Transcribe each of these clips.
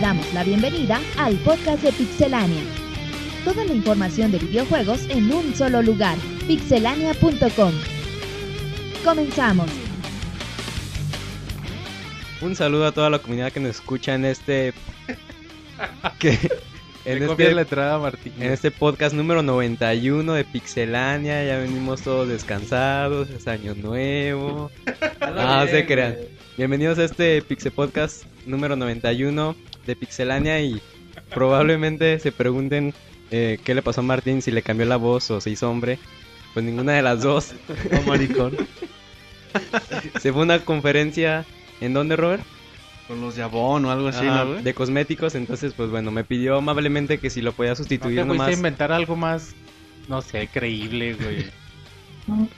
Damos la bienvenida al podcast de Pixelania. Toda la información de videojuegos en un solo lugar, pixelania.com. Comenzamos. Un saludo a toda la comunidad que nos escucha en este que en este, la entrada a Martín. en este podcast número 91 de Pixelania, ya venimos todos descansados, es año nuevo. Ah, se crean. Bienvenidos a este Pixel Podcast número 91 de Pixelania y probablemente se pregunten eh, qué le pasó a Martín, si le cambió la voz o se hizo hombre. Pues ninguna de las dos. O maricón. Se fue a una conferencia en donde Robert? Con los de Avon o algo así, Ajá, ¿no, de cosméticos, entonces pues bueno, me pidió amablemente que si lo podía ¿No sustituir te nomás. a inventar algo más, no sé, creíble, güey?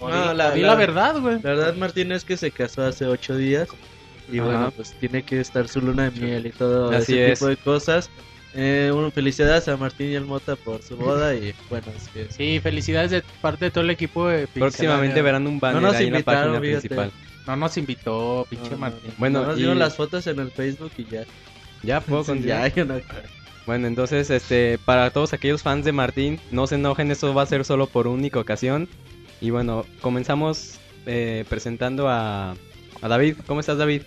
No, la- la verdad, güey. La verdad, Martín es que se casó hace ocho días. Y Ajá. bueno, pues tiene que estar su luna de miel y todo Así ese es. tipo de cosas. Eh, felicidades a Martín y al Mota por su boda. Y bueno, es que Sí, felicidades de parte de todo el equipo de. Próximamente verán un banner No nos ahí en la invitaron, página fíjate. principal. No nos invitó, pinche No, no, Martín. Bueno, nos y- dieron las fotos en el Facebook y ya. Ya puedo Sí, continuar? ya, yo no- Bueno, entonces este para todos aquellos fans de Martín, no se enojen, esto va a ser solo por única ocasión. Y bueno, comenzamos eh, presentando a, a David. ¿Cómo estás, David?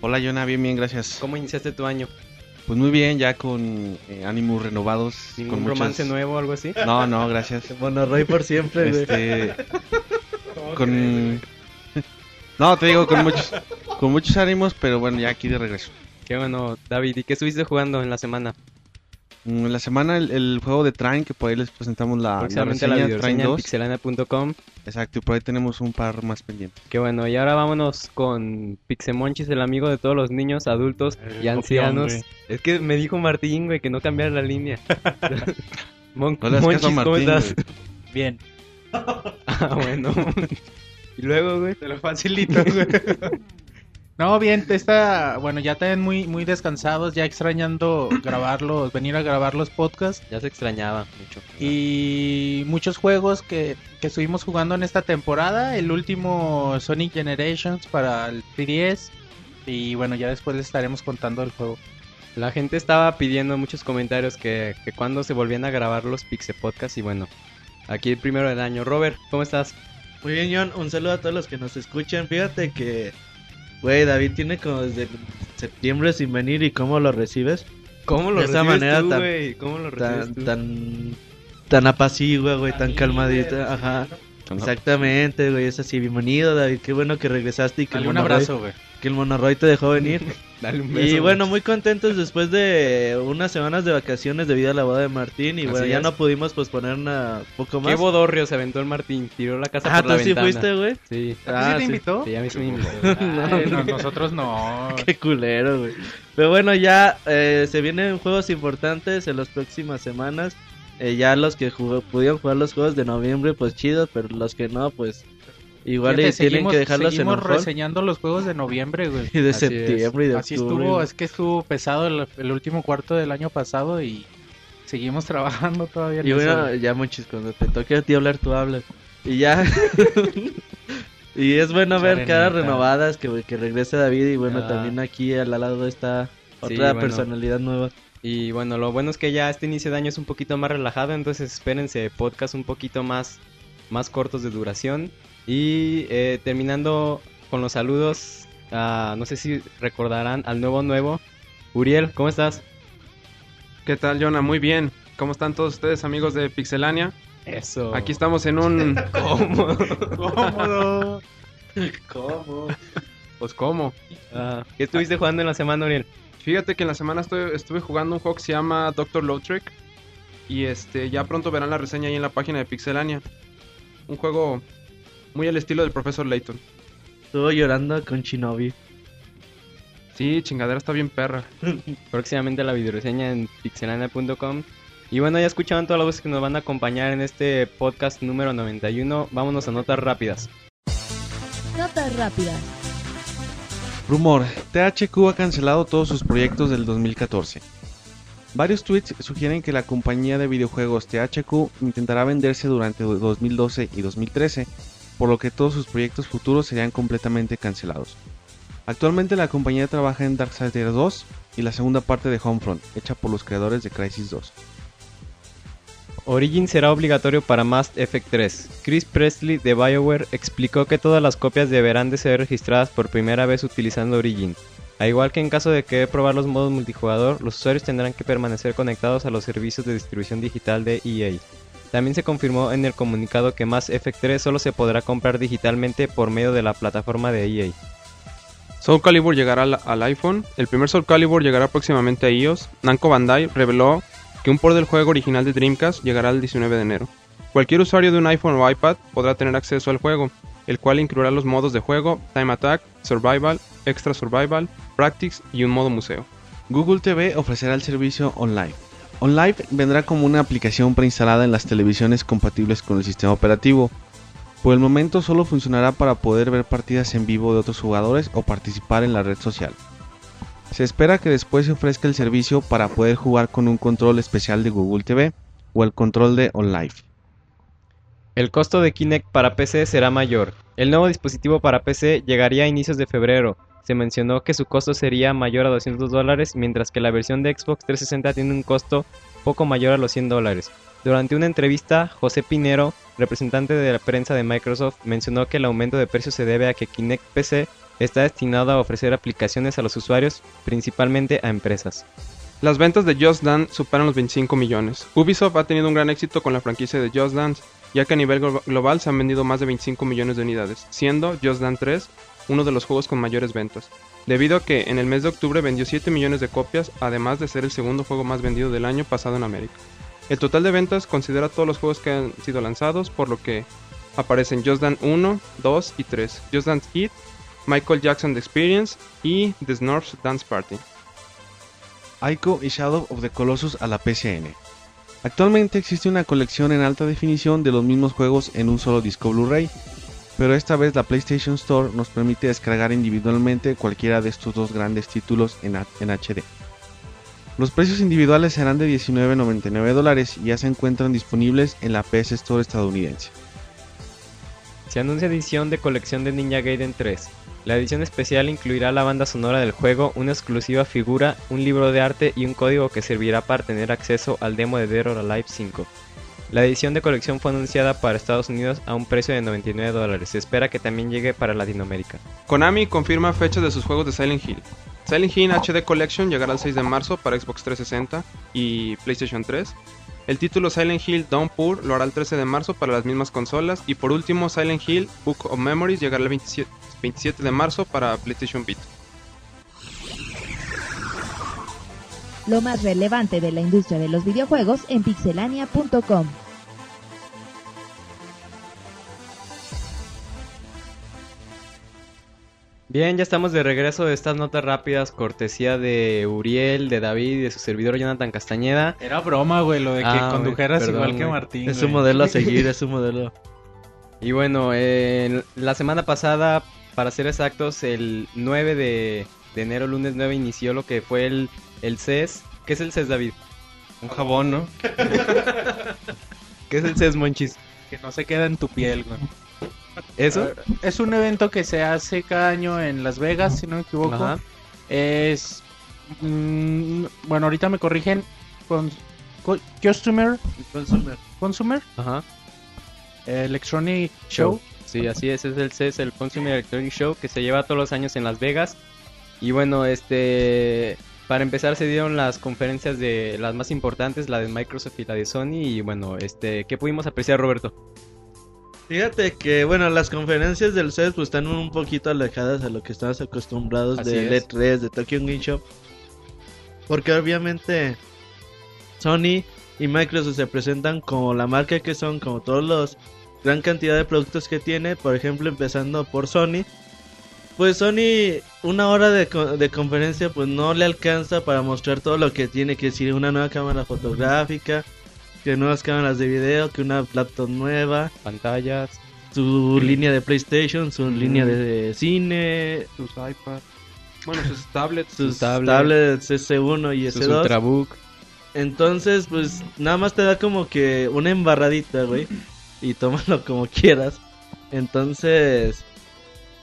Hola, Jonah, bien, bien, gracias. ¿Cómo iniciaste tu año? Pues muy bien, ya con eh, ánimos renovados. ¿Ningún con muchas- romance nuevo o algo así? No, no, gracias. Monorroy por siempre, güey. Este, con... No, te digo, con muchos, con muchos ánimos, pero bueno, ya aquí de regreso. Qué bueno, David. ¿Y qué estuviste jugando en la semana? En la semana el, el juego de Train, que por ahí les presentamos la, la la reseña, video Train en 2. pixelania.com. Exacto, y por ahí tenemos un par más pendientes. Qué bueno, y ahora vámonos con Pixemonchis, el amigo de todos los niños, adultos El y ancianos. copión, Es que me dijo Martín, güey, que no cambiara la línea. Mon- No Monchis, caso a ¿cómo Martín, estás? güey. Bien. Ah, bueno. y luego, güey. Te lo facilito, güey. No, bien, está, bueno, ya también muy, muy descansados, ya extrañando grabarlos, venir a grabar los podcasts. Ya se extrañaba mucho. Y muchos juegos que, que estuvimos jugando en esta temporada. El último Sonic Generations para el 3DS. Y bueno, ya después les estaremos contando el juego. La gente estaba pidiendo en muchos comentarios que, que cuando se volvían a grabar los Pixe Podcast y bueno, aquí el primero del año. Robert, ¿cómo estás? Muy bien, John. Un saludo a todos los que nos escuchan. Fíjate que, güey, David tiene como desde septiembre sin venir y cómo lo recibes. ¿Cómo lo De esa recibes manera tú, tan- güey? ¿Cómo lo recibes Tan, tú? tan, tan apacigua, güey, tan calmadita. Ajá. Exactamente, güey, es así. Bienvenido, David. Qué bueno que regresaste y que, un abrazo, güey. Que el Monoroy te dejó venir. Dale un beso. y bueno, muy contentos después de unas semanas de vacaciones debido a la boda de Martín. Y Así bueno, ya es. no pudimos posponer una poco más. Qué bodorrio se aventó el Martín, tiró la casa Ah, por la tú sí ventana. fuiste, güey. Sí. ¿A ti Ah, sí te invitó? Sí, a mí sí me invitó. Ay, no, nosotros no. Qué culero, güey. Pero bueno, ya eh, se vienen juegos importantes en las próximas semanas. Eh, ya los que jugó- pudieron jugar los juegos de noviembre, pues chidos, pero los que no, pues igual Fíjate, y tienen seguimos- que dejarlos en seguimos un hold. reseñando los juegos de noviembre, güey. Y de Así es. septiembre y de Así octubre, estuvo, güey. es que estuvo pesado el, el último cuarto del año pasado y seguimos trabajando todavía. en Y bueno, ya muchis, cuando te toque a ti hablar, tú hablas. Y ya. y es bueno ver caras renovadas, que, que regrese David. Y bueno, Ah. también aquí al lado está Sí, otra bueno. personalidad nueva. Y bueno, lo bueno es que ya este inicio de año es un poquito más relajado, entonces espérense podcast un poquito más, más cortos de duración. Y eh, terminando con los saludos, ah, no sé si recordarán al nuevo nuevo. Uriel, ¿cómo estás? ¿Qué tal, Jonah? Muy bien. ¿Cómo están todos ustedes, amigos de Pixelania? Eso. Aquí estamos en un... ¿Cómo? Cómodo. ¿Cómo? Pues, ¿cómo? Ah, ¿Qué estuviste jugando en la semana, Uriel? Fíjate que en la semana estoy- estuve jugando un juego que se llama Doctor Trick Y este, ya pronto verán la reseña ahí en la página de Pixelania. Un juego muy al estilo del Profesor Layton. Estuvo llorando con Shinobi. Sí, chingadera está bien perra. Próximamente la videoreseña en pixelania.com. Y bueno, ya escucharon todas las voces que nos van a acompañar en este podcast número 91. Vámonos a notas rápidas. Notas rápidas. Rumor, THQ ha cancelado todos sus proyectos del 2014. Varios tweets sugieren que la compañía de videojuegos THQ intentará venderse durante 2012 y 2013, por lo que todos sus proyectos futuros serían completamente cancelados. Actualmente la compañía trabaja en Darksiders 2 y la segunda parte de Homefront, hecha por los creadores de Crisis 2. Origin será obligatorio para Mass Effect 3. Chris Presley de BioWare explicó que todas las copias deberán de ser registradas por primera vez utilizando Origin. A igual que en caso de querer probar los modos multijugador, los usuarios tendrán que permanecer conectados a los servicios de distribución digital de EA. También se confirmó en el comunicado que Mass Effect 3 solo se podrá comprar digitalmente por medio de la plataforma de EA. Soul Calibur llegará al, al iPhone. El primer Soul Calibur llegará próximamente a iOS. Namco Bandai reveló que un port del juego original de Dreamcast llegará el 19 de enero. Cualquier usuario de un iPhone o iPad podrá tener acceso al juego, el cual incluirá los modos de juego, Time Attack, Survival, Extra Survival, Practice y un modo museo. Google TV ofrecerá el servicio OnLive. OnLive vendrá como una aplicación preinstalada en las televisiones compatibles con el sistema operativo. Por el momento solo funcionará para poder ver partidas en vivo de otros jugadores o participar en la red social. Se espera que después se ofrezca el servicio para poder jugar con un control especial de Google TV o el control de OnLive. El costo de Kinect para PC será mayor. El nuevo dispositivo para PC llegaría a inicios de febrero. Se mencionó que su costo sería mayor a 200 dólares, mientras que la versión de Xbox 360 tiene un costo poco mayor a los 100 dólares. Durante una entrevista, José Pinero, representante de la prensa de Microsoft, mencionó que el aumento de precio se debe a que Kinect PC está destinado a ofrecer aplicaciones a los usuarios, principalmente a empresas. Las ventas de Just Dance superan los 25 millones. Ubisoft ha tenido un gran éxito con la franquicia de Just Dance, ya que a nivel glo- global se han vendido más de 25 millones de unidades, siendo Just Dance 3 uno de los juegos con mayores ventas, debido a que en el mes de octubre vendió 7 millones de copias, además de ser el segundo juego más vendido del año pasado en América. El total de ventas considera todos los juegos que han sido lanzados, por lo que aparecen Just Dance 1, 2 y 3, Just Dance It, Michael Jackson The Experience y The Snorf's Dance Party. Ico y Shadow of the Colossus a la PCN. Actualmente existe una colección en alta definición de los mismos juegos en un solo disco Blu-ray, pero esta vez la PlayStation Store nos permite descargar individualmente cualquiera de estos dos grandes títulos en, HD. Los precios individuales serán de 19.99 dólares y ya se encuentran disponibles en la PS Store estadounidense. Se anuncia edición de colección de Ninja Gaiden 3. La edición especial incluirá la banda sonora del juego, una exclusiva figura, un libro de arte y un código que servirá para tener acceso al demo de Dead or Alive 5. La edición de colección fue anunciada para Estados Unidos a un precio de 99 dólares. Se espera que también llegue para Latinoamérica. Konami confirma fecha de sus juegos de Silent Hill. Silent Hill HD Collection llegará el 6 de marzo para Xbox 360 y PlayStation 3. El título Silent Hill Downpour lo hará el 13 de marzo para las mismas consolas. Y por último, Silent Hill Book of Memories llegará el 27, 27 de marzo para PlayStation Vita. Lo más relevante de la industria de los videojuegos en pixelania.com. Bien, ya estamos de regreso de estas notas rápidas, cortesía de Uriel, de David y de su servidor Jonathan Castañeda. Era broma, güey, lo de que Ah, condujeras perdón, igual que. Martín. Es un modelo a seguir, es un modelo. Y bueno, eh, la semana pasada, para ser exactos, el 9 de, de enero, lunes 9, inició lo que fue el, el CES. ¿Qué es el CES, David? Un jabón, ¿no? ¿Qué es el CES, Monchis? Que no se queda en tu piel, güey. ¿Eso? Es un evento que se hace cada año en Las Vegas, si no me equivoco. Ajá. Es. mm, bueno, ahorita me corrigen. Con, co- Customer. Consumer. Consumer. Ajá. Electronic Show. Sí, así es, es el CES, el Consumer Electronic Show, que se lleva todos los años en Las Vegas. Y bueno, este, para empezar se dieron las conferencias de las más importantes, la de Microsoft y la de Sony. Y bueno, este, ¿qué pudimos apreciar, Roberto? Fíjate que, bueno, las conferencias del CES pues están un poquito alejadas a lo que estamos acostumbrados Así del es. E3, de Tokyo Game Show. Porque obviamente Sony y Microsoft se presentan como la marca que son, como todos los gran cantidad de productos que tiene, por ejemplo, empezando por Sony. Pues Sony, una hora de, co- de conferencia, pues no le alcanza para mostrar todo lo que tiene que decir, una nueva cámara fotográfica, que nuevas cámaras de video, que una laptop nueva, Pantallas, su línea de PlayStation, su línea de cine, Sus iPads. Bueno, sus tablets. sus tablets. tablets S1 y su S2. Ultrabook. Entonces, pues nada más te da como que una embarradita, güey. Y tómalo como quieras. Entonces,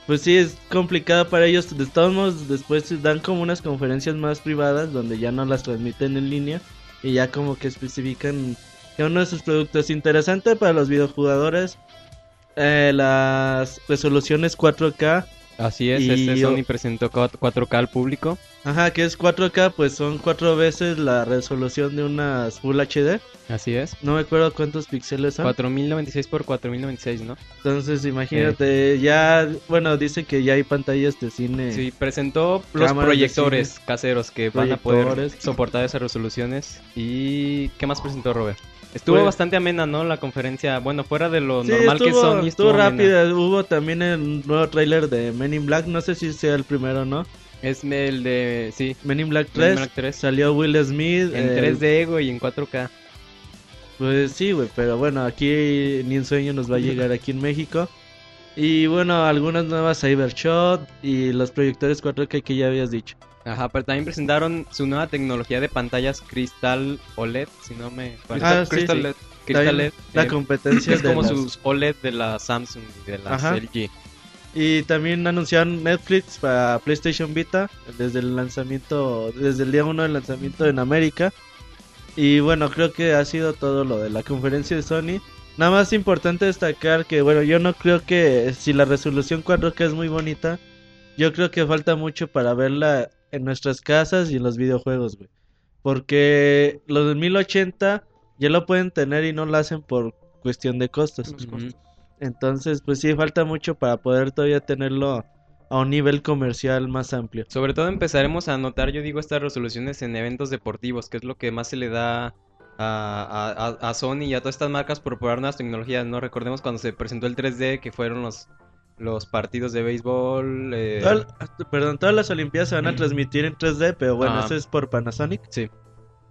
pues sí es complicado para ellos. De todos modos, después dan como unas conferencias más privadas donde ya no las transmiten en línea y ya como que especifican que uno de sus productos interesante para los videojugadores eh, las resoluciones 4K Así es, Y este Sony presentó 4K al público. Ajá, que es 4K, pues son cuatro veces la resolución de unas Full HD. Así es. No me acuerdo cuántos píxeles son. 4096 por 4096, ¿no? Entonces, imagínate, ya, bueno, dicen que ya hay pantallas de cine. Sí, presentó los proyectores caseros que van a poder soportar esas resoluciones. ¿Y qué más presentó Robert? Estuvo bastante amena, ¿no? La conferencia. Bueno, fuera de lo Sí, normal estuvo, que Sony estuvo amena. rápida. Hubo también el nuevo tráiler de Men in Black. No sé si sea el primero no. Es el de. Sí, Men in Black 3. Men in Black 3. Salió Will Smith. en eh, 3D, güey, y en 4K. Pues sí, güey, pero bueno, aquí ni en sueño nos va a llegar aquí en México. Y bueno, algunas nuevas Cybershot y los proyectores 4K que ya habías dicho. Ajá, pero también presentaron su nueva tecnología de pantallas cristal OLED, si no me... Ah, sí, Crystal sí. LED. Crystal LED. La eh, competencia es de como las- sus OLED de la Samsung y de Ajá. LG. Y también anunciaron Netflix para PlayStation Vita desde el lanzamiento, desde el día 1 del lanzamiento en América. Y bueno, creo que ha sido todo lo de la conferencia de Sony. Nada más importante destacar que, bueno, yo no creo que si la resolución 4K es muy bonita, yo creo que falta mucho para verla en nuestras casas y en los videojuegos, güey. Porque los de 1080 ya lo pueden tener y no lo hacen por cuestión de costos. Entonces, pues sí, falta mucho para poder todavía tenerlo a un nivel comercial más amplio. Sobre todo empezaremos a notar, yo digo, estas resoluciones en eventos deportivos, que es lo que más se le da a- a Sony y a todas estas marcas por probar nuevas tecnologías, ¿no? Recordemos cuando se presentó el 3D, que fueron los, los partidos de béisbol. eh, perdón, todas las Olimpiadas se van a transmitir en 3D, pero bueno, Ah. eso es por Panasonic. Sí.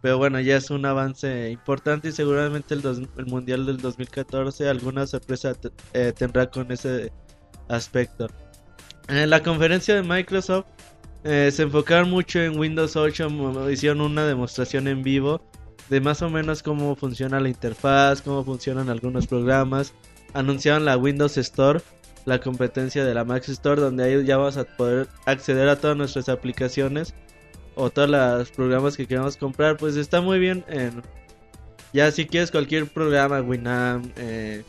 Pero bueno, ya es un avance importante y seguramente el, dos- el Mundial del 2014 alguna sorpresa eh, tendrá con ese aspecto. En la conferencia de Microsoft eh, se enfocaron mucho en Windows 8, mo- hicieron una demostración en vivo de más o menos cómo funciona la interfaz, cómo funcionan algunos programas. Anunciaron la Windows Store, la competencia de la Mac Store, donde ahí ya vamos a poder acceder a todas nuestras aplicaciones o todos los programas que queramos comprar. Pues está muy bien. en- ya si quieres cualquier programa, Winamp, eh,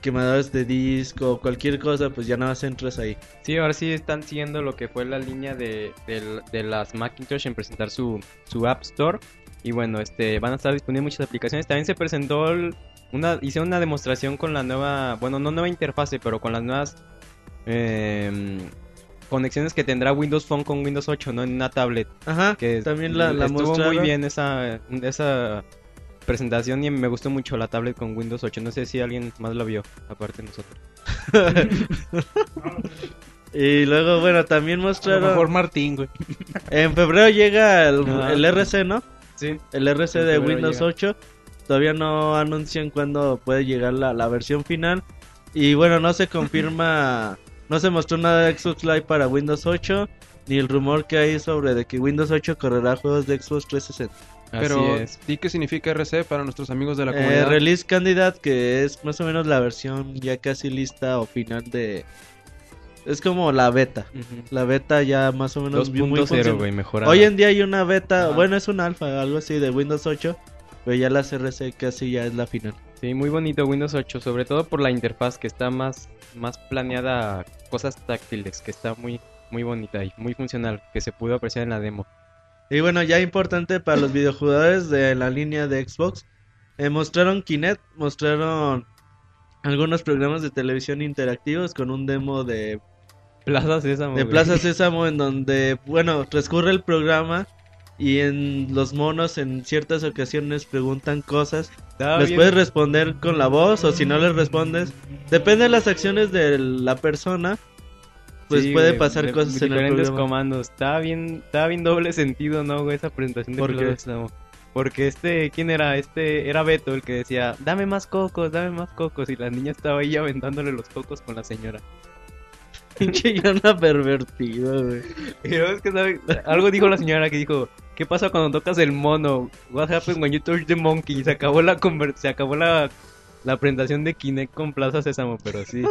quemadores de disco, cualquier cosa, pues ya nada más entras ahí. Sí, ahora sí están siguiendo lo que fue la línea de, de las Macintosh en presentar su, su App Store. Y bueno, este van a estar disponibles muchas aplicaciones. También se presentó el- una, hicieron una demostración con la nueva, bueno, no nueva interfase, pero con las nuevas em, conexiones que tendrá Windows Phone con Windows 8, ¿no? En una tablet. Ajá, Que también la, la estuvo mostraron. muy bien esa, esa presentación y me gustó mucho la tablet con Windows 8. No sé si alguien más la vio, aparte de nosotros. Y luego, bueno, también A lo mostraron... mejor Martín, güey. En febrero llega el, Ah. el RC, ¿no? Sí. El RC de Windows llega. 8. Todavía no anuncian cuándo puede llegar la, la versión final. Y bueno, no se confirma, no se mostró nada de Xbox Live para Windows 8. Ni el rumor que hay sobre de que Windows 8 correrá juegos de Xbox 360. Pero, Así es. ¿y qué significa RC para nuestros amigos de la Eh, comunidad? release Candidate, que es más o menos la versión ya casi lista o final de... Es como la beta. Ujú. La beta ya más o menos muy 2.0, funcional. güey, mejorada. Hoy en día hay una beta, Ajá. bueno, es un alfa, algo así de Windows 8, pero ya la CRC casi ya es la final. Sí, muy bonito Windows 8, sobre todo por la interfaz que está más, más planeada a cosas táctiles, que está muy, muy bonita y muy funcional, que se pudo apreciar en la demo. Y bueno, ya importante para los videojugadores de la línea de Xbox, eh, mostraron Kinect, mostraron algunos programas de televisión interactivos con un demo de, Plaza Sésamo. de. Plaza Sésamo en donde, bueno, transcurre el programa y en los monos en ciertas ocasiones preguntan cosas Estaba les bien- puedes responder con la voz o si no les respondes. Depende de las acciones de la persona. Pues Sí, puede pasar de- cosas en el diferentes programa. comandos. Estaba bien, estaba bien doble sentido, ¿no, güey? Esa presentación de ¿Por qué? Porque este, ¿quién era? Este era Beto el que decía, dame más cocos, dame más cocos. Y la niña estaba ahí aventándole los cocos con la señora. Pinche pervertido, güey. Y es que, ¿sabe? Algo dijo la señora que dijo, ¿qué pasa cuando tocas el mono? What happens when you touch the monkey? Se acabó la se acabó la, la presentación de Kinect con Plaza Sésamo, pero sí.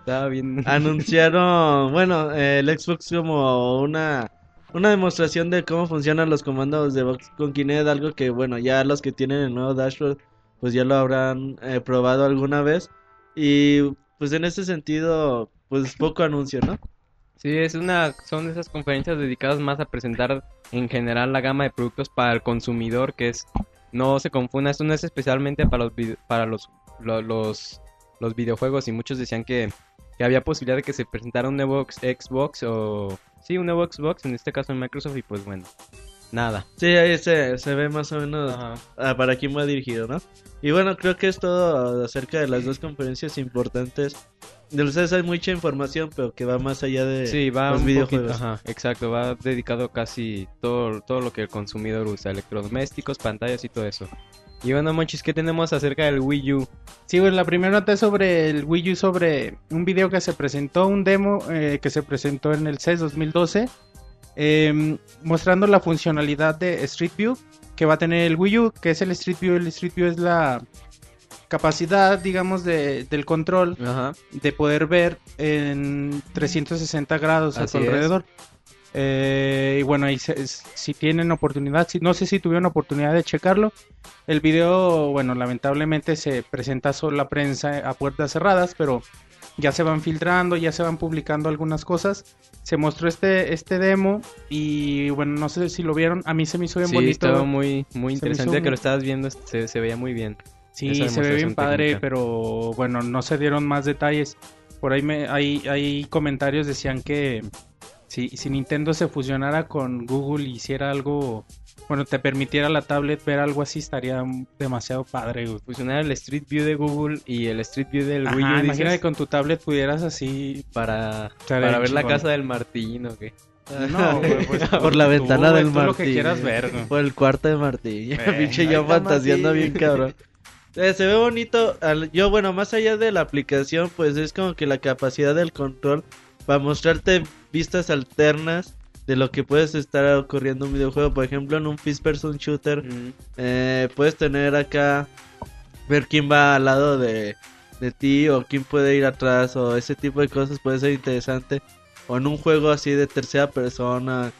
Estaba bien. anunciaron, bueno, el Xbox como una una demostración de cómo funcionan los comandos de Vox con Kinect, algo que bueno, ya los que tienen el nuevo dashboard pues ya lo habrán eh, probado alguna vez y pues en ese sentido pues poco anuncio, ¿no? Sí, es una, son esas conferencias dedicadas más a presentar en general la gama de productos para el consumidor, que es, no se confunda, esto no es especialmente para los, para los, lo- los, los videojuegos y muchos decían que, que había posibilidad de que se presentara un nuevo Xbox o, sí, un nuevo Xbox, en este caso en Microsoft y pues bueno, nada. Sí, ahí se, se ve más o menos Ajá. ah, para quién va dirigido, ¿no? Y bueno, creo que es todo acerca de las dos conferencias importantes. De ustedes hay mucha información, pero que va más allá de Sí, va los un videojuegos. poquito, ajá, exacto, va dedicado casi todo, todo lo que el consumidor usa, electrodomésticos, pantallas y todo eso. Y bueno, Monchis, ¿qué tenemos acerca del Wii U? Sí, pues la primera nota es sobre el Wii U, sobre un video que se presentó, un demo eh, que se presentó en el CES 2012, eh, mostrando la funcionalidad de Street View que va a tener el Wii U, que es el Street View. El Street View es la capacidad, digamos, de, del control Ajá. de poder ver en 360 grados a tu alrededor. Eh, y bueno, ahí se- si tienen oportunidad, si, no sé si tuvieron oportunidad de checarlo. El video, bueno, lamentablemente se presenta solo la prensa a puertas cerradas, pero ya se van filtrando, ya se van publicando algunas cosas. Se mostró este, este demo y bueno, no sé si lo vieron, a mí se me hizo bien Sí, bonito. estaba muy, muy interesante que lo estabas viendo, se, se veía muy bien. Sí, se ve bien padre, técnica. pero bueno, no se dieron más detalles. Por ahí me, hay, hay comentarios decían que si, si Nintendo se fusionara con Google y hiciera algo, bueno, te permitiera la tablet ver algo así, estaría demasiado padre. güey. Fusionar el Street View de Google y el Street View del Ajá, Wii U, dices, imagínate que con tu tablet pudieras así. para, para ver la casa del Martín o qué. No, güey, pues, Por la tú, ventana del Martín. lo que quieras ver. güey. Por el cuarto de Martín. Pinche está fantaseando bien cabrón. Eh, se ve bonito. al- Yo, bueno, más allá de la aplicación, pues es como que la capacidad del control para mostrarte vistas alternas de lo que puedes estar ocurriendo en un videojuego. Por ejemplo, en un first person shooter, eh, puedes tener acá ver quién va al lado de, de ti o quién puede ir atrás o ese tipo de cosas puede ser interesante. O en un juego así de tercera persona,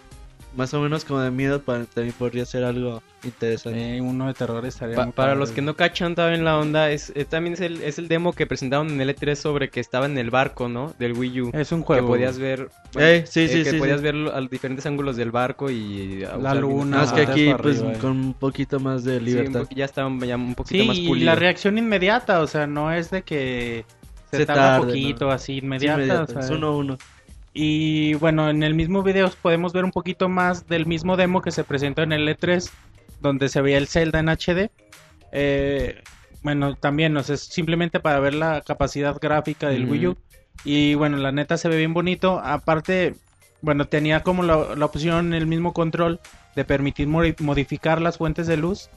más o menos como de miedo, para, también podría ser algo interesante. Eh, uno de terror estaría Pa- muy para los que no cachan también la onda, es, eh, también es el, es el demo que presentaron en el E3 sobre que estaba en el barco, ¿no? Del Wii U. Es un que juego. podías ver... Ey, sí, eh, sí, que sí, podías sí. ver a diferentes ángulos del barco y... La luna, Más que aquí, pues arriba, eh. con un poquito más de libertad. ya está un, ya un poquito Sí, más y pulido. la reacción inmediata, o sea, no es de que se, Se tarda tarde, poquito, ¿no? así Sí, inmediata. inmediato, o sea, es uno a uno. Y bueno, en el mismo video podemos ver un poquito más del mismo demo que se presentó en el E3, donde se veía el Zelda en HD. Eh, bueno, también, o sea, es simplemente para ver la capacidad gráfica del. Wii U. Y bueno, la neta se ve bien bonito. Aparte, bueno, tenía como la, la opción, el mismo control, de permitir modi- modificar las fuentes de luz.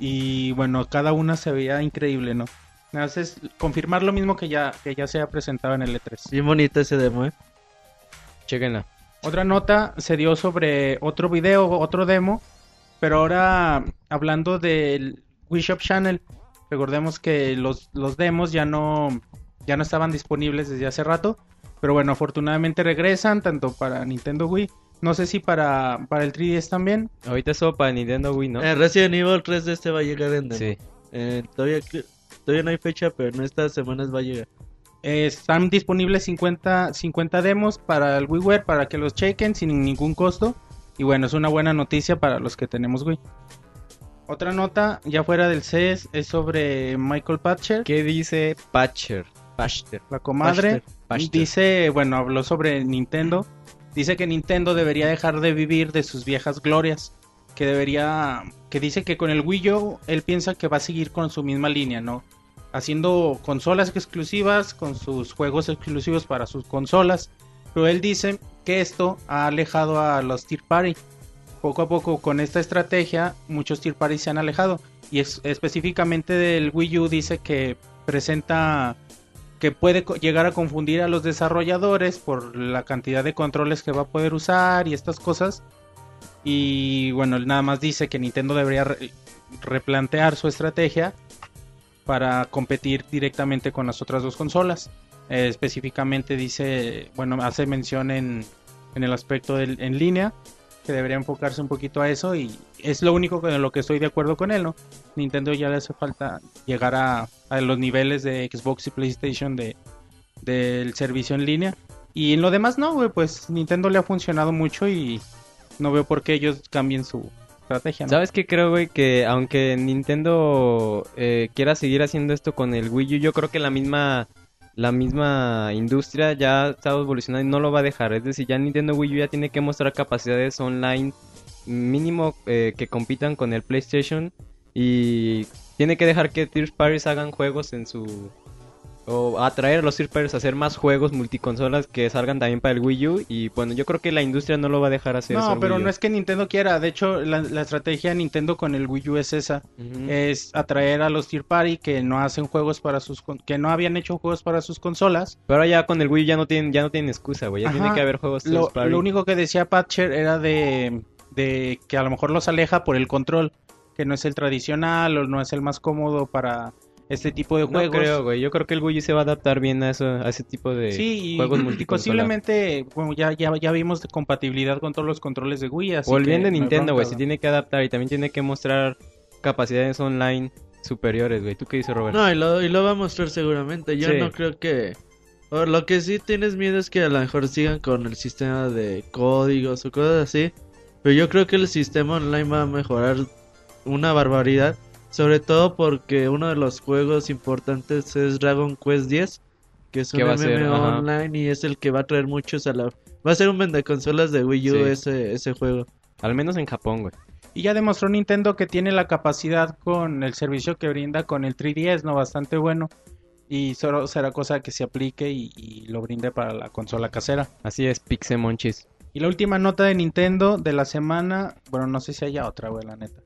Y bueno, cada una se veía increíble, ¿no? Nada más es confirmar lo mismo que ya, que ya se ha presentado en el E E3. Bien bonito ese demo, ¿eh? Chéquenla. Otra nota se dio sobre otro video, otro demo, pero ahora hablando del Wii Shop Channel, recordemos que los, los demos ya no, ya no estaban disponibles desde hace rato, pero bueno, afortunadamente regresan tanto para Nintendo Wii, no sé si para, para el 3DS también, Ahorita solo para Nintendo Wii, ¿no? Eh, Resident Evil 3 de este va a llegar en demo. sí. Eh, todavía, todavía no hay fecha, pero en estas semanas va a llegar. Eh, están disponibles 50, 50 demos para el WiiWare para que los chequen sin ningún costo. Y bueno, es una buena noticia para los que tenemos Wii. Otra nota, ya fuera del CES, es sobre Michael Patcher, ¿Qué dice Patcher? Patcher. la comadre. Patcher. Dice, bueno, habló sobre Nintendo. Dice que Nintendo debería dejar de vivir de sus viejas glorias. Que debería, que dice que con el Wii U él piensa que va a seguir con su misma línea, ¿no? Haciendo consolas exclusivas, con sus juegos exclusivos para sus consolas. Pero él dice que esto ha alejado a los Tier Party. Poco a poco con esta estrategia, muchos Tier Party se han alejado. Y es, específicamente del Wii U dice que presenta que puede llegar a confundir a los desarrolladores por la cantidad de controles que va a poder usar y estas cosas. Y bueno, él nada más dice que Nintendo debería re- replantear su estrategia para competir directamente con las otras dos consolas. Eh, específicamente dice, bueno, hace mención en, en el aspecto en línea, que debería enfocarse un poquito a eso y es lo único con lo que estoy de acuerdo con él, ¿no? Nintendo ya le hace falta llegar a, a los niveles de Xbox y PlayStation de del servicio en línea. Y en lo demás no, güey, pues Nintendo le ha funcionado mucho y no veo por qué ellos cambien su ¿Sabes qué creo, güey? Que aunque Nintendo eh, quiera seguir haciendo esto con el Wii U, yo creo que la misma la misma industria ya está evolucionando y no lo va a dejar. Es decir, ya Nintendo Wii U ya tiene que mostrar capacidades online mínimo eh, que compitan con el PlayStation y tiene que dejar que third parties hagan juegos en su o atraer a los parties a hacer más juegos multiconsolas que salgan también para el Wii U y bueno, yo creo que la industria no lo va a dejar hacer No, pero no es que Nintendo quiera. De hecho, la, la estrategia de Nintendo con el Wii U es esa. Es atraer a los tier party que no hacen juegos para sus... que no habían hecho juegos para sus consolas. Pero ya con el Wii U ya no tienen ya no tienen excusa, güey. Ya Ajá. tiene que haber juegos Lo, party. lo único que decía Patcher era de, de que a lo mejor los aleja por el control. Que no es el tradicional o no es el más cómodo para este tipo de No juegos. creo, güey. Yo creo que el Wii se va a adaptar bien a, eso, a ese tipo de Sí, y juegos multiconsola. posiblemente, bueno, ya, ya, ya vimos de compatibilidad con todos los controles de Wii. Así O el que bien de no hay Nintendo, güey. Se tiene que adaptar y también tiene que mostrar capacidades online superiores, güey. ¿Tú qué dices, Robert? No, y lo, y lo va a mostrar seguramente. Yo Sí. no creo que... o lo que sí tienes miedo es que a lo mejor sigan con el sistema de códigos o cosas así. Pero yo creo que el sistema online va a mejorar una barbaridad. Sobre todo porque uno de los juegos importantes es Dragon Quest X. Que es un. MMO online y es el que va a traer muchos a la... Va a ser un vendeconsolas de Wii U Sí. ese, ese juego. Al menos en Japón, güey. Y ya demostró Nintendo que tiene la capacidad con el servicio que brinda con el 3DS, ¿no? Bastante bueno. Y solo será cosa que se aplique y, y lo brinde para la consola casera. Así es, Pixemonchis. Y la última nota de Nintendo de la semana, bueno, no sé si haya otra, güey, la neta.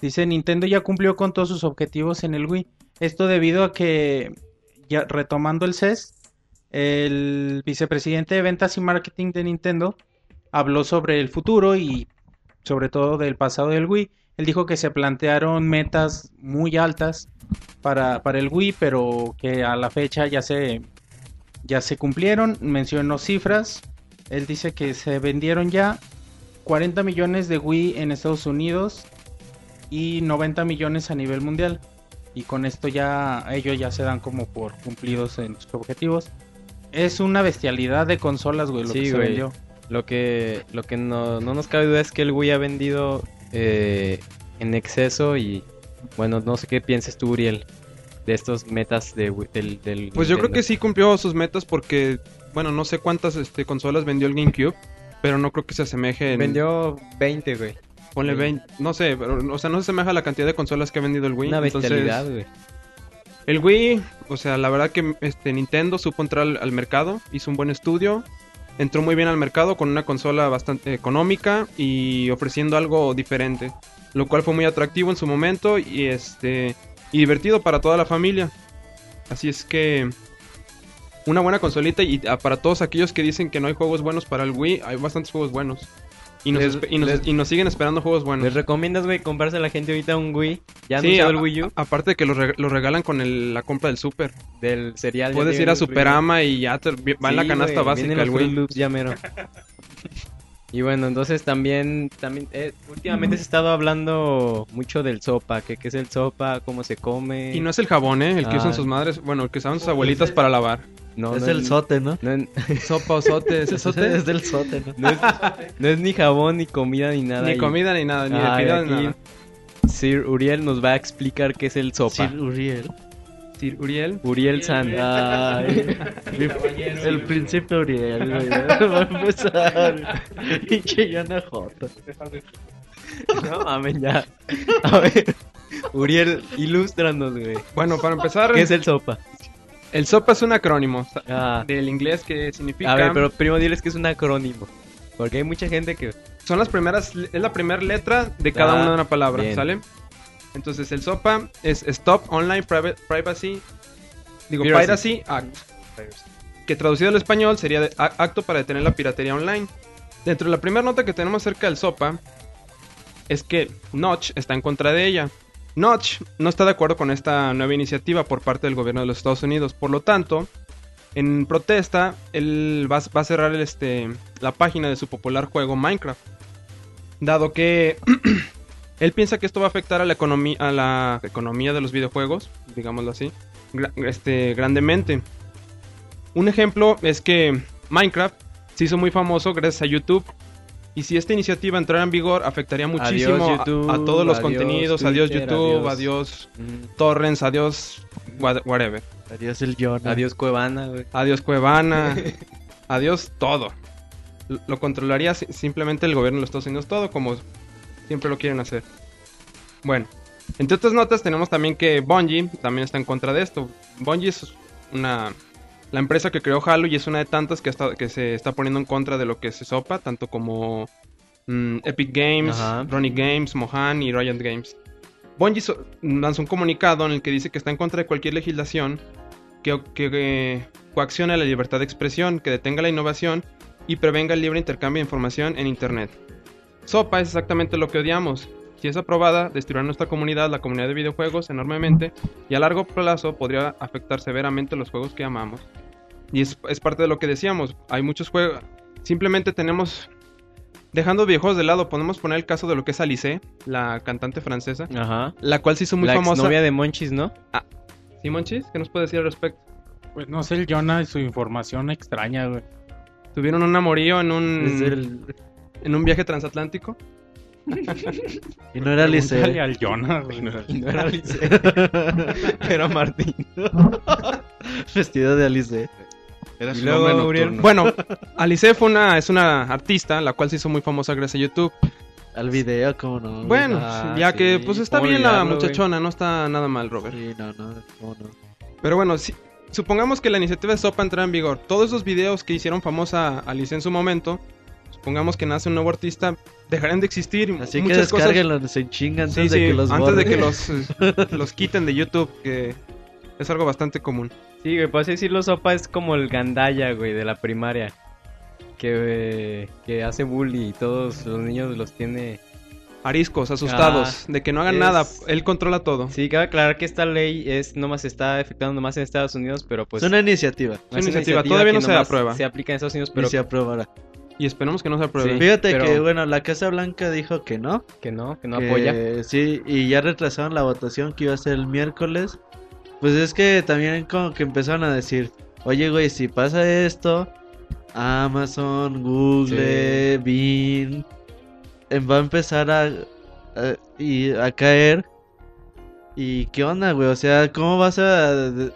Dice, Nintendo ya cumplió con todos sus objetivos en el Wii. Esto debido a que, ya retomando el CES, el vicepresidente de ventas y marketing de Nintendo habló sobre el futuro y sobre todo del pasado del Wii. Él dijo que se plantearon metas muy altas para, para el Wii, pero que a la fecha ya se, ya se cumplieron. Mencionó cifras. Él dice que se vendieron ya 40 millones de Wii en Estados Unidos y 90 millones a nivel mundial. Y con esto ya ellos ya se dan como por cumplidos en sus objetivos. Es una bestialidad de consolas, güey, lo Sí, que se güey. vendió. Lo que, lo que no, no nos cabe duda es que el Wii ha vendido eh, en exceso y bueno, no sé qué pienses tú, Uriel, de estos metas de, Wii- del, del Pues yo creo que sí cumplió sus metas porque, bueno, no sé cuántas este, consolas vendió el GameCube, pero no creo que se asemeje en... Vendió 20, güey. Ponle Sí. 20, no sé, pero, o sea, no se asemeja a la cantidad de consolas que ha vendido el Wii. Una bestialidad, güey. El Wii, o sea, la verdad que este Nintendo supo entrar al, al mercado, hizo un buen estudio, entró muy bien al mercado con una consola bastante económica y ofreciendo algo diferente, lo cual fue muy atractivo en su momento y este y divertido para toda la familia. Así es que una buena consolita y ah, para todos aquellos que dicen que no hay juegos buenos para el Wii, hay bastantes juegos buenos. Y nos, Les- y nos- les- y nos siguen esperando juegos buenos. ¿Les recomiendas, güey, comprarse a la gente ahorita un Wii? Ya Sí, a- el Wii U aparte de que lo, reg- lo regalan con el- la compra del Super. del cereal. Puedes ir a. Superama y ya te- va en la canasta güey, básica el Wii. Loops ya mero. Y bueno, entonces también, también eh, últimamente se ha estado hablando mucho del sopa, que qué es el sopa, cómo se come. Y no es el jabón, ¿eh? El que Ah. usan sus madres, bueno, el que usaban sus abuelitas para lavar. No, es no el sote, ¿no? No, Sopa o sote, ¿es el sote? es del sote, ¿no? no es, no es ni jabón, ni comida, ni nada. Ni y- comida ni nada, ni de Ay, pida aquí ni nada. Sir Uriel nos va a explicar qué es el sopa. Sir Uriel. Uriel. Uriel San. Ay, el príncipe Uriel, güey. Va a empezar. Pinche Yana J. No mames, ya. A ver, Uriel, ilústranos, güey. Bueno, para empezar, ¿Qué es el sopa? el sopa es un acrónimo Ah, del inglés que significa... a ver, pero primero diles que es un acrónimo. Porque hay mucha gente que. Son las primeras, es la primera letra de cada Ah, una de una palabra, bien. ¿sale? Entonces el SOPA es Stop Online Priva- Privacy, digo, Piracy. Piracy Act, que traducido al español sería de- acto para detener la piratería online. Dentro de la primera nota que tenemos acerca del SOPA es que Notch está en contra de ella. Notch no está de acuerdo con esta nueva iniciativa por parte del gobierno de los Estados Unidos, por lo tanto, En protesta, él va, va a cerrar el, este, la página de su popular juego Minecraft. Dado que él piensa que esto va a afectar a la economía, a la economía de los videojuegos, digámoslo así, este, grandemente. Un ejemplo es que Minecraft se hizo muy famoso gracias a YouTube. Y si esta iniciativa entrara en vigor, afectaría muchísimo a- YouTube, a, todos los adiós contenidos. adiós YouTube, adiós- adiós Mm, torrents, adiós what- whatever. Adiós el Jonah. Adiós Cuevana, güey. Adiós Cuevana. adiós todo. Lo controlaría si- simplemente el gobierno de los Estados Unidos todo como siempre lo quieren hacer. Bueno, entre otras notas tenemos también que Bungie también está en contra de esto. Bungie es una la empresa que creó Halo y es una de tantas que, está- que se está poniendo en contra de lo que se sopa, tanto como mm, Epic Games, Ajá. Ronnie Games, Mohan y Riot Games. Bungie so- lanzó un comunicado en el que dice que está en contra de cualquier legislación que, que, eh, coaccione la libertad de expresión, que detenga la innovación y prevenga el libre intercambio de información en Internet. SOPA es exactamente lo que odiamos. Si es aprobada, destruirá nuestra comunidad, la comunidad de videojuegos, enormemente, y a largo plazo podría afectar severamente los juegos que amamos. Y es, es parte de lo que decíamos, hay muchos juegos, simplemente tenemos, dejando videojuegos de lado, podemos poner el caso de lo que es Alice, la cantante francesa, Ajá. la cual se hizo muy la famosa. novia de Monchis, ¿no? Simon Chis, ¿qué nos puede decir al respecto? Pues no sé, el Jonah y su información extraña, güey. Tuvieron un amorío en un, Es el- en un viaje transatlántico. Y no era Alice. Pregúntale al güey. No era Alice. Era Martín. Vestido de Alice. Era su luego, nombre Uriel. nocturno. Bueno, Alice fue una, es una artista, la cual se hizo muy famosa gracias a YouTube. Al video, ¿cómo no? Bueno, Ah, ya sí, que pues está ¿cómo bien la olvidarlo, güey? muchachona, no está nada mal, Robert. Sí, no, no, ¿cómo no? Pero bueno, si- supongamos que la iniciativa de SOPA entra en vigor. Todos esos videos que hicieron famosa a Alice en su momento, supongamos que nace un nuevo artista, dejarán de existir. Así que muchas cosas- se chingan antes Sí, de que los antes de que los, los quiten de YouTube, que es algo bastante común. Sí, güey, por así decirlo, Sopa es como el gandaya, güey, de la primaria. Que, eh, que hace bully y todos los niños los tiene... Ariscos, asustados, Ah, de que no hagan es- nada, él controla todo. Sí, cabe aclarar que esta ley es nomás está afectando nomás en Estados Unidos, pero pues... es una iniciativa. Es una iniciativa, todavía no se aprueba. Se aplica en Estados Unidos, Pero pero y se aprobará. Y esperemos que no se apruebe. Sí. Fíjate pero- que, bueno, la Casa Blanca dijo que no. que no, que no que apoya. Sí, y ya retrasaron la votación que iba a ser el miércoles. Pues es que también como que empezaron a decir, oye, güey, si pasa esto, Amazon, Google, Bing, em, va a empezar a, a- y a caer. ¿Y qué onda, güey? O sea, ¿cómo vas a... de-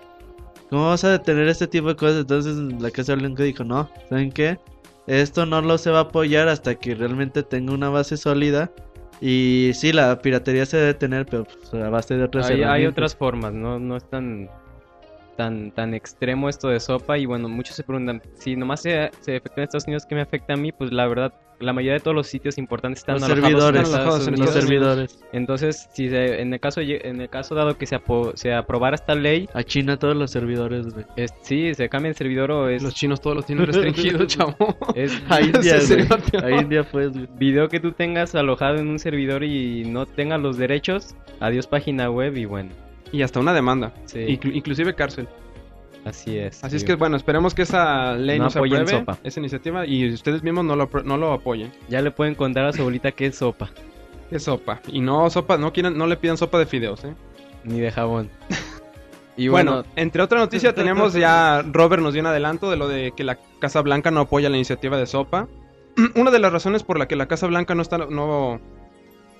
¿Cómo vas a detener este tipo de cosas? Entonces la Casa Blanca dijo, no, ¿saben qué? Esto no lo se va a apoyar hasta que realmente tenga una base sólida. Y sí, la piratería se debe detener, pero pues, a base de otras Hay, hay otras formas, no, no es tan, tan, tan extremo esto de sopa. Y bueno, muchos se preguntan, si nomás se, se efectúa en Estados Unidos, ¿qué me afecta a mí? Pues la verdad, la mayoría de todos los sitios importantes están Los alojados servidores, en alojados en los servidores. Entonces, si se- en el caso en el caso dado que se, apo- se aprobara esta ley, A China todos los servidores, güey. es, sí, se cambia el servidor o es, Los chinos todos los tienen restringidos, chavo. es A India, A India, pues, güey. video que tú tengas alojado en un servidor y no tengas los derechos, adiós página web y bueno, Y hasta una demanda. sí, Inclu- inclusive cárcel. así es. Así es que bueno, esperemos que esa ley No no, se apoyen apruebe, sopa. esa iniciativa, y ustedes mismos no lo, no lo apoyen. Ya le pueden contar a su abuelita que es sopa, Es sopa. Y no sopa, no quieran, no le pidan sopa de fideos, ¿eh? ni de jabón. Y bueno, bueno, entre otra noticia tenemos ya, Robert nos dio un adelanto de lo de que la Casa Blanca no apoya la iniciativa de sopa. Una de las razones por la que la Casa Blanca no está, no,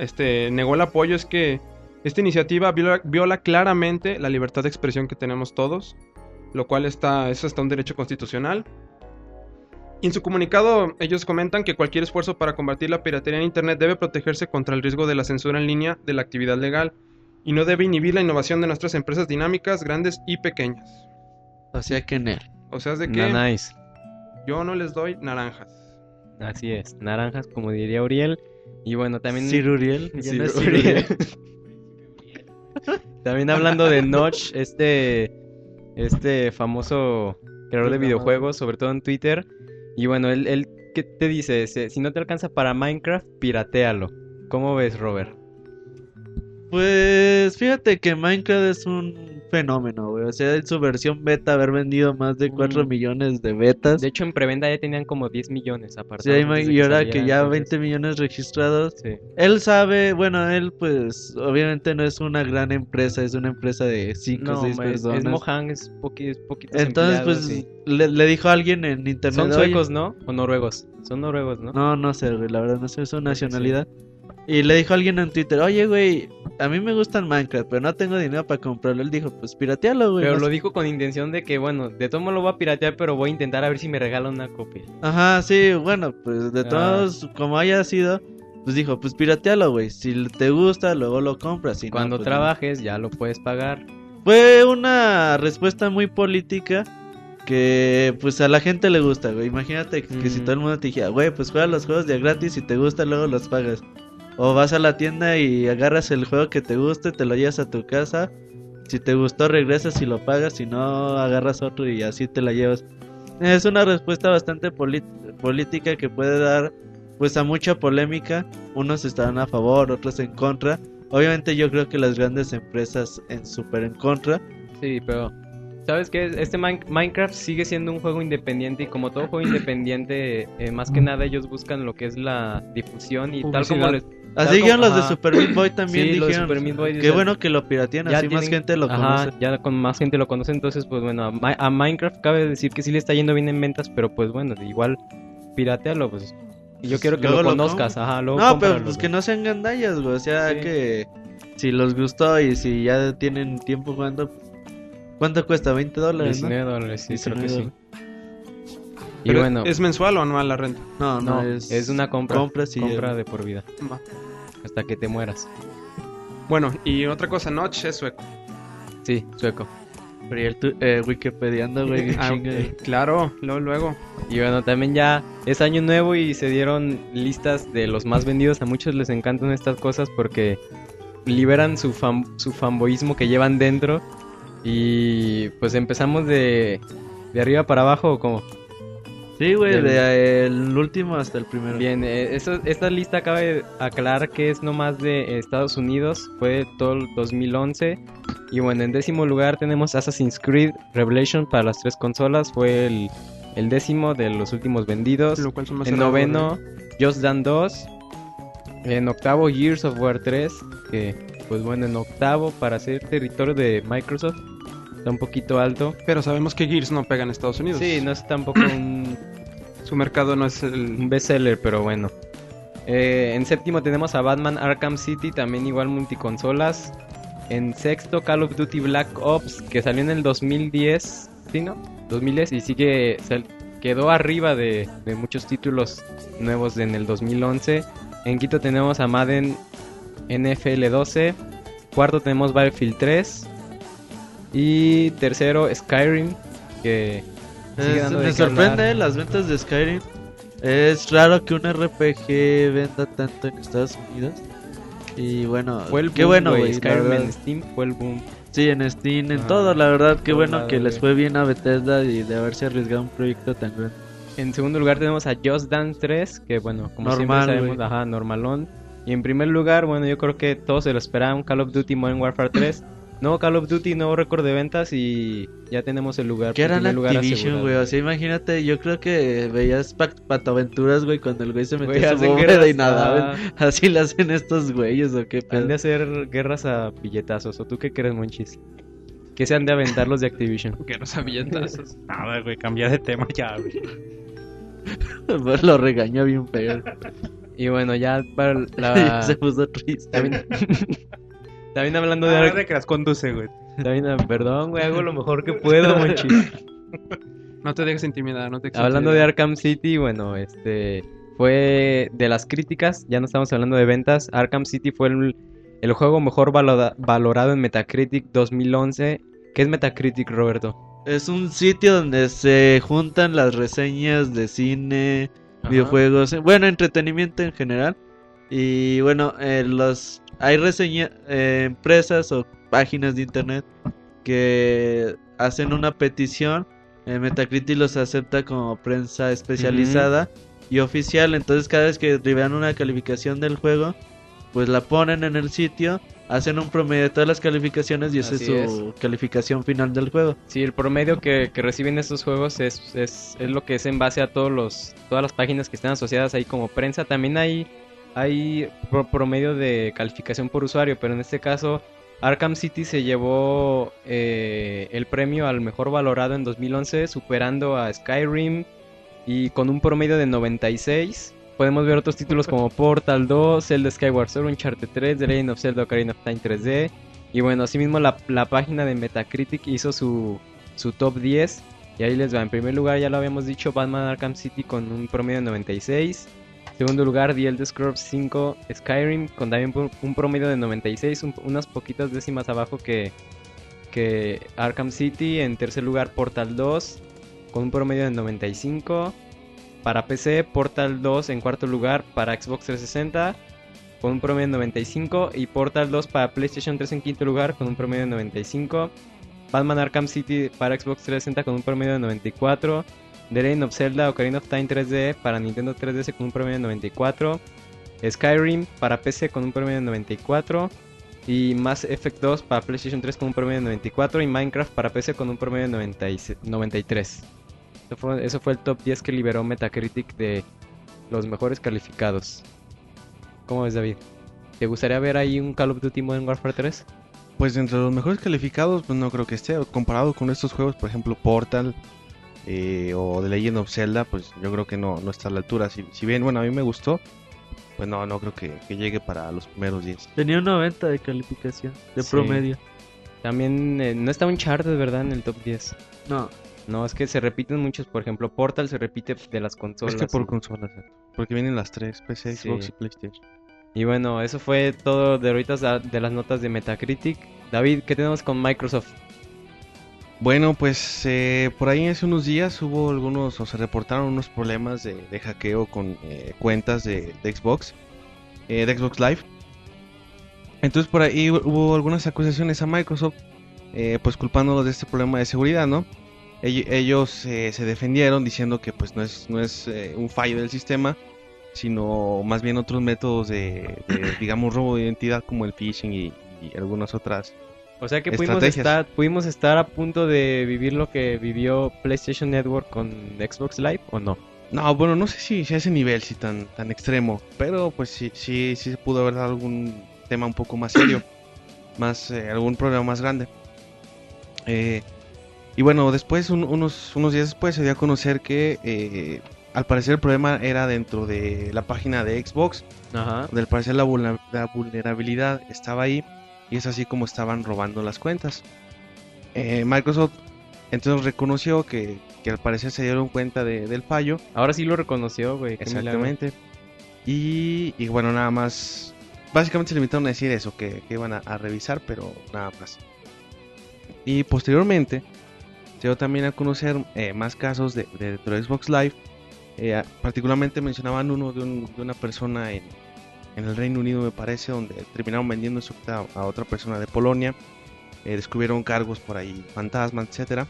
este, negó el apoyo es que esta iniciativa viola, viola claramente la libertad de expresión que tenemos todos, lo cual está, es hasta un derecho constitucional. En su comunicado ellos comentan que cualquier esfuerzo para combatir la piratería en Internet debe protegerse contra el riesgo de la censura en línea de la actividad legal y no debe inhibir la innovación de nuestras empresas dinámicas, grandes y pequeñas. O sea que Ner. O sea, es de que nice. yo no les doy naranjas. Así es, naranjas como diría Uriel. Y bueno, también Sir Uriel. ya Sir no es Sir Uriel. Uriel. También hablando de Notch, este este famoso creador de videojuegos, sobre todo en Twitter. Y bueno, él, él ¿qué te dice? Si no te alcanza para Minecraft, piratealo. ¿Cómo ves, Robert? Pues fíjate que Minecraft es un fenómeno, güey. O sea, en su versión beta haber vendido más de 4 Mm. millones de betas. De hecho, en preventa ya tenían como 10 millones aparte. Sí, y ahora que ya 20 millones registrados. Sí. Él sabe, bueno, él pues obviamente no es una gran empresa, es una empresa de 5 o No, 6 es, personas. es Mojang, es, poqui, es poquitos Entonces pues sí. le, le dijo a alguien en internet. Son "Oye, suecos, ¿no? O noruegos. Son noruegos, ¿no? No, no sé, güey, la verdad no sé su nacionalidad. Y le dijo a alguien en Twitter, oye, güey, a mí me gustan Minecraft, pero no tengo dinero para comprarlo. Él dijo, pues piratealo, güey. Pero lo sé". dijo con intención de que, bueno, de todo modo lo voy a piratear, pero voy a intentar a ver si me regalan una copia. Ajá, sí, bueno, pues de Ah. todos, como haya sido, pues dijo, pues piratealo, güey. Si te gusta, luego lo compras. Si no, Cuando pues, no. trabajes ya lo puedes pagar. Fue una respuesta muy política que pues a la gente le gusta, güey. Imagínate que, que si todo el mundo te dijera, güey, pues juega los juegos de gratis, si te gusta luego los pagas. O vas a la tienda y agarras el juego que te guste, te lo llevas a tu casa. Si te gustó regresas y lo pagas, si no agarras otro y así te la llevas. Es una respuesta bastante política que puede dar pues a mucha polémica. Unos estarán a favor, otros en contra. Obviamente yo creo que las grandes empresas en súper en contra. Sí, pero ¿sabes qué? Este Min- Minecraft sigue siendo un juego independiente y como todo juego independiente, eh, más que nada ellos buscan lo que es la difusión y tal como les... Así dijeron los de. Super Meat Boy también Sí, los de dijeron. Super Meat Boy Qué dicen- bueno que lo piratean, así más gente lo Ajá, conoce. ya con más gente lo conoce, entonces pues bueno, a, a Minecraft cabe decir que sí le está yendo bien en ventas, pero pues bueno, igual piratealo, pues. Y yo quiero que luego lo lo conozcas, ajá, luego No, pero pues que no sean gandallas, güey. O sea, Sí. que si los gustó y si ya tienen tiempo jugando. ¿Cuánto cuesta? ¿20 dólares? ¿no? 19 dólares, sí, creo que 19 sí. Y Pero, bueno, ¿Es mensual o anual la renta? No, no, no, es, es, una compra, compra, sí, compra de por vida, Va. hasta que te mueras. Bueno, y otra cosa, Notch es sueco. Sí, sueco. Pero y el tu- eh, Wikipediando, güey. Ah, claro, luego, luego. Y bueno, también ya es año nuevo y se dieron listas de los más vendidos. A muchos les encantan estas cosas porque liberan su, fan, su fanboyismo que llevan dentro. Y pues empezamos de, de arriba para abajo, ¿o como Sí, güey, Del- de el último hasta el primero. Bien, eh, eso- esta lista cabe aclarar que es nomás de Estados Unidos, fue todo el 2011. Y bueno, en décimo lugar tenemos Assassin's Creed Revelation para las tres consolas, fue el, el décimo de los últimos vendidos. Lo cual son más En noveno, Just Dance 2. En octavo, Gears of War 3. Que, pues bueno, en octavo, para ser territorio de Microsoft, está un poquito alto. Pero sabemos que Gears no pega en Estados Unidos. Sí, no es tampoco un, Su mercado no es el... un bestseller, pero bueno. Eh, en séptimo tenemos a Batman Arkham City, también igual multiconsolas. En sexto, Call of Duty Black Ops, que salió en el 2010. ¿Sí, no? 2010 y sigue. sal- quedó arriba de, de muchos títulos nuevos en el 2011. En quinto tenemos a Madden NFL 12. Cuarto tenemos Battlefield 3. Y tercero, Skyrim, que sigue Es- dando de me sorprende hablar. las ventas de Skyrim. Es raro que un RPG venda tanto en Estados Unidos. Y bueno, Fue el qué boom, bueno, Skyrim en Steam fue el boom. Sí, en Steam, en Ah, todo, la verdad, qué bueno que les fue bien a Bethesda y de haberse arriesgado un proyecto tan grande. En segundo lugar tenemos a Just Dance 3, que bueno, como Normal, siempre sabemos, ajá, normalón. Y en primer lugar, bueno, yo creo que todos se lo esperaban, Call of Duty Modern Warfare 3. Nuevo Call of Duty, nuevo récord de ventas y ya tenemos el lugar. Eran primer lugar Activision, güey. O sea, imagínate, yo creo que veías Patoaventuras, güey, cuando el güey se metía a su guerras, y nadaba. ah, Así le hacen estos güeyes, o qué Han pedo. de hacer guerras a billetazos, ¿o tú qué crees, Monchis? Que se han de aventar los de Activision. Que no sabían tazos. Nada, güey, cambia de tema ya, güey. Pues lo regañó bien feo. Y bueno, ya para la... se puso triste. También... También hablando de... Ar- de que las conduce, güey. también, perdón, güey, hago lo mejor que puedo, Monchis. No te dejes intimidar, no te dejes Hablando de. Arkham City, bueno, este fue de las críticas, ya no estamos hablando de ventas. Arkham City fue el, el juego mejor valorado en Metacritic 2011. ¿Qué es Metacritic, Roberto? Es un sitio donde se juntan las reseñas de cine, videojuegos, bueno, entretenimiento en general. Y bueno, eh, los hay reseña eh, empresas o páginas de internet que hacen una petición. eh, Metacritic los acepta como prensa especializada y oficial. Entonces, cada vez que liberan una calificación del juego, pues la ponen en el sitio, hacen un promedio de todas las calificaciones y esa es su calificación final del juego. Sí, el promedio que, que reciben estos juegos es, es, es lo que es en base a todos los, todas las páginas que están asociadas ahí como prensa. También hay, hay pro- promedio de calificación por usuario, pero en este caso Arkham City se llevó eh, el premio al mejor valorado en 2011, superando a Skyrim y con un promedio de 96. Podemos ver otros títulos como Portal 2, Zelda Skyward Sword, Uncharted 3, The Legend of Zelda Ocarina of Time 3D. Y bueno, asimismo la, la página de Metacritic hizo su, su top 10. Y ahí les va. En primer lugar, ya lo habíamos dicho, Batman Arkham City con un promedio de 96. Segundo lugar, The Elder Scrolls 5 Skyrim con también un- promedio de 96, un- unas poquitas décimas abajo que, que Arkham City. En tercer lugar, Portal 2 con un promedio de 95. Para PC, Portal 2 en cuarto lugar para Xbox 360 con un promedio de 95 y Portal 2 para PlayStation 3 en quinto lugar con un promedio de 95. Batman Arkham City para Xbox 360 con un promedio de 94. The Legend of Zelda Ocarina of Time 3D para Nintendo 3DS con un promedio de 94. Skyrim para PC con un promedio de 94. Y Mass Effect 2 para PlayStation 3 con un promedio de 94. Y Minecraft para PC con un promedio de 96 93. Eso fue, eso fue el top 10 que liberó Metacritic de los mejores calificados. ¿Cómo ves, David? ¿Te gustaría ver ahí un Call of Duty Modern Warfare 3? Pues entre los mejores calificados, pues no creo que esté. Comparado con estos juegos, por ejemplo, Portal eh, o The Legend of Zelda, pues yo creo que no, no está a la altura. Si, si bien, bueno, a mí me gustó, pues no, no creo que, que llegue para los primeros 10. Tenía un 90 de calificación, de Sí. promedio. También eh, no está Uncharted, ¿verdad? En el top 10. No, No, es que se repiten muchos. Por ejemplo, Portal se repite de las consolas. es que por y- consolas, ¿eh? porque vienen las tres, PC, Sí. Xbox y PlayStation. Y bueno, eso fue todo de ahorita de las notas de Metacritic. David, ¿qué tenemos con Microsoft? Bueno, pues eh, por ahí hace unos días hubo algunos, o se reportaron unos problemas de, hackeo con eh, cuentas de, Xbox, eh, de Xbox Live. Entonces por ahí hu- hubo algunas acusaciones a Microsoft, eh, pues culpándolos de este problema de seguridad, ¿no? Ell- Ellos eh, se defendieron diciendo que pues no es, no es eh, un fallo del sistema, sino más bien otros métodos de, digamos, robo de identidad como el phishing y algunas otras O sea que pudimos estar, pudimos estar a punto de vivir lo que vivió PlayStation Network con Xbox Live o no. No, bueno, no sé si, si a ese nivel, si tan, tan extremo, pero pues sí, sí, sí se pudo haber dado algún tema un poco más serio, más, eh, algún problema más grande. Eh, y bueno, después, un- unos, unos días después, se dio a conocer que eh, al parecer el problema era dentro de la página de Xbox, Ajá. donde al parecer la, la vulnerabilidad estaba ahí, y es así como estaban robando las cuentas. Eh, Microsoft entonces reconoció que, que al parecer se dieron cuenta de- del fallo Ahora sí lo reconoció, güey. Exactamente. Y, y bueno, nada más. Básicamente se limitaron a decir eso, que, que iban a, a revisar, pero nada más. Y posteriormente se dio también a conocer eh, más casos de, de Xbox Live. Eh, particularmente mencionaban uno de, un- de una persona en, en el Reino Unido, me parece, donde terminaron vendiendo su cuenta a, a otra persona de Polonia. Eh, descubrieron cargos por ahí, fantasmas, etcétera.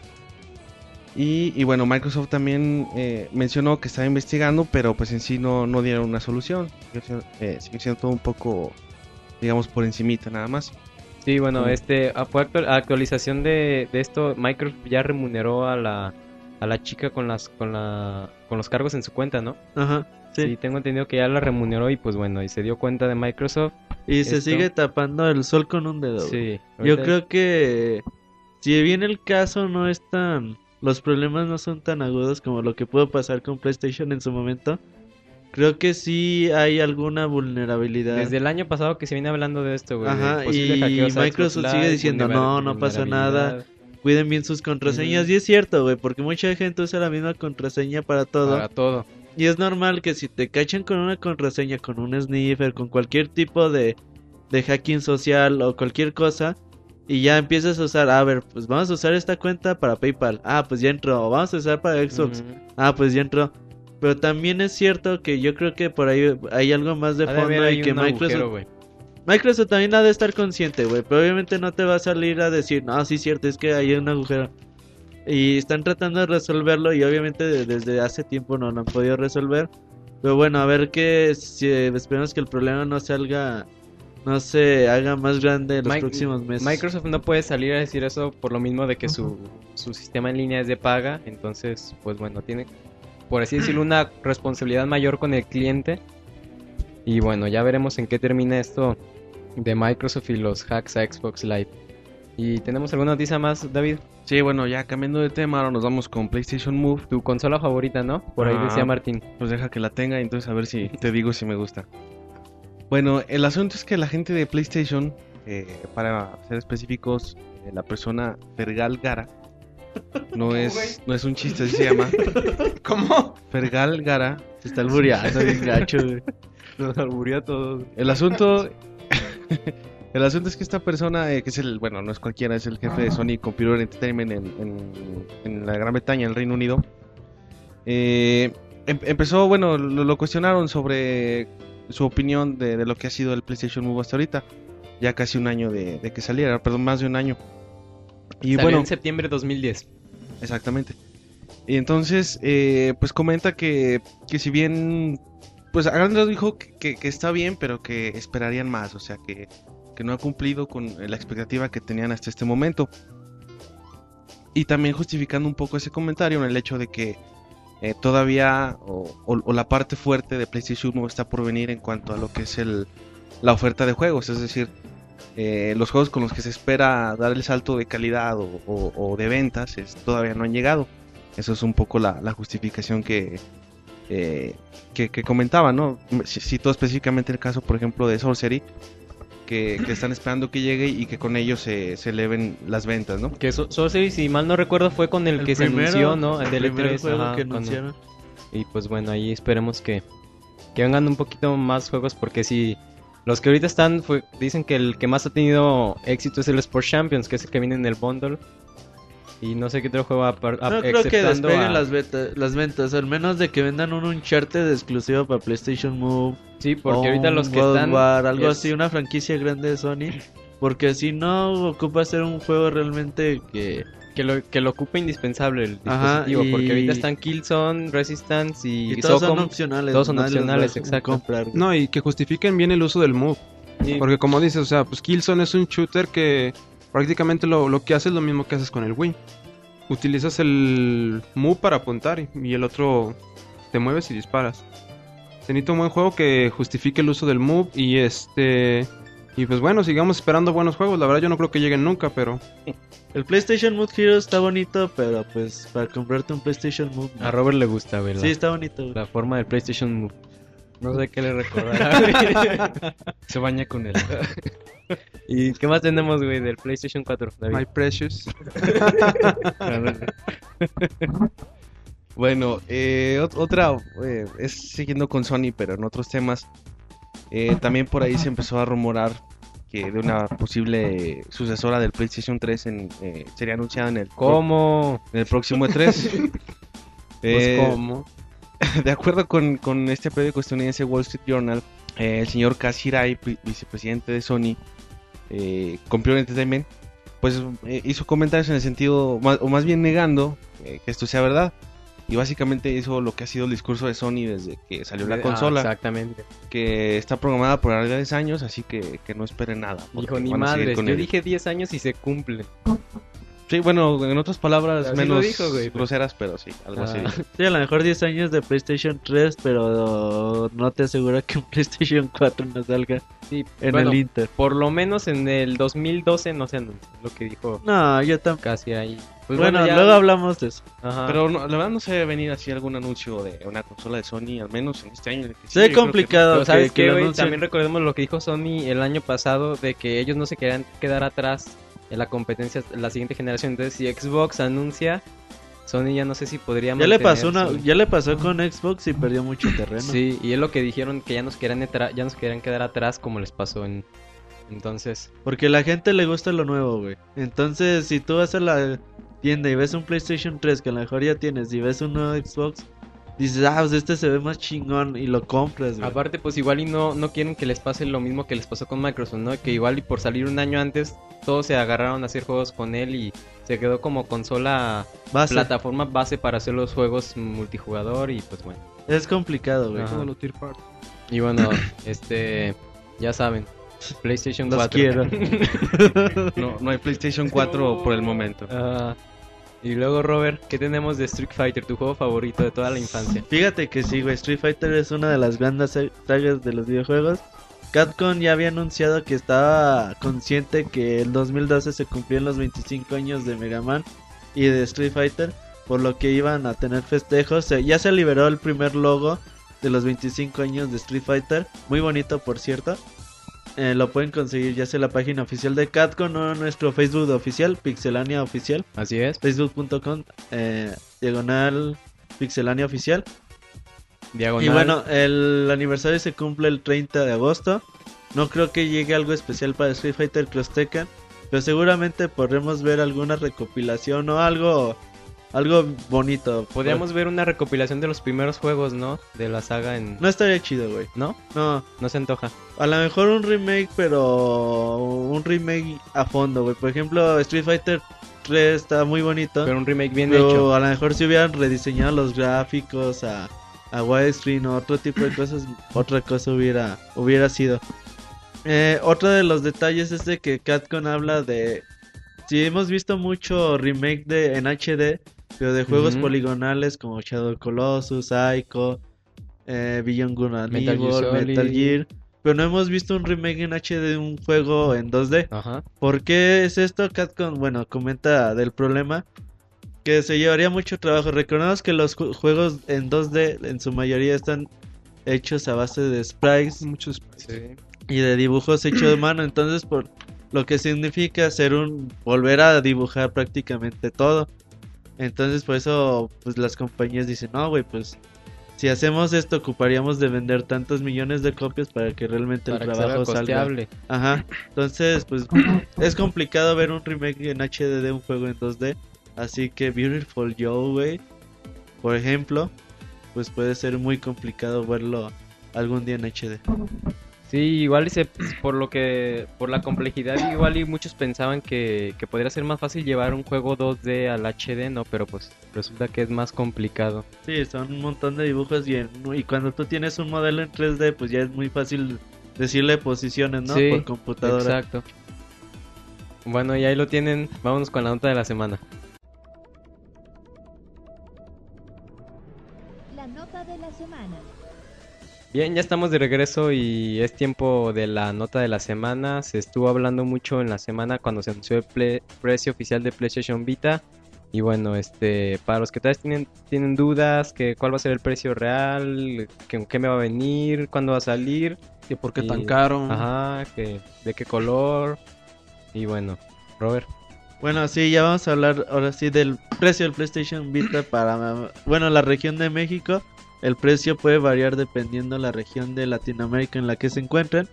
Y, y bueno, Microsoft también eh, mencionó que estaba investigando, pero pues en sí no, no dieron una solución. Sigue siendo, eh, sigue siendo todo un poco, digamos, por encimita nada más. Sí, bueno, Mm. este a- fue actual- actualización de, de esto. Microsoft ya remuneró a la a la chica con las con la con los cargos en su cuenta, ¿no? ajá, sí. Sí, tengo entendido que ya la remuneró y pues bueno, y se dio cuenta de Microsoft. Y se sigue tapando el sol con un dedo. Sí. Yo creo que si bien el caso no es tan... Los problemas no son tan agudos como lo que pudo pasar con PlayStation en su momento. Creo que sí hay alguna vulnerabilidad. Desde el año pasado que se viene hablando de esto, güey. Ajá, y Microsoft sigue diciendo, "No, no pasa nada". Cuiden bien sus contraseñas. Y es cierto, güey, porque mucha gente usa la misma contraseña para todo. Para todo. Y es normal que si te cachan con una contraseña, con un sniffer, con cualquier tipo de, de hacking social o cualquier cosa, y ya empiezas a usar, a ver, pues vamos a usar esta cuenta para PayPal. Ah, pues ya entró. O vamos a usar para Xbox. Ah, pues ya entró. Pero también es cierto que yo creo que por ahí hay algo más de fondo y que Microsoft, agujero. Microsoft también ha de estar consciente, güey. Pero obviamente no te va a salir a decir, no, sí, cierto, es que hay un agujero. Y están tratando de resolverlo y obviamente de- desde hace tiempo no lo han podido resolver. Pero bueno, a ver que si, esperemos que el problema no salga no se haga más grande en los Mi- próximos meses. Microsoft no puede salir a decir eso por lo mismo de que su, su sistema en línea es de paga, entonces, pues bueno, tiene, por así decirlo, una responsabilidad mayor con el cliente. Y bueno, ya veremos en qué termina esto de Microsoft y los hacks a Xbox Live. ¿Y tenemos alguna noticia más, David? Sí, bueno, ya cambiando de tema, ahora nos vamos con PlayStation Move. Tu consola favorita, ¿no? Por ahí Ah. decía Martín. Pues deja que la tenga y entonces a ver si te digo si me gusta. Bueno, el asunto es que la gente de PlayStation, eh, para ser específicos, eh, la persona Fergal Gara, no es, no es un chiste, así se llama. ¿Cómo? Fergal Gara. Se está albureando bien gacho. Nos todos. El asunto, el asunto es que esta persona, eh, que es el, bueno, no es cualquiera, es el jefe de Sony Computer Entertainment en, en- en la Gran Bretaña, en el Reino Unido. eh, em- empezó, bueno, lo, lo cuestionaron sobre su opinión de, de lo que ha sido el PlayStation Move hasta ahorita. Ya casi un año de, de que saliera, perdón, más de un año. Y Salió bueno, en septiembre de 2010. Exactamente. Y entonces, eh, pues comenta que, que si bien, pues a grandes rasgos dijo que, que- que está bien, pero que esperarían más, o sea, que, que no ha cumplido con la expectativa que tenían hasta este momento. Y también justificando un poco ese comentario en el hecho de que eh, todavía, o, la parte fuerte de PlayStation 1 está por venir en cuanto a lo que es el, la oferta de juegos, es decir, eh, los juegos con los que se espera dar el salto de calidad o, de ventas es- todavía no han llegado. Eso es un poco la, justificación que, eh, que, que comentaba, ¿no? Cito específicamente el caso, por ejemplo, de Sorcery, que, que están esperando que llegue y que con ello se, se eleven las ventas, ¿no? Que So- Sorcery, si mal no recuerdo, fue con el, El que primero- se anunció, ¿no? El el del primer E3. juego ajá, que cuando- anunciaron. Y pues bueno, ahí esperemos que, que vengan un poquito más juegos porque si los que ahorita están fue- dicen que el que más ha tenido éxito es el Sport Champions, que es el que viene en el bundle. Y no sé qué otro juego apar- No creo que despeguen a- las, beta- las ventas, al menos de que vendan un Uncharted exclusivo para PlayStation Move. Sí, porque ahorita los que of están War, algo es- así, una franquicia grande de Sony. Porque si no ocupa ser un juego realmente que... que lo que lo ocupa indispensable el Ajá, dispositivo, y- porque ahorita están Killzone, Resistance y, Y todos son Socom. opcionales. todos son opcionales, exacto. comprar. No, y que justifiquen bien el uso del Move. Sí, Porque como dices, o sea, pues Killzone es un shooter que prácticamente lo, lo que hace es lo mismo que haces con el Wii. Utilizas el Move para apuntar y, y el otro te mueves y disparas. Se necesita un buen juego que justifique el uso del Move y este... Y pues bueno, sigamos esperando buenos juegos. La verdad yo no creo que lleguen nunca, pero... El PlayStation Move Hero está bonito, pero pues para comprarte un PlayStation Move... no. a Robert le gusta, ¿verdad? Sí, está bonito. La forma del PlayStation Move. No sé qué le recordará. Se baña con él. ¿Y qué más tenemos, güey, del PlayStation 4? David? My Precious. Bueno, eh, ot- otra eh, es siguiendo con Sony, pero en otros temas. Eh, también por ahí se empezó a rumorar que de una posible sucesora del PlayStation 3 en, eh, sería anunciada en el, ¿Cómo? en el próximo E3. Pues, Eh, ¿cómo? de acuerdo con, con este periódico estadounidense Wall Street Journal, eh, el señor Kaz Hirai, vi- vicepresidente de Sony, eh, Computer Entertainment, pues eh, hizo comentarios en el sentido, ma- o más bien negando eh, que esto sea verdad. Y básicamente hizo lo que ha sido el discurso de Sony desde que salió la Ah, consola, exactamente. que está programada por 10 años, así que, que no esperen nada. Dijo, ni madres. Yo él". dije 10 años y se cumple. Sí, bueno, en otras palabras Así menos dijo, güey, pero- groseras, pero sí, algo así. Ah. Sí, a lo mejor 10 años de PlayStation 3, pero no te asegura que un PlayStation 4 no salga Sí, en bueno, el Inter. por lo menos en el 2012 no se anunció lo que dijo No, yo tampoco. casi ahí. Pues bueno, ya- luego hablamos de eso. Ajá. Pero no, la verdad no se debe venir así algún anuncio de una consola de Sony, al menos en este año. que sí, que- complicado que, ¿sabes que güey? anuncien. También recordemos lo que dijo Sony el año pasado de que ellos no se querían quedar atrás en la competencia de la siguiente generación. Entonces, si Xbox anuncia, Sony ya no sé si podría Ya le pasó una, ya le pasó con Xbox y perdió mucho terreno. Sí, y es lo que dijeron que ya nos querían ya nos querían quedar atrás como les pasó en entonces, Porque a la gente le gusta lo nuevo, güey. Entonces, si tú vas a la tienda y ves un PlayStation 3 que a lo mejor ya tienes y ves un nuevo Xbox, dices, ah, pues este se ve más chingón y lo compras, güey. aparte pues igual y no no quieren que les pase lo mismo que les pasó con Microsoft, ¿no? Que igual y por salir un año antes todos se agarraron a hacer juegos con él y se quedó como consola Base. plataforma base para hacer los juegos multijugador y pues bueno. Es complicado, güey. Y bueno, este ya saben, PlayStation Los 4. quiero. No, no hay PlayStation 4 por el momento. Ah, y luego, Robert, ¿qué tenemos de Street Fighter, tu juego favorito de toda la infancia? Fíjate que sí, güey. Street Fighter es una de las grandes sa- sagas de los videojuegos. Capcom ya había anunciado que estaba consciente que el 2012 se cumplían los 25 años de Mega Man y de Street Fighter, por lo que iban a tener festejos. Ya se liberó el primer logo de los 25 años de Street Fighter, muy bonito por cierto. Eh, lo pueden conseguir ya sea en la página oficial de Capcom o en nuestro Facebook oficial, Pixelania Oficial Así es. facebook.com eh, diagonal pixelania oficial Diagonal. y bueno el aniversario se cumple el 30 de agosto no creo que llegue algo especial para Street Fighter Cross Tekken pero seguramente podremos ver alguna recopilación o algo algo bonito Podríamos ver una recopilación de los primeros juegos, ¿no? De la saga en... no estaría chido güey ¿No? no No se antoja. a lo mejor un remake pero un remake a fondo güey por ejemplo Street Fighter 3 está muy bonito Pero un remake bien Pero hecho. a lo mejor si hubieran rediseñado los gráficos a, a widescreen o otro tipo de cosas, otra cosa hubiera, hubiera sido. Eh, otro de los detalles es de que Capcom habla de... Si hemos visto mucho remake de en HD, pero de juegos poligonales como Shadow Colossus, Psycho, eh, Beyond Good and Metal Gear Evil, Solid. Metal Gear, pero no hemos visto un remake en HD de un juego en 2D. Ajá. ¿Por qué es esto? Capcom, bueno, comenta del problema que se llevaría mucho trabajo. Recordemos que los ju- juegos en 2D en su mayoría están hechos a base de sprites Muchos Sí. y de dibujos hechos de mano, entonces por lo que significa hacer un volver a dibujar prácticamente todo. Entonces por eso pues las compañías dicen, "No, güey, pues si hacemos esto ocuparíamos de vender tantos millones de copias para que realmente Para el que trabajo salga. Ajá. Entonces, pues es complicado ver un remake en HD de un juego en 2D. Así que Beautiful Joe, güey, por ejemplo, pues puede ser muy complicado verlo algún día en HD. Sí, igual y se, por lo que, por la complejidad, igual y muchos pensaban que, que podría ser más fácil llevar un juego 2D al HD, no, pero pues resulta que es más complicado. Sí, son un montón de dibujos y, en- y cuando tú tienes un modelo en 3D, pues ya es muy fácil decirle posiciones, ¿no? Sí, Por computadora. Exacto. Bueno, y ahí lo tienen. Vámonos con la nota de la semana. La nota de la semana. Bien, ya estamos de regreso y es tiempo de la nota de la semana. Se estuvo hablando mucho en la semana cuando se anunció el ple- precio oficial de PlayStation Vita. Y bueno, este, para los que tal vez tienen, tienen dudas, que cuál va a ser el precio real, que, qué me va a venir, cuándo va a salir, ¿Y por qué Y- tan caro? ajá, que, de qué color. Y bueno, Robert. Bueno, sí, ya vamos a hablar ahora sí del precio del PlayStation Vita para, bueno, la región de México. El precio puede variar dependiendo la región de Latinoamérica en la que se encuentren.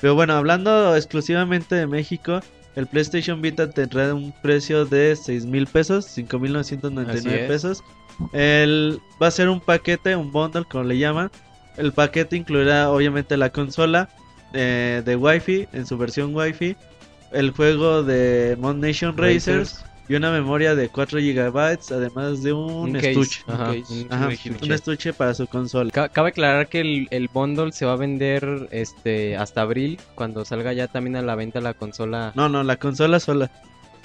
Pero bueno, hablando exclusivamente de México, el PlayStation Vita tendrá un precio de 6 mil pesos, 5 mil Así 999 es. pesos. El, va a ser un paquete, un bundle, como le llaman. El paquete incluirá obviamente la consola eh, de Wi-Fi en su versión Wi-Fi, el juego de Mod Nation Racers y una memoria de 4 GB, además de un, estuche. ajá, Un estuche. para su consola. Ca- Cabe aclarar que el, el bundle se va a vender este hasta abril, cuando salga ya también a la venta la consola. No, no, la consola sola.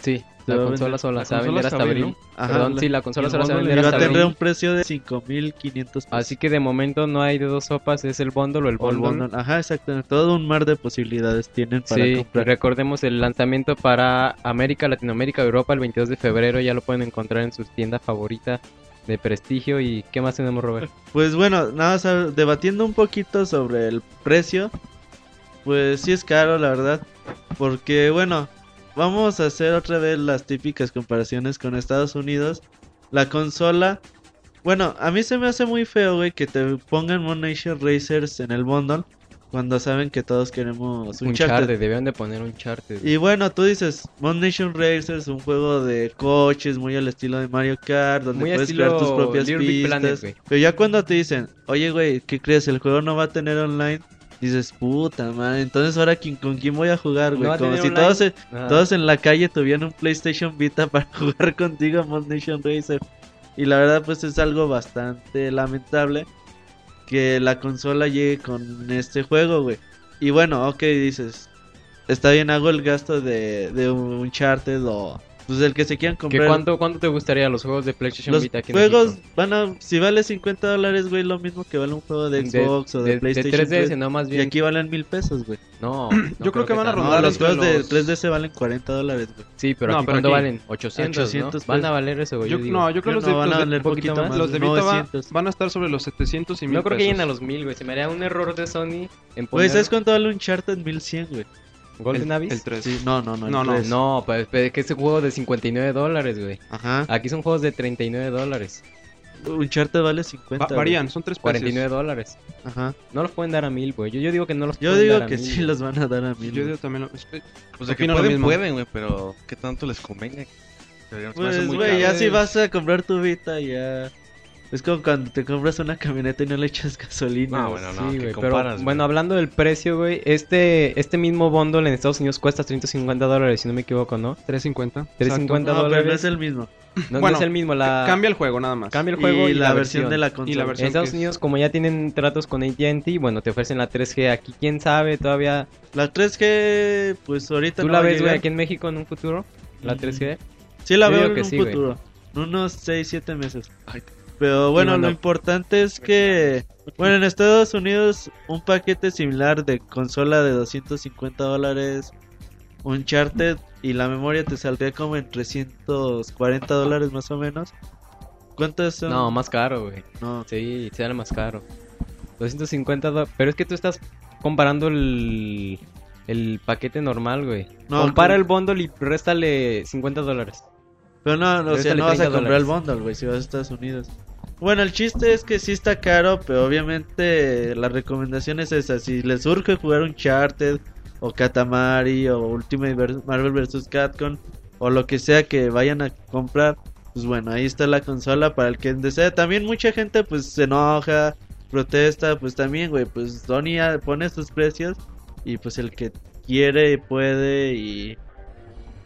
Sí, la va consola sola la se va a vender hasta hasta abril, abril. Ajá, Perdón, la- sí, la consola sola se va a vender Y va hasta a tener abril. un precio de 5500 pesos. Así que de momento no hay de dos sopas, es el bundle o el O bundle. Ajá, exactamente. Todo un mar de posibilidades tienen para Sí, comprar. recordemos el lanzamiento para América, Latinoamérica, Europa el 22 de febrero. Ya lo pueden encontrar en su tienda favorita de prestigio. ¿Y qué más tenemos, Robert? Pues bueno, nada a- debatiendo un poquito sobre el precio. Pues sí es caro, la verdad. Porque bueno, vamos a hacer otra vez las típicas comparaciones con Estados Unidos. La consola. Bueno, a mí se me hace muy feo, güey, que te pongan Mon Nation Racers en el bundle. Cuando saben que todos queremos un Un charter, debieron de poner un charter. y bueno, tú dices, Mon Nation Racers, un juego de coches muy al estilo de Mario Kart, donde Muy puedes crear tus propias Little pistas. Planet, güey. pero ya cuando te dicen, oye, güey, ¿qué crees? El juego no va a tener online. Dices, puta madre, entonces ahora ¿quién- con quién voy a jugar, güey? Como si todos, en- todos en la calle tuvieran un PlayStation Vita para jugar contigo a Mon Nation Racer. Y la verdad, pues es algo bastante lamentable que la consola llegue con este juego, güey. Y bueno, ok, dices, está bien, hago el gasto de, de un Uncharted o pues el que se quieran ¿Qué comprar. cuánto, ¿Cuánto te gustaría los juegos de PlayStation Los Vita aquí en juegos México? van a, si vale 50 dólares, güey, lo mismo que vale un juego de Xbox o de, PlayStation. 3DS, 3, no más y bien. aquí valen mil pesos, güey. No, Yo creo que van a tanto. No, rondar los juegos de los- 3DS valen 40 dólares, güey. Sí, pero No, aquí pero cuánto aquí- valen 800, 800 ¿no? Van pesos. a valer eso, güey. Yo, yo no, yo creo Yo que no, los, van de, a los de- valer un poquito más. los de Vita va- 900. van a estar sobre los 700 y 1000 No creo que lleguen a los 1000, güey. Se me haría un error de Sony en Güey, poner ¿sabes cuánto vale un Uncharted 1100, güey? Golden Abyss. el 3. Sí, no, no, no. el No, no. 3. No, pues es que es un juego de 59 dólares, güey. Ajá. Aquí son juegos de 39 dólares. Uncharted vale Va- 50. güey. varían, son 3 precios. 49 dólares. Ajá. No los pueden dar a 1000, güey. Yo, yo digo que no los Yo pueden digo dar a que 1000, sí güey. los van a dar a mí. Yo digo también lo- Pues de que Opino lo pueden, pueden, güey, pero ¿qué tanto les convenga? Pues, güey, caro. ya si vas a comprar tu Vita, ya. Es como cuando te compras una camioneta y no le echas gasolina. No, güey. bueno, no, Sí, güey, comparas, pero güey. bueno, hablando del precio, güey, este, este mismo bundle en Estados Unidos cuesta 350 dólares, si no me equivoco, ¿no? 350. 350 No, pero no dólares. es el mismo. No, no Bueno, es el mismo, la... Cambia el juego nada más. cambia el juego y, y la, versión de la consola. Y la En versión Estados es- Unidos, como ya tienen tratos con AT&T, bueno, te ofrecen la 3G. Aquí, quién sabe, todavía... La 3G, pues ahorita ¿Tú no la ves, güey, aquí en México en un futuro? ¿La Mm. 3G? Sí, la Yo veo en que un sí, futuro. Unos 6, 7 meses. Pero bueno, bueno. lo importante es que, bueno, en Estados Unidos un paquete similar de consola de 250 dólares, Uncharted y la memoria te saldría como en 340 dólares más o menos. ¿Cuántos son? No, más caro, güey. No. Sí, sale más caro. 250 dólares. Pero es que tú estás comparando el, el paquete normal, güey. No, Compara el- el bundle y réstale 50 dólares. Pero no, no, o sea, no vas a 30 comprar el bundle, güey, si vas a Estados Unidos. Bueno, el chiste es que sí está caro, pero obviamente la recomendación es esa. Si les urge jugar Uncharted, o Katamari, o Ultimate Marvel vs. Capcom, o lo que sea que vayan a comprar, pues bueno, ahí está la consola para el que desea. También mucha gente pues se enoja, protesta, pues también, güey, pues Sony pone sus precios, y pues el que quiere, puede, y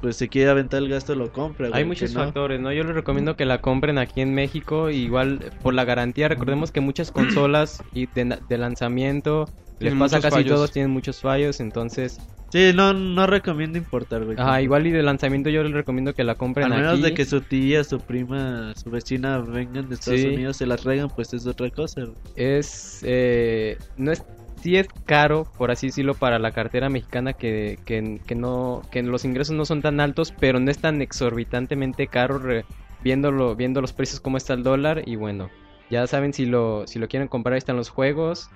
pues se quiere aventar el gasto, lo compra. güey, Hay muchos no. factores, ¿no? Yo les recomiendo que la compren aquí en México. Igual por la garantía, recordemos que muchas consolas y de, de lanzamiento les Tienen pasa casi fallos. todos, tienen muchos fallos. Entonces, Sí, no, no recomiendo importar, güey. ajá, igual y de lanzamiento yo les recomiendo que la compren Al menos aquí. de que su tía, su prima, su vecina vengan de Estados Sí. Unidos, se las traigan, pues es otra cosa. güey. es eh, no es sí es caro por así decirlo para la cartera mexicana que, que, que no que los ingresos no son tan altos pero no es tan exorbitantemente caro re- viéndolo viendo los precios cómo está el dólar y bueno ya saben si lo si lo quieren comprar ahí están los juegos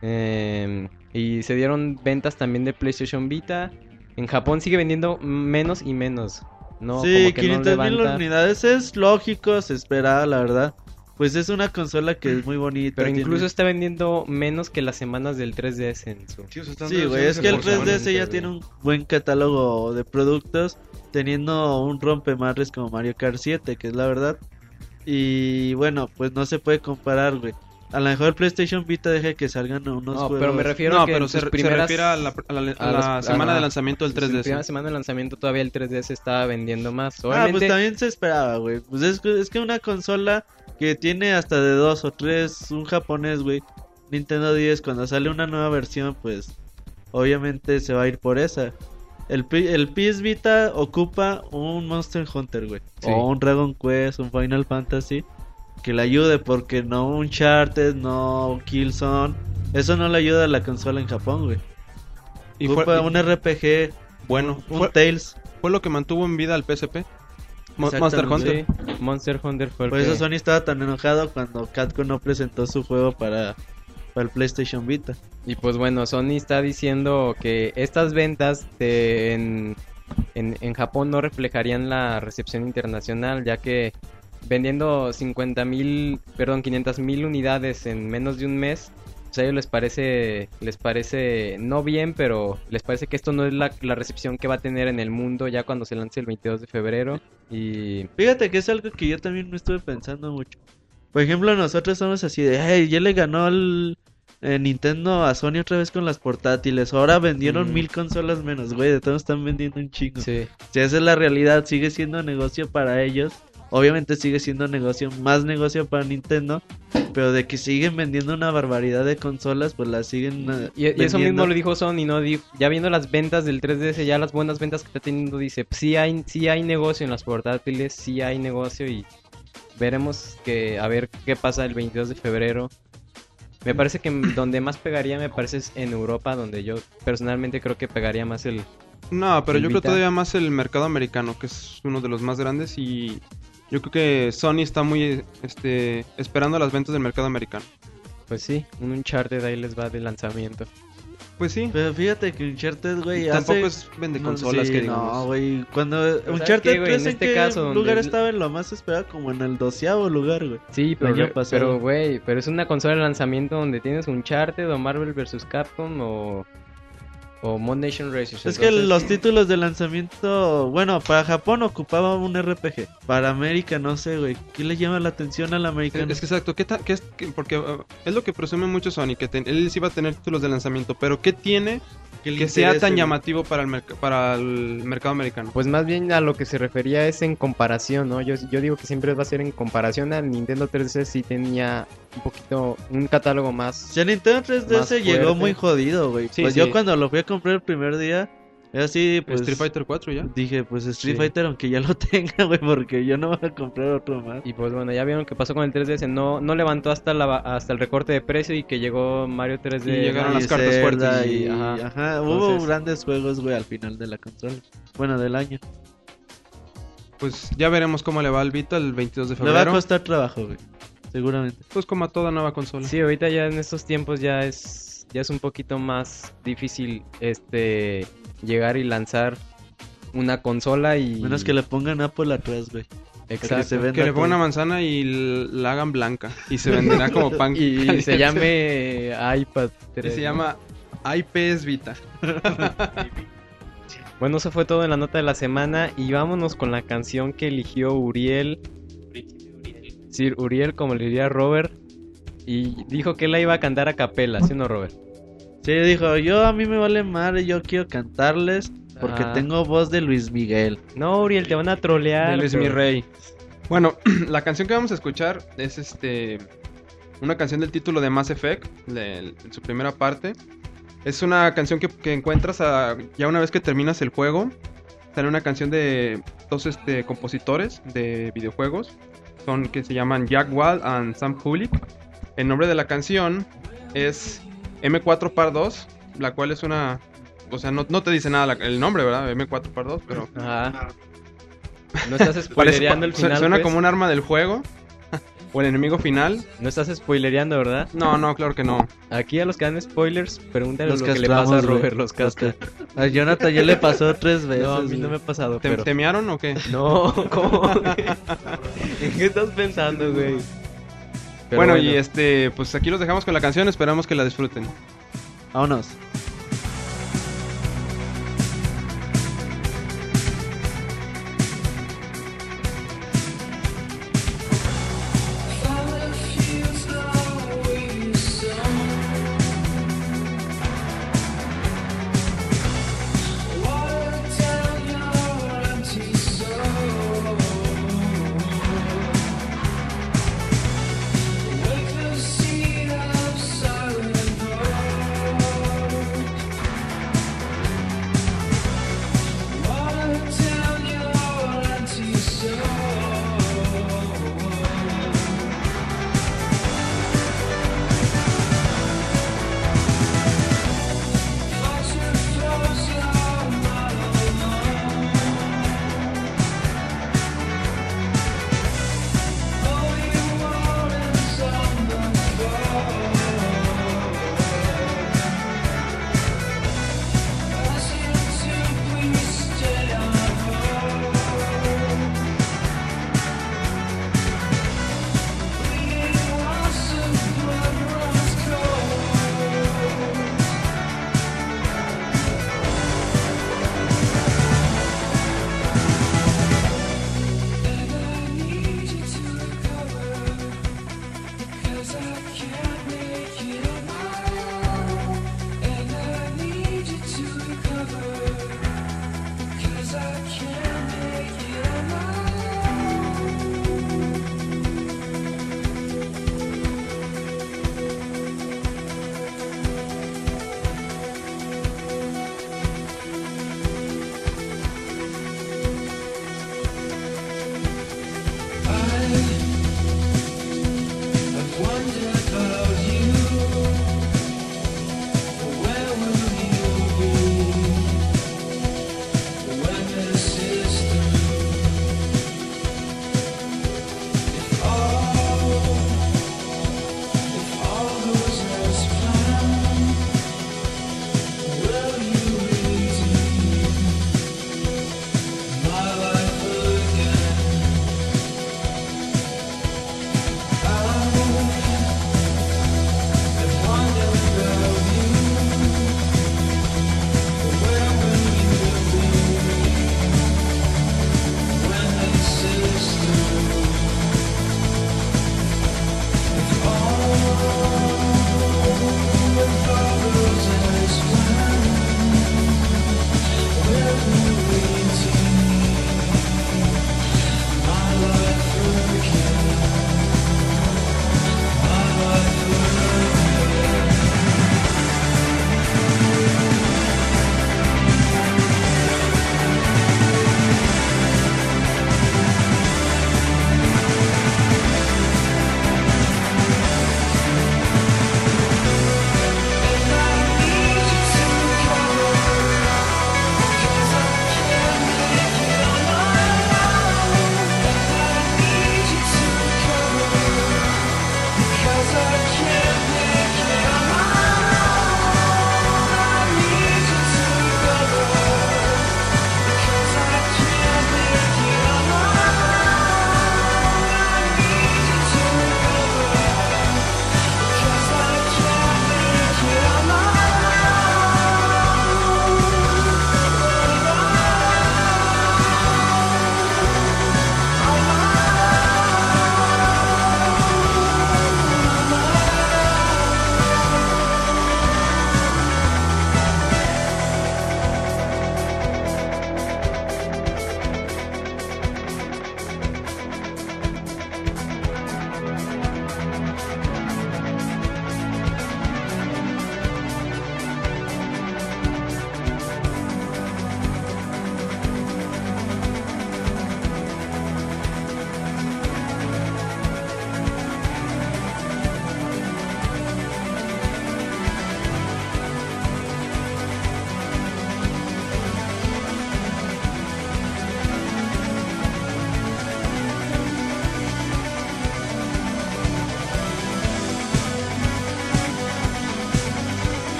Em, y se dieron ventas también de PlayStation Vita en Japón sigue vendiendo menos y menos no sí, como que no 500 mil levanta. unidades es lógico, se esperaba, la verdad. Pues es una consola que es muy bonita. pero tiene- incluso está vendiendo menos que las semanas del 3DS en su Sí, o sea, están Sí, güey, reduciendo es que el por semana. 3DS ya tiene un buen catálogo de productos, teniendo un rompemadres como Mario Kart 7, que es la verdad. Y bueno, pues no se puede comparar, güey. A lo mejor PlayStation Vita deja que salgan unos no juegos. pero me refiero No, a que pero se, primeras refiere a la, a la- a a la los- semana a- de lanzamiento del En su primera 3DS. semana de lanzamiento todavía el 3DS estaba vendiendo más. Ah, pues también se esperaba, güey. Pues es, que- es que una consola que tiene hasta de dos o tres, un japonés, güey. Nintendo 10, cuando sale una nueva versión, pues obviamente se va a ir por esa. El, el PS Vita ocupa un Monster Hunter, güey. Sí. O un Dragon Quest, un Final Fantasy. Que le ayude, porque no un Uncharted, no Killzone. Eso no le ayuda a la consola en Japón, güey. Y Ocupa un RPG, bueno, un fue, Tales. fue lo que mantuvo en vida al PSP. Mo- Monster. Hunter. sí, Monster Hunter fue el Por que- eso Sony estaba tan enojado cuando Capcom no presentó su juego para, para el PlayStation Vita. Y pues bueno, Sony está diciendo que estas ventas de- en, en, en Japón no reflejarían la recepción internacional, ya que vendiendo 50 mil, perdón, 500 mil unidades en menos de un mes, pues a ellos les parece, les parece no bien, pero les parece que esto no es la, la recepción que va a tener en el mundo ya cuando se lance el 22 de febrero. Y Fíjate que es algo que yo también me estuve pensando mucho. Por ejemplo, nosotros somos así de, hey, ya le ganó el eh, Nintendo a Sony otra vez con las portátiles. Ahora vendieron Mm. mil consolas menos, güey. De todos están vendiendo un chingo. sí, Si esa es la realidad, sigue siendo negocio para ellos. Obviamente sigue siendo negocio, más negocio para Nintendo. pero de que siguen vendiendo una barbaridad de consolas, pues las siguen eh, Y, y eso mismo lo dijo Sony, ¿no? Ya viendo las ventas del 3DS, ya las buenas ventas que está teniendo, dice, "Pues sí hay, sí hay negocio en las portátiles, sí hay negocio y veremos que a ver qué pasa el 22 de febrero. Me parece que donde más pegaría, me parece es en Europa, donde yo personalmente creo que pegaría más el... No, pero El yo creo todavía más el mercado americano, que es uno de los más grandes y yo creo que Sony está muy este esperando las ventas del mercado americano. Pues sí, un Uncharted ahí les va de lanzamiento. Pues sí, Pero fíjate que Uncharted, güey, tampoco hace... es vende no, consolas sí, que digamos. No, güey, cuando ¿sabes Uncharted qué, güey? 3 En este qué caso, donde lugar estaba en lo más esperado, como en el doceavo lugar, güey. Sí, pero, año pasado. pero güey, pero es una consola de lanzamiento donde tienes Uncharted o Marvel vs. Capcom o, o Mod Nation Racers. Es que los títulos de lanzamiento, bueno, para Japón ocupaba un RPG. Para América, no sé, güey. ¿Qué le llama la atención al americano? Es que exacto, ¿qué ta- qué es, qué- porque uh, es lo que presume mucho Sony, que ten- él sí va a tener títulos de lanzamiento, pero ¿qué tiene que sea tan llamativo para el, merc- para el mercado americano? Pues más bien a lo que se refería es en comparación, ¿no? Yo, yo digo que siempre va a ser en comparación al Nintendo 3DS sí tenía un poquito, un catálogo más... O sea, Nintendo 3DS Más llegó muy jodido, güey. Sí, pues sí. yo cuando lo fui a comprar el primer día, era así, pues... Street Fighter 4 ya. Dije, pues Street Sí. Fighter, aunque ya lo tenga, güey, porque yo no voy a comprar otro más. Y pues bueno, ya vieron que pasó con el 3DS, no, no levantó hasta, la, hasta el recorte de precio y que llegó Mario 3D. Y llegaron las cartas Zelda fuertes. Y, Ajá. ajá, hubo Entonces- grandes juegos, güey, al final de la consola. Bueno, del año. Pues ya veremos cómo le va al Vita el 22 de Le va a febrero. costar trabajo, güey. Seguramente. Pues como a toda nueva consola. Sí, ahorita ya en estos tiempos ya es ya es un poquito más difícil este llegar y lanzar una consola y Menos que le pongan Apple atrás, güey. exacto se venda Que le pongan una manzana y la hagan blanca. Y se venderá como pan. y se llame iPad Y 3. se ¿no? llama IPS Vita. Bueno, eso fue todo en la nota de la semana y vámonos con la canción que eligió Uriel. Sí, Uriel, como le diría Robert. Y dijo que él la iba a cantar a capela, ¿sí o no, Robert? Sí, dijo, yo a mí me vale madre, yo quiero cantarles porque Ah. tengo voz de Luis Miguel. No, Uriel, te van a trolear. de Luis pero- Mi Rey. Bueno, la canción que vamos a escuchar es este una canción del título de Mass Effect, de, en su primera parte. Es una canción que, que encuentras a- ya una vez que terminas el juego. Sale una canción de dos este, compositores de videojuegos. Son que se llaman Jack Wall and Sam Hulick. El nombre de la canción es M4 Par 2, la cual es una... O sea, no, no te dice nada la- el nombre, ¿verdad? M4 Par 2, pero... Ajá. No estás spoilereando el final. suena pues? como un arma del juego. o el enemigo final. No estás spoilereando, ¿verdad? No, no, claro que no. Aquí a los que dan spoilers, pregúntale Los lo que le pasa a. Robert, los casca. A Jonathan ya le pasó tres veces. No, a mí no me ha pasado, ¿Te, pero... te mearon o qué? No, ¿cómo? ¿En qué estás pensando, güey? Bueno, y este, pues aquí los dejamos con la canción, esperamos que la disfruten. Vámonos.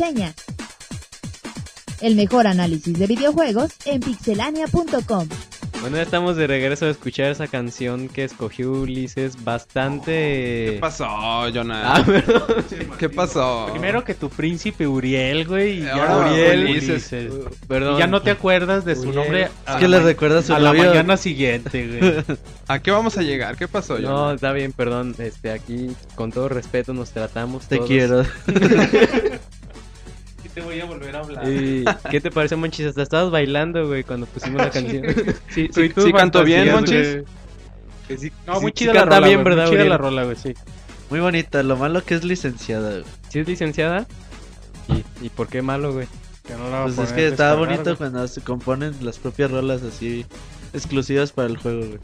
Reseña. El mejor análisis de videojuegos en pixelania.com. Bueno, ya estamos de regreso a escuchar esa canción que escogió Ulises. Bastante. ¿Qué pasó, Ah, Jonathan? perdón. ¿Qué pasó? Primero que tu príncipe Uriel, güey. Y ya Ahora Uriel, Ulises. Ulises. Perdón. Y ya no te acuerdas de su Uriel. nombre. Es a que la le ma- recuerda a su a la mañana siguiente, güey. ¿A qué vamos a llegar? ¿Qué pasó, No, Jonathan? está bien, perdón. Este, aquí con todo respeto nos tratamos. Te todos. quiero. Te voy a volver a hablar. ¿Qué te parece, Monchis? Hasta estabas bailando, güey, cuando pusimos la canción. Sí, Sí, tus sí cantó bien, Monchis. güey. Que sí- No, sí- muy sí chida la rola, bien, güey, ¿verdad, Muy chida Uriel? la rola, güey, sí. Muy bonita, lo malo que es licenciada. güey. ¿Sí es licenciada? ¿Y, ¿Y por qué malo, güey? Que no la Pues es que estaba bonito güey. cuando se componen las propias rolas así exclusivas para el juego, güey.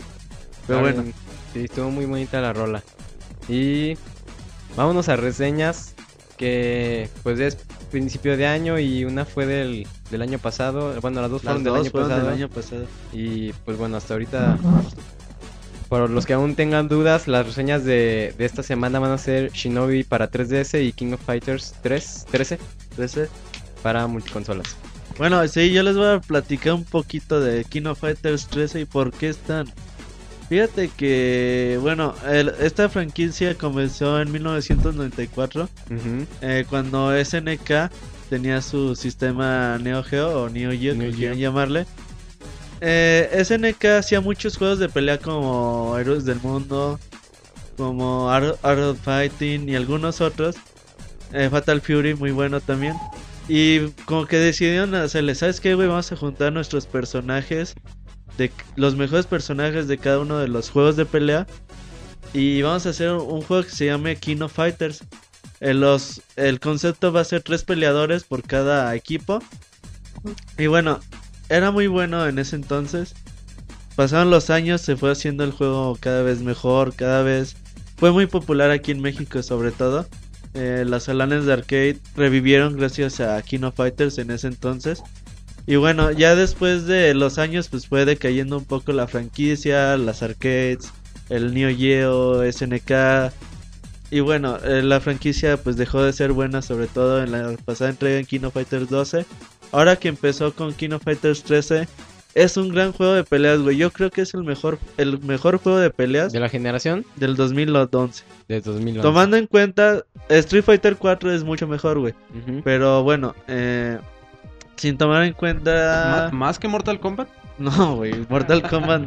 Pero bueno. Sí, estuvo muy bonita la rola. Y vámonos a reseñas que pues es principio de año y una fue del, del año pasado. Bueno, las dos las fueron del año fueron pasado. del año pasado. Y pues bueno, hasta ahorita, por los que aún tengan dudas, las reseñas de, de esta semana van a ser Shinobi para 3DS y King of Fighters 3, 13 13. para multiconsolas. Bueno, sí, yo les voy a platicar un poquito de King of Fighters 13 y por qué están. Fíjate que, bueno, el- esta franquicia comenzó en 1994, Ujú. eh, cuando SNK tenía su sistema Neo Geo o Neo Geo, Neo como Geo. quieran llamarle. Eh, SNK hacía muchos juegos de pelea como Héroes del Mundo, como Art, Art of Fighting y algunos otros. Eh, Fatal Fury, muy bueno también. Y como que decidieron hacerle, ¿sabes qué, güey? Vamos a juntar nuestros personajes, de los mejores personajes de cada uno de los juegos de pelea. Y vamos a hacer un juego que se llame King of Fighters. Eh, los, el concepto va a ser tres peleadores por cada equipo. Y bueno, era muy bueno en ese entonces. Pasaron los años, se fue haciendo el juego cada vez mejor, cada vez... Fue muy popular aquí en México sobre todo. Eh, las salones de arcade revivieron gracias a King of Fighters en ese entonces. Y bueno, ya después de los años pues fue decayendo un poco la franquicia, las arcades, el Neo Geo, SNK. Y bueno, eh, la franquicia pues dejó de ser buena sobre todo en la pasada entrega en King of Fighters 12. Ahora que empezó con King of Fighters 13, es un gran juego de peleas, güey. Yo creo que es el mejor el mejor juego de peleas De la generación del 2011. de 2011. Tomando en cuenta, Street Fighter 4 es mucho mejor, güey. Pero bueno, eh, sin tomar en cuenta... ¿Má- ¿Más que Mortal Kombat? No, güey, Mortal Kombat...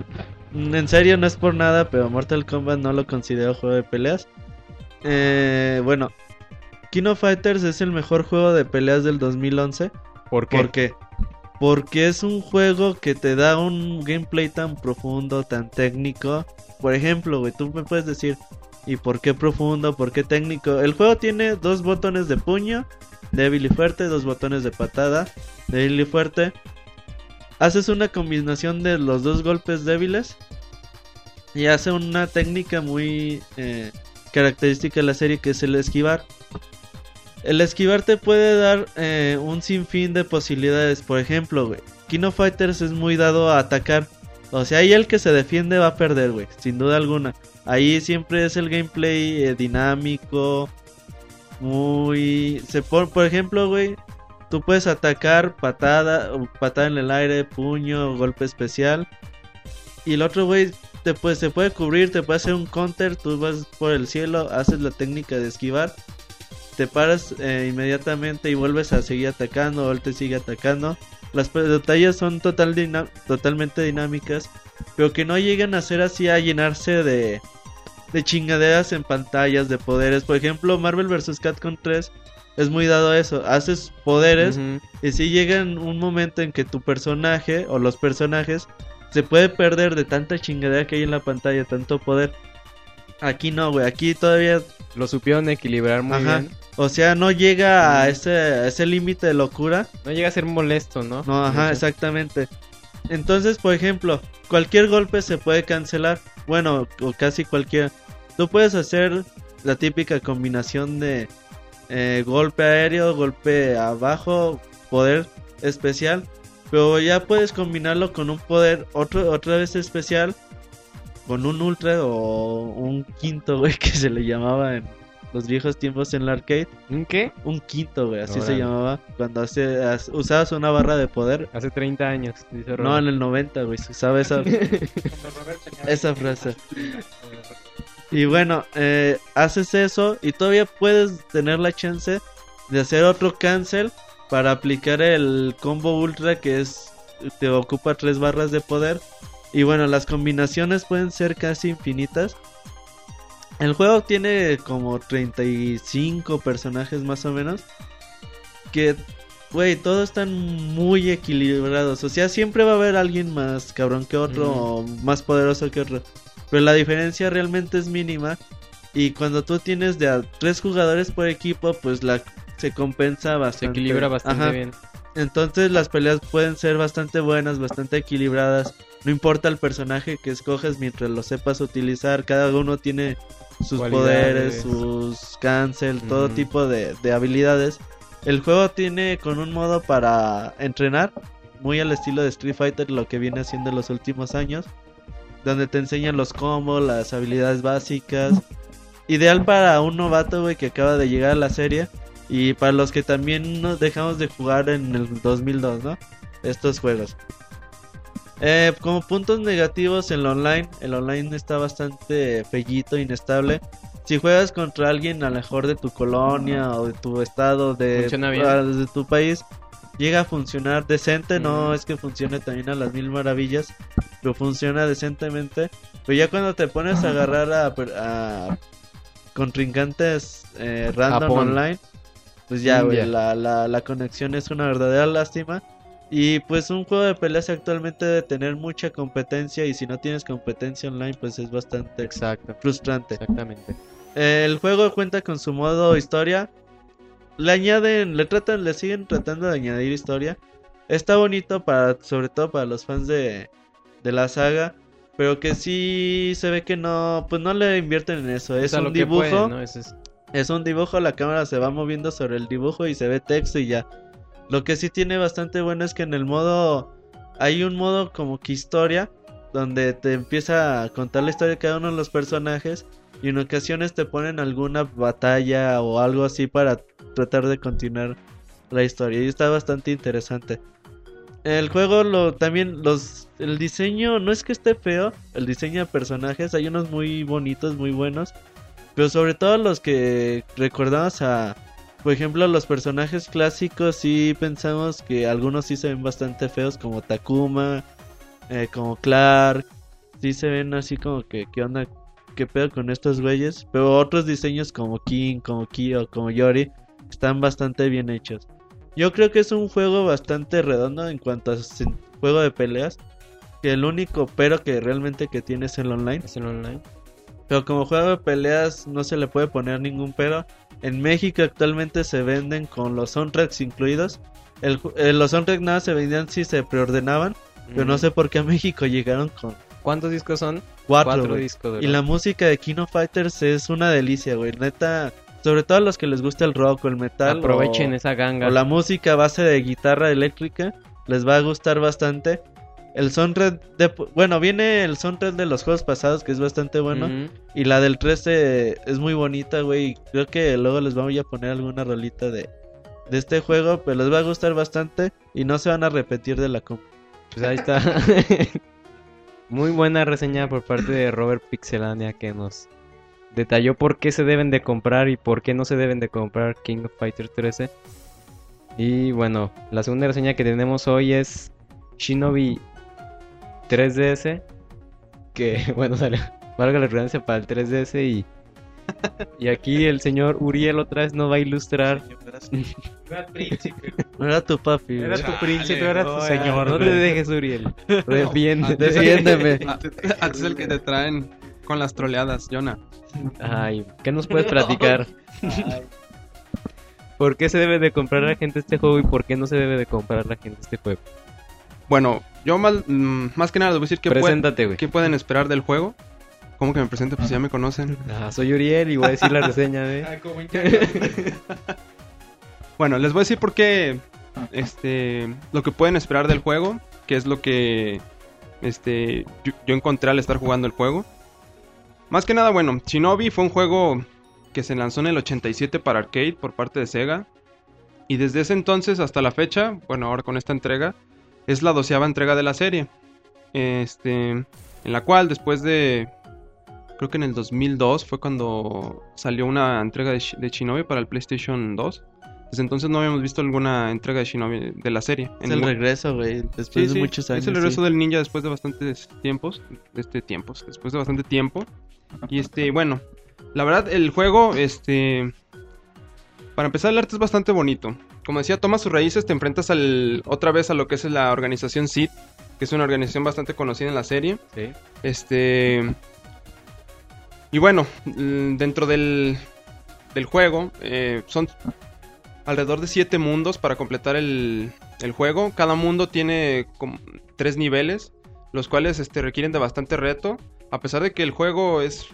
En serio, no es por nada, pero Mortal Kombat no lo considero juego de peleas. Eh, bueno, King of Fighters es el mejor juego de peleas del 2011. ¿Por qué? ¿Por qué? Porque es un juego que te da un gameplay tan profundo, tan técnico. Por ejemplo, güey, tú me puedes decir, ¿y por qué profundo? ¿Por qué técnico? El juego tiene dos botones de puño, débil y fuerte, dos botones de patada, débil y fuerte. Haces una combinación de los dos golpes débiles y hace una técnica muy eh, característica de la serie que es el esquivar. El esquivar te puede dar eh, un sinfín de posibilidades. Por ejemplo, güey, King of Fighters es muy dado a atacar. O sea, ahí el que se defiende va a perder, güey, sin duda alguna. Ahí siempre es el gameplay eh, dinámico, muy... Se por, por ejemplo, güey, tú puedes atacar patada, patada en el aire, puño, golpe especial. Y el otro, güey, te puede, se puede cubrir, te puede hacer un counter, tú vas por el cielo, haces la técnica de esquivar te paras eh, inmediatamente y vuelves a seguir atacando o él te sigue atacando. Las batallas son total totalmente dinámicas, pero que no llegan a ser así a llenarse de, de chingaderas en pantallas, de poderes. Por ejemplo, Marvel vs. Capcom 3 es muy dado a eso. Haces poderes y si llega un momento en que tu personaje o los personajes se puede perder de tanta chingadera que hay en la pantalla, tanto poder. Aquí no, güey. Aquí todavía Lo supieron equilibrar muy Ajá. bien. o sea, no llega a ese, a ese límite de locura. No llega a ser molesto, ¿no? No, ajá, exactamente. Entonces, por ejemplo, cualquier golpe se puede cancelar. Bueno, o casi cualquier. Tú puedes hacer la típica combinación de eh, golpe aéreo, golpe abajo, poder especial. Pero ya puedes combinarlo con un poder otro, otra vez especial. Con un ultra o un quinto, güey, que se le llamaba en, los viejos tiempos en la arcade. ¿Un qué? Un quinto, güey, así se llamaba. Cuando hace- as- usabas una barra de poder. Hace 30 años, dice No, Robert. en el 90, güey, se usaba esa, esa frase. Y bueno, eh, haces eso y todavía puedes tener la chance de hacer otro cancel para aplicar el combo ultra que es te ocupa tres barras de poder. Y bueno, las combinaciones pueden ser casi infinitas. El juego tiene como 35 personajes más o menos. Que, güey, todos están muy equilibrados. O sea, siempre va a haber alguien más cabrón que otro o más poderoso que otro. Pero la diferencia realmente es mínima. Y cuando tú tienes de a tres jugadores por equipo, pues la se compensa Se bastante. equilibra bastante Ajá. bien. Entonces las peleas pueden ser bastante buenas, bastante equilibradas. No importa el personaje que escoges mientras lo sepas utilizar. Cada uno tiene sus poderes, sus cancel, todo tipo de, de habilidades. El juego tiene con un modo para entrenar, muy al estilo de Street Fighter, lo que viene haciendo en los últimos años. Donde te enseñan los combos, las habilidades básicas. Ideal para un novato, güey, que acaba de llegar a la serie. Y para los que también nos dejamos de jugar en el 2002, ¿no? Estos juegos. Eh, como puntos negativos en el online, el online está bastante fellito, inestable. Si juegas contra alguien a lo mejor de tu colonia o de tu estado, de, ah, de tu país, llega a funcionar decente. No es que funcione también a las mil maravillas, pero funciona decentemente. Pero ya cuando te pones a agarrar a, a contrincantes eh, random Japón. online, pues ya, güey, la, la, la conexión es una verdadera lástima. Y pues un juego de peleas actualmente debe tener mucha competencia y si no tienes competencia online pues es bastante Exacto. frustrante. Exactamente. El juego cuenta con su modo historia. Le añaden, le tratan, le siguen tratando de añadir historia. Está bonito para, sobre todo para los fans de, de la saga. Pero que sí se ve que no, pues no le invierten en eso. Es a un lo que dibujo. ¿no? Es- Es un dibujo, la cámara se va moviendo sobre el dibujo y se ve texto y ya. Lo que sí tiene bastante bueno es que en el modo hay un modo como que historia donde te empieza a contar la historia de cada uno de los personajes y en ocasiones te ponen alguna batalla o algo así para tratar de continuar la historia y está bastante interesante. El juego lo también los el diseño no es que esté feo, el diseño de personajes hay unos muy bonitos, muy buenos. Pero sobre todo los que recordamos a, por ejemplo, los personajes clásicos, sí pensamos que algunos sí se ven bastante feos, como Takuma, eh, como Clark. Sí se ven así como que, ¿qué onda? ¿Qué pedo con estos güeyes? Pero otros diseños como King, como Kyo, como Yori, están bastante bien hechos. Yo creo que es un juego bastante redondo en cuanto a juego de peleas. Que el único pero que realmente que tiene es el online. es el online. Pero como juego de peleas no se le puede poner ningún pero. En México actualmente se venden con los soundtracks incluidos. El, eh, los soundtracks nada se vendían si se preordenaban. Pero no Ujú. sé por qué a México llegaron con ¿Cuántos discos son? cuatro. güey. discos. Y la música de Kino Fighters es una delicia, güey. Neta, sobre todo a los que les gusta el rock o el metal. Aprovechen o, esa ganga. o la música a base de guitarra eléctrica. Les va a gustar bastante. El soundtrack de... Bueno, viene el soundtrack de los juegos pasados que es bastante bueno. Y la del 13 es muy bonita, güey. Creo que luego les vamos a poner alguna rolita de, de este juego, pero les va a gustar bastante y no se van a repetir de la comp. Pues ahí está. Muy buena reseña por parte de Robert Pixelania que nos detalló por qué se deben de comprar y por qué no se deben de comprar King of Fighters 13. Y bueno, la segunda reseña que tenemos hoy es Shinobi 3DS. Que bueno, sale, valga la redundancia para el 3DS y... Y aquí el señor Uriel otra vez nos va a ilustrar. No era tu papi. Era tu príncipe, era tu No, señor. No te dejes, Uriel. Defiéndeme. Antes antes el que te traen con las troleadas, Jonah. Ay, ¿qué nos puedes platicar? ¿Por qué se debe de comprar la gente este juego y por qué no se debe de comprar la gente este juego? Bueno, yo más, mm, más que nada les voy a decir qué, pueden- Preséntate, güey. qué pueden esperar del juego. ¿Cómo que me presente? Pues ya me conocen. Ah, soy Uriel y voy a decir la reseña de... Bueno, les voy a decir por qué este lo que pueden esperar del juego, que es lo que este yo, yo encontré al estar jugando el juego. Más que nada, bueno, Shinobi fue un juego que que se lanzó en el 87 para arcade por parte de Sega. Y desde ese entonces hasta la fecha, bueno, ahora con esta entrega, es la doceava entrega de la serie. Este, en la cual después de, creo que en el 2002 fue cuando salió una entrega de, de Shinobi para el PlayStation 2. Desde entonces no habíamos visto alguna entrega de Shinobi de la serie. Es En el ningún- regreso, güey. Después Sí, de sí, muchos años. Es el regreso sí. del ninja después de bastantes tiempos. Este tiempos. Después de bastante tiempo. Y este, bueno. La verdad, el juego, este. Para empezar, el arte es bastante bonito. Como decía, tomas sus raíces, te enfrentas al, otra vez a lo que es la organización SID, que es una organización bastante conocida en la serie. Sí. Este. Y bueno, mm, dentro del, del juego, eh, son alrededor de siete mundos para completar el, el juego. Cada mundo tiene como tres niveles, los cuales este, requieren de bastante reto. A pesar de que el juego es,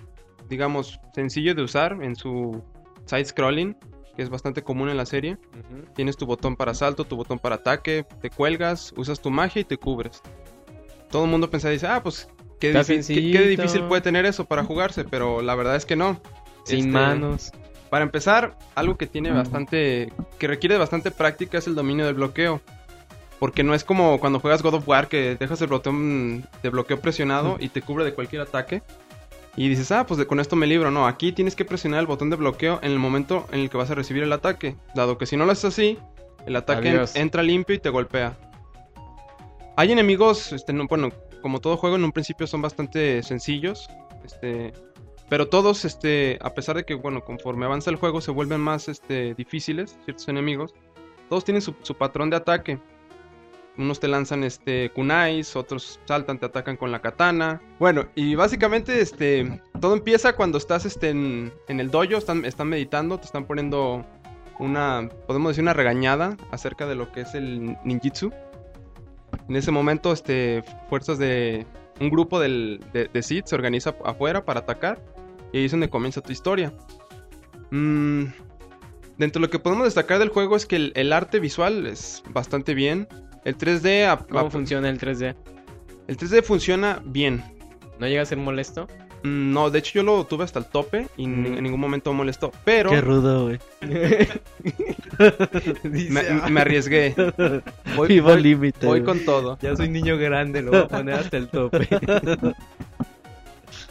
digamos, sencillo de usar en su side-scrolling, que es bastante común en la serie. Tienes tu botón para salto, tu botón para ataque, te cuelgas, usas tu magia y te cubres. Todo el mundo pensaba y dice, ah, pues qué, qué- difícil puede tener eso para jugarse, pero la verdad es que no. Sin Este, manos. Para empezar, algo que tiene bastante, que requiere bastante práctica es el dominio del bloqueo. Porque no es como cuando juegas God of War que dejas el botón de bloqueo presionado y te cubre de cualquier ataque. Y dices, ah, pues de- con esto me libro. No, aquí tienes que presionar el botón de bloqueo en el momento en el que vas a recibir el ataque. Dado que si no lo haces así, el ataque en- entra limpio y te golpea. Hay enemigos, este, no- bueno, como todo juego en un principio son bastante sencillos. Este, pero todos, este, a pesar de que, bueno, conforme avanza el juego se vuelven más, este, difíciles, ciertos enemigos. Todos tienen su, su patrón de ataque. Unos te lanzan, este, kunais, otros saltan, te atacan con la katana. Bueno, y básicamente, este, todo empieza cuando estás, este, en, en el dojo, están, están meditando, te están poniendo una, podemos decir, una regañada acerca de lo que es el ninjitsu. En ese momento, este, fuerzas de, un grupo del, de, de se organiza afuera para atacar. Y ahí es donde comienza tu historia. Mm, dentro de lo que podemos destacar del juego es que el, el arte visual es bastante bien. El 3D... a- ¿Cómo a- funciona el 3D? el 3D funciona bien. ¿No llega a ser molesto? Mm, No, de hecho yo lo tuve hasta el tope y ni- Mm. en ningún momento me molestó. Pero Qué rudo, güey. me, me arriesgué. Voy, Vivo voy- al límite. voy con todo. Ya soy niño grande, lo voy a poner hasta el tope.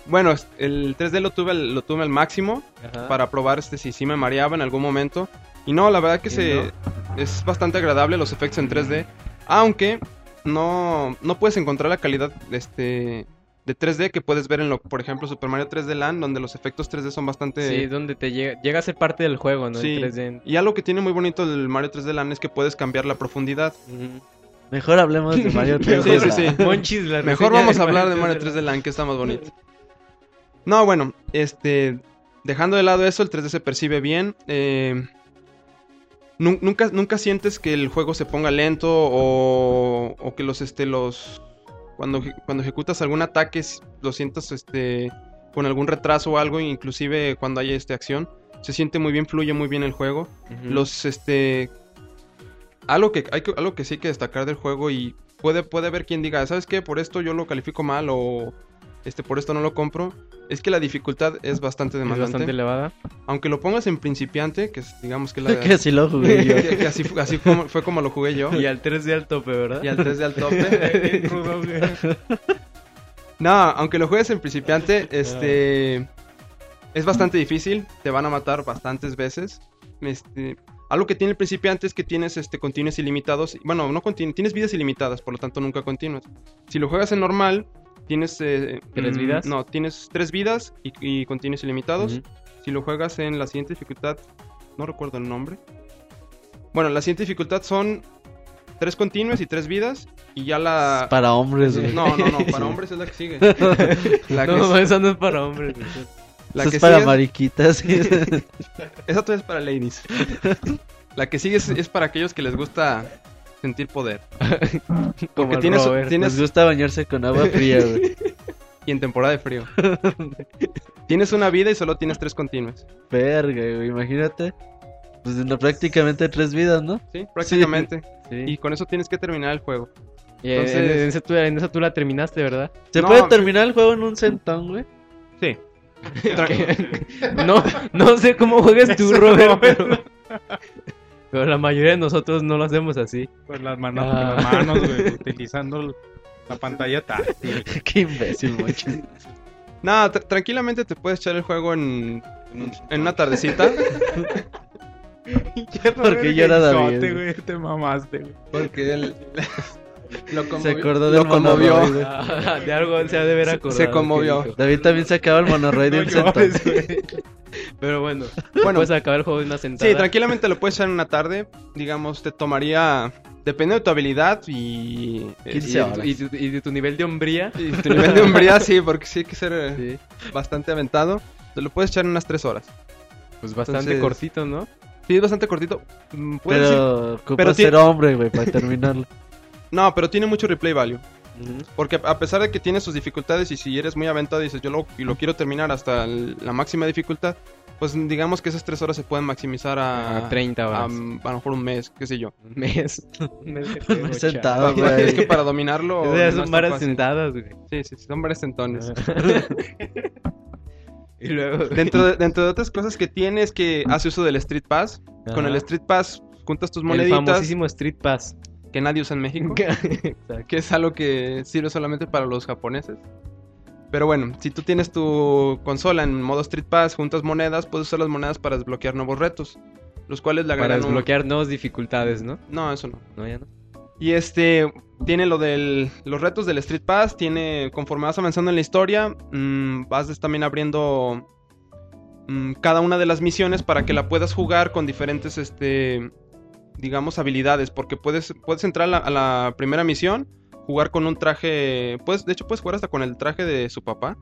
Bueno, el 3D lo tuve, al- lo tuve al máximo. Ajá. para probar este si sí me mareaba en algún momento. Y no, la verdad que ¿Y se es bastante agradable los efectos en 3D, aunque no no puedes encontrar la calidad este de 3D que puedes ver en lo por ejemplo Super Mario 3D Land donde los efectos 3D son bastante Sí, donde te llega, llega a ser parte del juego, ¿no? Sí. El 3D. y algo que tiene muy bonito del Mario 3D Land es que puedes cambiar la profundidad. Mejor hablemos de Mario 3D. Sí, sí, sí. Monchis, la Mejor vamos a hablar de Mario Mario 3D Land que está más bonito. No, bueno, este dejando de lado eso, el 3D se percibe bien. eh, nunca, nunca sientes que el juego se ponga lento o, o que los, este, los, cuando, cuando ejecutas algún ataque lo sientas, este, con algún retraso o algo, inclusive cuando hay, este, acción. Se siente muy bien, fluye muy bien el juego. Los, este, algo que, hay que, algo que sí hay que destacar del juego y puede, puede haber quien diga, ¿sabes qué? Por esto yo lo califico mal o, este, por esto no lo compro. Es que la dificultad es bastante Es demandante. bastante elevada. Aunque lo pongas en principiante, que es, digamos que la... que si lo jugué yo. que- que así, fu- así fue, fue como lo jugué yo. Y al 3D al tope, ¿verdad? Y al 3D al tope. no, aunque lo juegues en principiante, este... Es bastante difícil, te van a matar bastantes veces. Este, algo que tiene el principiante es que tienes este continuos ilimitados. Bueno, no continu- tienes vidas ilimitadas, por lo tanto nunca continúas. Si lo juegas en normal, tienes... eh, ¿Tres mm, vidas? No, tienes tres vidas y, y continuos ilimitados. Si lo juegas en la siguiente dificultad, no recuerdo el nombre. Bueno, la siguiente dificultad son tres continuos y tres vidas. Y ya la. Para hombres, güey. No, no, no, para hombres es la que sigue. La que, No, eso no es para hombres. la Eso que es para sigue- mariquitas. Esa todavía es para ladies. La que sigue es, es para aquellos que les gusta sentir poder. Como Porque tienes, Robert. tienes Les gusta bañarse con agua fría, güey. y en temporada de frío. tienes una vida y solo tienes tres continuos. Verga, güey. Imagínate. Pues no, prácticamente tres vidas, ¿no? Sí, prácticamente. Sí. Y con eso tienes que terminar el juego. Y entonces- en, esa tú, en esa tú la terminaste, ¿verdad? ¿Se No, puede terminar el juego en un centón, güey? Sí. no, no sé cómo juegas tú, Robert, no, pero, pero la mayoría de nosotros no lo hacemos así. Con las manos, Ah. con las manos, güey, utilizando la pantalla táctil. Qué imbécil, tra- tranquilamente te puedes echar el juego en, en una tardecita. Porque David, Sote, güey. güey, te mamaste, güey. Porque él lo Se conmovió. acordó lo del conmovió. monorroide. Ah, de algo se ha de ver acordado. se conmovió. David también sacaba el monorroide No en güey. Pero bueno, Bueno, puedes acabar el juego en una sentada. sí, tranquilamente lo puedes echar en una tarde. Digamos, te tomaría, depende de tu habilidad y, Y, 15 de horas. tu- y de tu- y de tu nivel de hombría. y tu nivel de hombría, sí, porque sí hay que ser eh, Sí, bastante aventado. Te lo puedes echar en unas 3 horas. pues bastante Entonces- cortito, ¿no? Sí, es bastante cortito. Mm, decir- Pero ocupa pero ser hombre, güey, para terminarlo. No, pero tiene mucho replay value. Porque a pesar de que tiene sus dificultades y si eres muy aventado y dices yo lo, y lo quiero terminar hasta el- la máxima dificultad, pues digamos que esas tres horas se pueden maximizar a, A 30 a, horas. a lo mejor un mes, qué sé yo. Un mes. Un mes sentado, güey. es que para dominarlo... Son fácil. sentadas, güey. Sí, sí, sí, son varias sentones. y luego... dentro, de, dentro de otras cosas que tiene es que hace uso del Street Pass. Con el. Street Pass juntas tus El moneditas famosísimo Street Pass. Que nadie usa en México. Que es algo que sirve solamente para los japoneses. Pero bueno, si tú tienes tu consola en modo Street Pass, juntas monedas, puedes usar las monedas para desbloquear nuevos retos, los cuales le Para agregan un- desbloquear nuevas dificultades, ¿no? No, eso no. No, ya no. Y este tiene lo del los retos del Street Pass, tiene conforme vas avanzando en la historia, mm, vas también abriendo mm, cada una de las misiones para que la puedas jugar con diferentes este digamos habilidades, porque puedes puedes entrar a la, a la primera misión, jugar con un traje, puedes de hecho puedes jugar hasta con el traje de su papá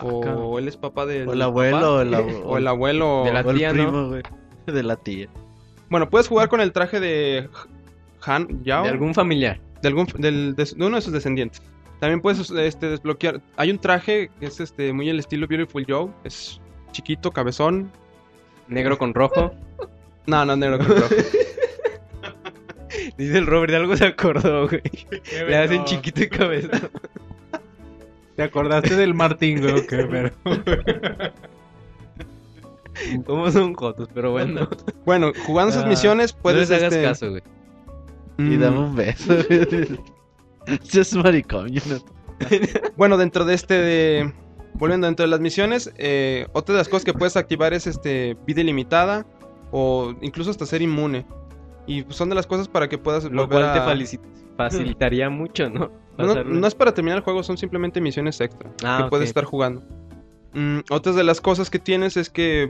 o él es papá del O el abuelo, papá, o el, abu- o el abuelo De la el tía, ¿no? güey. De la tía. Bueno, puedes jugar con el traje de Han Yao. De algún familiar. de algún del- de, de uno de sus descendientes. También puedes este, desbloquear. Hay un traje que es este muy el estilo Beautiful Joe. Es chiquito, cabezón. Negro con rojo. No, no negro con rojo. Dice el Robert, de algo se acordó, güey. Le hacen No. chiquito y cabeza. ¿Te acordaste del Martín, güey? o qué? Pero... ¿Cómo son jotos? Pero bueno. Bueno, jugando esas Ah, misiones no puedes. les hagas este, caso, güey. Y mm, dame un beso. Ese es maricón, yo no- Bueno, dentro de este. de- volviendo dentro de las misiones, eh, otra de las cosas que puedes activar es este vida ilimitada o incluso hasta ser inmune. Y son de las cosas para que puedas Lo cual te a- facilitaría mucho, ¿no? No, es para terminar el juego, son simplemente misiones extra Ah, que ok. puedes estar jugando. Mm, otras de las cosas que tienes es que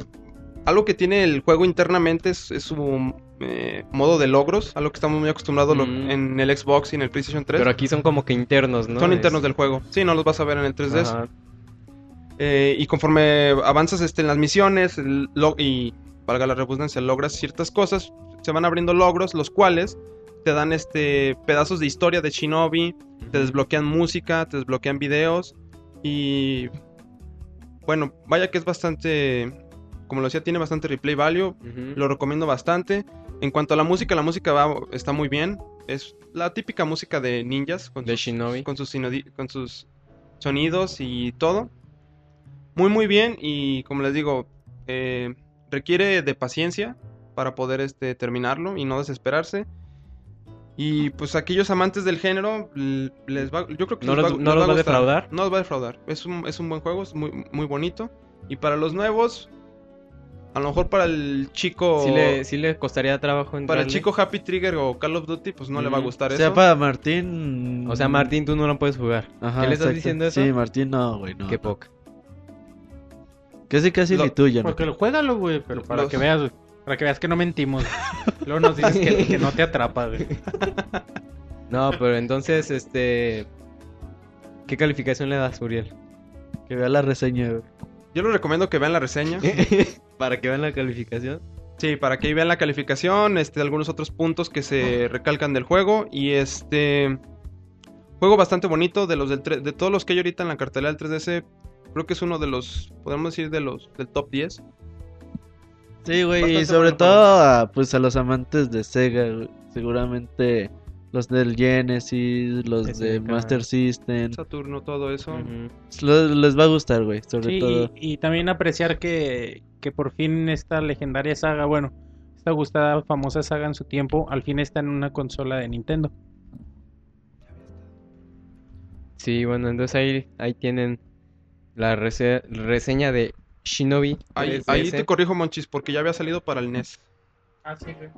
algo que tiene el juego internamente es, es su eh, modo de logros, a lo que estamos muy acostumbrados Mm. en el Xbox y en el PlayStation 3. Pero aquí son como que internos, ¿no? son Es- internos del juego. Sí, no los vas a ver en el 3DS. Ajá. Eh, y conforme avanzas este, en las misiones el y, valga la redundancia, logras ciertas cosas, se van abriendo logros, los cuales te dan este pedazos de historia de Shinobi, te desbloquean música, te desbloquean videos y bueno, vaya que es bastante, como lo decía, tiene bastante replay value, lo recomiendo bastante. En cuanto a la música, la música va, está muy bien, es la típica música de ninjas con De sus- Shinobi. con sus, con sus sonidos y todo. Muy muy bien y como les digo, eh, requiere de paciencia para poder este, terminarlo y no desesperarse. Y pues aquellos amantes del género, les va, yo creo que ¿No les los- va, no les los va a gustar. defraudar? No los va a defraudar. Es un, es un buen juego, es muy, muy bonito. Y para los nuevos, a lo mejor para el chico... Sí le, sí le costaría trabajo entrarle. Para el chico Happy Trigger o Call of Duty, pues no le va a gustar O eso. sea, para Martín. O sea, Martín, tú no lo puedes jugar. Ajá, ¿Qué le estás exacto. diciendo eso? Sí, Martín, no, güey, no. Qué poca. Casi, casi Lo- ni tuyo, ¿no? Porque lo juégalo, güey, pero para Los- que veas, güey. Para que veas que no mentimos. Luego nos dices que, que no te atrapa, güey. No, pero entonces, este... ¿Qué calificación le das, Uriel? Que vea la reseña, güey. Yo les recomiendo que vean la reseña. Para que vean la calificación. Sí, para que vean la calificación, este, algunos otros puntos que se recalcan del juego. Y este. Juego bastante bonito. De los del tre- de todos los que hay ahorita en la cartelera del 3DS. Creo que es uno de los. Podemos decir de los del top 10. Sí, güey, y sobre bueno todo a, pues a los amantes de Sega, güey. Seguramente Los del Genesis, los de. Master System. Saturno, todo eso. Les va a gustar, güey, sobre Sí, todo. y, y también apreciar que, que por fin esta legendaria saga, bueno, esta gustada, famosa saga en su tiempo, al fin está en una consola de Nintendo. Sí, bueno, entonces ahí, ahí tienen la rese- reseña de Shinobi. Ahí, 3DS. ahí te corrijo, Monchis, porque ya había salido para el NES. Ah, sí, güey.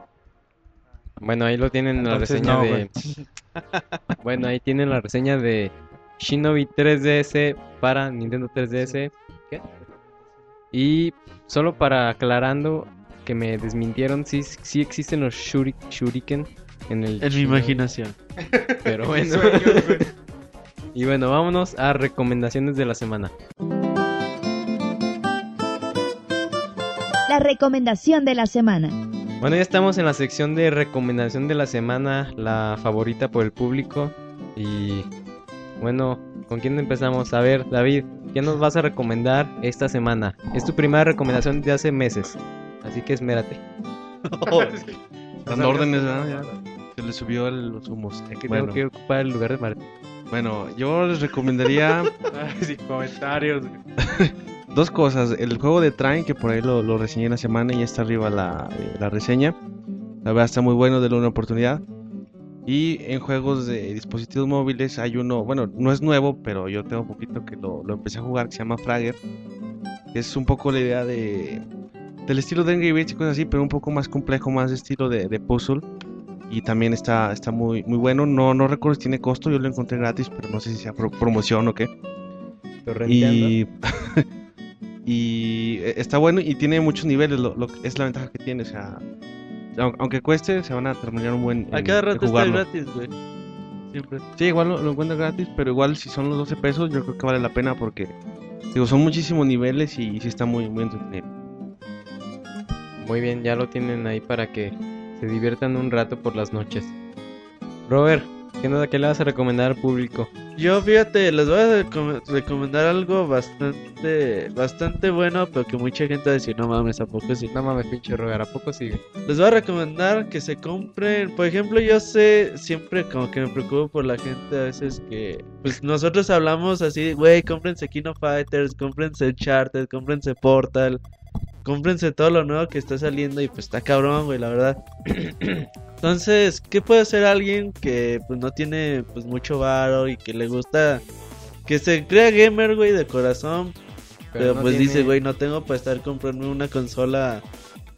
Bueno, ahí lo tienen la Entonces reseña no, de... güey. Bueno, ahí tienen la reseña de Shinobi 3DS para Nintendo 3DS. ¿Qué? Y solo para aclarando que me desmintieron, sí, sí existen los shuri- shuriken en el En mi imaginación. Pero bueno. y bueno, vámonos a recomendaciones de la semana. La recomendación de la semana. Bueno, ya estamos en la sección de recomendación de la semana, la favorita por el público. Y bueno, ¿con quién empezamos? A ver, David, ¿qué nos vas a recomendar esta semana? Es tu primera recomendación de hace meses, así que esmérate. Dando órdenes, ¿verdad? Se le subió el- los humos. Es que Bueno, tengo que ocupar el lugar de Martín. bueno, yo les recomendaría Ay, sí, comentarios. dos cosas. El juego de Train, que por ahí lo, lo reseñé en la semana y ya está arriba la, eh, la reseña. La verdad está muy bueno, denle una oportunidad. Y en juegos de dispositivos móviles hay uno, bueno, no es nuevo, pero yo tengo un poquito que lo, lo empecé a jugar, que se llama Fragger. Es un poco la idea de del estilo de Angry Birds y cosas así, pero un poco más complejo, más de estilo de, de puzzle. Y también está, está muy, muy bueno. No, no recuerdo si tiene costo, yo lo encontré gratis, pero no sé si sea pro- promoción o qué. Torrenteando. Y, y eh, está bueno y tiene muchos niveles, lo, lo- es la ventaja que tiene, o sea, au- aunque cueste, se van a terminar un buen A cada rato está gratis, güey. Siempre. Sí, igual lo, lo encuentras gratis, pero igual si son los 12 pesos, yo creo que vale la pena porque digo, son muchísimos niveles y, sí está muy, muy entretenido. Muy bien, ya lo tienen ahí para que se diviertan un rato por las noches. Robert, ¿qué, no- qué le vas a recomendar al público? Yo, fíjate, les voy a recom- recomendar algo bastante bastante bueno, pero que mucha gente va a decir, no mames, ¿a poco sí? No mames, pinche Robert, ¿a poco sigue? Les voy a recomendar que se compren, por ejemplo, yo sé, siempre como que me preocupo por la gente a veces que, pues nosotros hablamos así, güey, cómprense Kino Fighters, cómprense Uncharted, cómprense Portal, cómprense todo lo nuevo que está saliendo y pues está cabrón, güey, la verdad. Entonces, ¿qué puede hacer alguien que pues no tiene pues mucho varo y que le gusta, que se crea gamer, güey, de corazón, pero, no pues tiene- dice, güey, no tengo para estar comprando una consola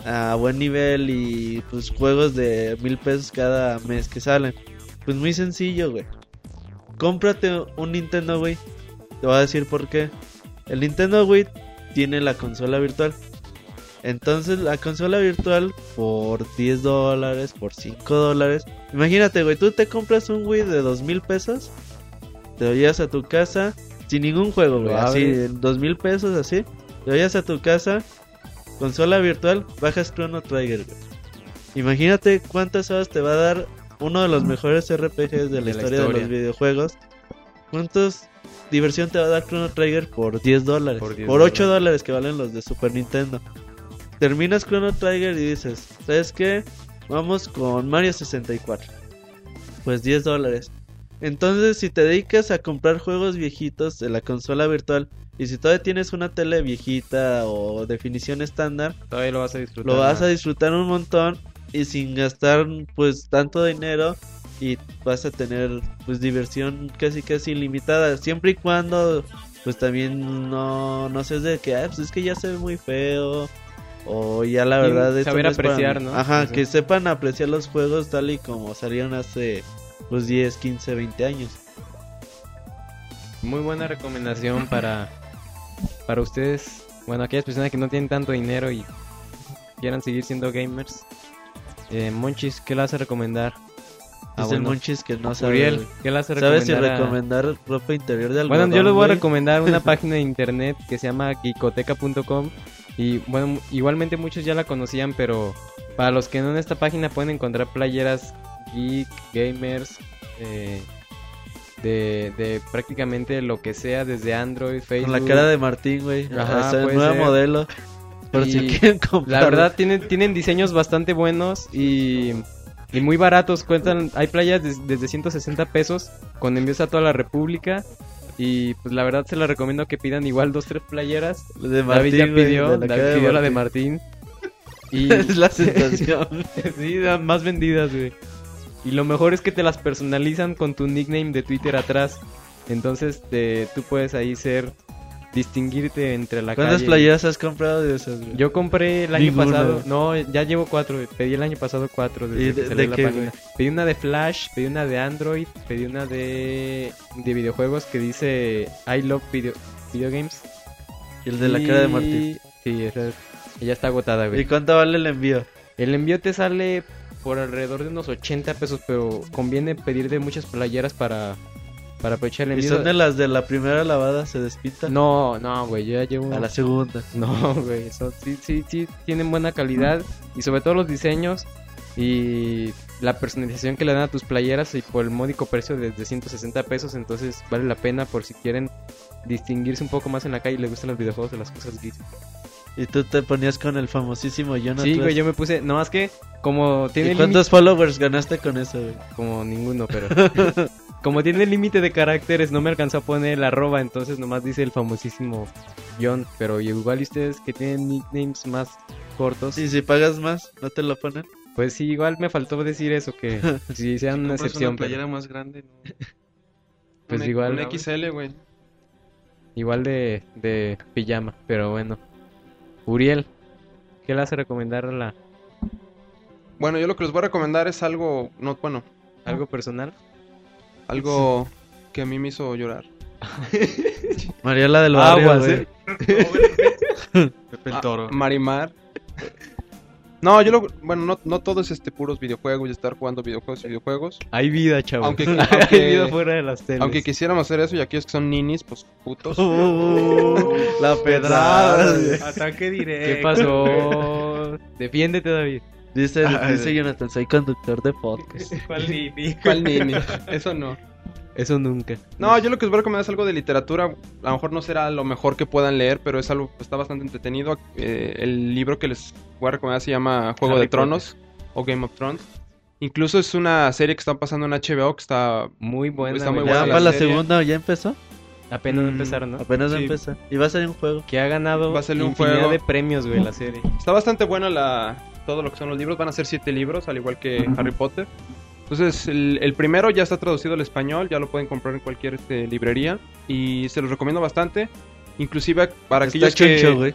a buen nivel y pues juegos de mil pesos cada mes que salen. Pues muy sencillo, güey. Cómprate un Nintendo, güey. Te voy a decir por qué. El Nintendo, güey, tiene la consola virtual. Entonces la consola virtual por 10 dólares, por 5 dólares. Imagínate, güey, tú te compras un Wii de 2 mil pesos. Te lo llevas a tu casa sin ningún juego, güey. Así, abres. en 2 mil pesos, así. Te lo llevas a tu casa. Consola virtual, bajas Chrono Trigger, güey. Imagínate cuántas horas te va a dar uno de los mejores RPGs de la, De la historia, de los videojuegos. ¿Cuántos diversión te va a dar Chrono Trigger por 10 dólares? Por Por, 10 8 dólares. dólares que valen los de Super Nintendo. Terminas Chrono Trigger y dices, ¿sabes qué? Vamos con Mario 64. Pues 10 dólares. Entonces, si te dedicas a comprar juegos viejitos de la consola virtual y si todavía tienes una tele viejita o definición estándar, Todavía lo vas a disfrutar. lo vas a disfrutar un montón y sin gastar pues tanto dinero y vas a tener pues diversión casi casi ilimitada siempre y cuando pues también no no seas de que "Ah, pues es que ya se ve muy feo o ya la verdad saber no es para apreciar, mí". ¿no? ajá Eso. que sepan apreciar los juegos tal y como salieron hace pues 10 15 20 años Muy buena recomendación para, para ustedes. Bueno, aquellas personas que no tienen tanto dinero y quieran seguir siendo gamers. Eh, Monchis, ¿qué le vas a recomendar? Ah, es el monchis que no sabe Uriel, ¿qué le vas a ¿Sabes si recomendar? a- recomendar ropa interior de algodón? Bueno, yo les voy a recomendar una página de internet que se llama geekoteca.com y bueno, igualmente muchos ya la conocían, pero para los que no en esta página pueden encontrar playeras geek, gamers, eh, de, de prácticamente lo que sea, desde Android, Facebook. Con la cara de Martín, güey. Ajá, puede nuevo ser. modelo. Por si quieren comprar. La verdad tienen, tienen diseños bastante buenos y Y muy baratos, cuentan, hay playas des- desde 160 pesos con envíos a toda la república. Y pues la verdad se la recomiendo que pidan igual dos, tres playeras. De David ya Martín, pidió, de la David cara de pidió la de Martín. Martín. Y es la sensación. sí, más vendidas, güey. Y lo mejor es que te las personalizan con tu nickname de Twitter atrás. Entonces te, tú puedes ahí ser, distinguirte entre la ¿Cuántas calle. playeras has comprado de esas, güey? Yo compré el año Ninguna, pasado, no, ya llevo cuatro, pedí el año pasado cuatro desde ¿Y que de- salió de la qué, página. Pedí una de Flash, pedí una de Android, pedí una de, de videojuegos que dice I love video, video games. Y el de la cara de Martín. Sí, esa ella está agotada, ¿Y güey. cuánto vale el envío? El envío te sale por alrededor de unos 80 pesos, pero conviene pedir de muchas playeras para, para aprovechar el ¿Y envío. son de las de la primera lavada se despintan? No, no, güey, yo ya llevo... A la segunda. No, güey, son- sí, sí, sí, tienen buena calidad y sobre todo los diseños y la personalización que le dan a tus playeras y por el módico precio de, de 160 pesos, entonces vale la pena por si quieren distinguirse un poco más en la calle y les gustan los videojuegos de las cosas geeks. Y tú te ponías con el famosísimo Jonathan. Sí, güey, yo me puse, no más que como tiene ¿Y cuántos followers ganaste con eso, güey? como ninguno, pero como tiene límite de caracteres no me alcanzó a poner el arroba, entonces nomás dice el famosísimo John, pero igual y ustedes que tienen nicknames más cortos, Y si pagas más, ¿no te lo ponen? Pues sí, igual me faltó decir eso, que si sean una excepción, Una pero playera más grande. ¿no? Pues Un- igual- Un XL, güey. igual de, de pijama, pero bueno. Uriel, ¿qué le hace recomendar a la, Bueno, yo lo que les voy a recomendar es algo, no, bueno, algo personal? Algo que a mí me hizo llorar. Mariela del barrio, Aguas, güey. eh. Pepe el Ah, Toro. Marimar. No, yo lo, bueno, no, no todo es este puros videojuegos y estar jugando videojuegos y videojuegos. Hay vida, chavos. Aunque- Hay vida fuera de las teles. Aunque quisiéramos hacer eso y aquellos que son ninis, pues putos. Uh, la pedrada. Ataque directo. ¿Qué pasó? Defiéndete, David. Dice, dice Jonathan, soy conductor de podcast. ¿Cuál nini? ¿Cuál nini? Eso no. Eso nunca. No, yo lo que les voy a recomendar es algo de literatura. A lo mejor no será lo mejor que puedan leer, pero es algo que está bastante entretenido. Eh, el libro que les voy a recomendar se llama Juego Harry de Tronos o Game of Thrones. Incluso es una serie que está pasando en HBO que está... Muy buena. Está muy buena ¿Ya la para la serie. segunda ya empezó? Apenas Mm, empezaron, ¿no? Apenas Sí. empezó. Y va a salir un juego. Que ha ganado Va a salir un infinidad juego. de premios, güey, la serie. Está bastante buena la, todo lo que son los libros. Van a ser siete libros, al igual que Harry Potter. Entonces, el, el primero ya está traducido al español. Ya lo pueden comprar en cualquier este, librería. Y se los recomiendo bastante. Inclusive para Está aquellos que... choncho, güey.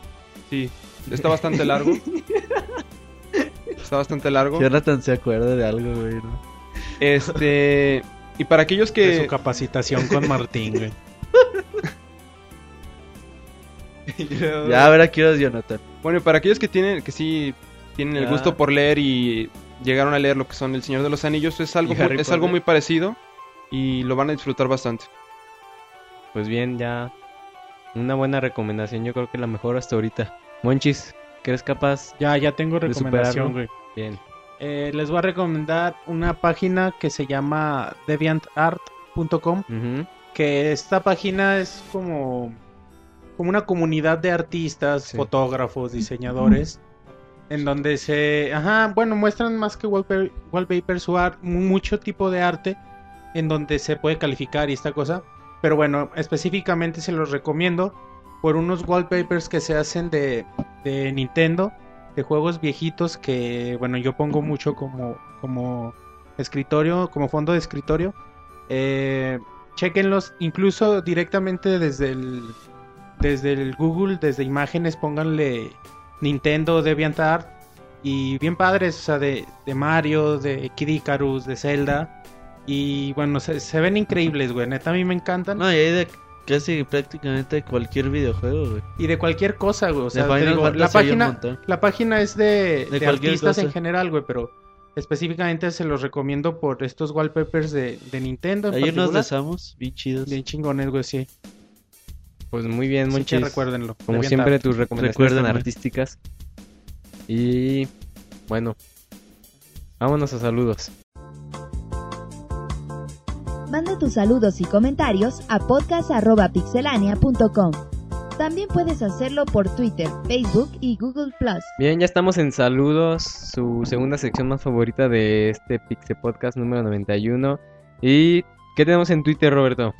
Sí, está bastante largo. está bastante largo. Jonathan se acuerda de algo, güey. ¿no? Este... Y para aquellos De su que... capacitación con Martín, güey. Ya, a ver, aquí eres Jonathan. Bueno, y para aquellos que tienen, que sí tienen el gusto por leer y llegaron a leer lo que son El Señor de los Anillos, es algo, muy, es algo muy parecido y lo van a disfrutar bastante. Pues bien, ya una buena recomendación, yo creo que la mejor hasta ahorita. Monchis, ¿crees capaz? Ya, ya tengo recomendación, güey. Bien. Eh, les voy a recomendar una página que se llama deviantart.com. Que esta página es como, como una comunidad de artistas, Sí. fotógrafos, diseñadores. En donde se, ajá, bueno, muestran más que wallpaper, wallpaper su mucho tipo de arte en donde se puede calificar y esta cosa. Pero bueno, específicamente se los recomiendo por unos wallpapers que se hacen de, de Nintendo, de juegos viejitos que, bueno, yo pongo mucho como, como escritorio, como fondo de escritorio. Eh, chequenlos, incluso directamente desde el, desde el Google, desde imágenes, pónganle Nintendo DeviantArt y bien padres, o sea, de, de Mario, de Kid Icarus, de Zelda. Y bueno, se, se ven increíbles, güey. Neta, a mí me encantan. No, y hay de casi prácticamente cualquier videojuego, güey. Y de cualquier cosa, güey. O sea, te Final digo, la página, montón. la página es de, De artistas cosa. en general, güey, pero específicamente se los recomiendo por estos wallpapers de, de Nintendo. en Hay unos de. Samus bien chidos. Bien chingones, güey, sí. Pues muy bien, Así Monchis. recuérdenlo. Como siempre, tus recomendaciones Recuerden, artísticas. Y bueno, vámonos a saludos. Manda tus saludos y comentarios a podcast.pixelania.com. También puedes hacerlo por Twitter, Facebook y Google Plus. Bien, ya estamos en saludos, su segunda sección más favorita de este Pixe Podcast número 91. ¿Y qué tenemos en Twitter, Roberto?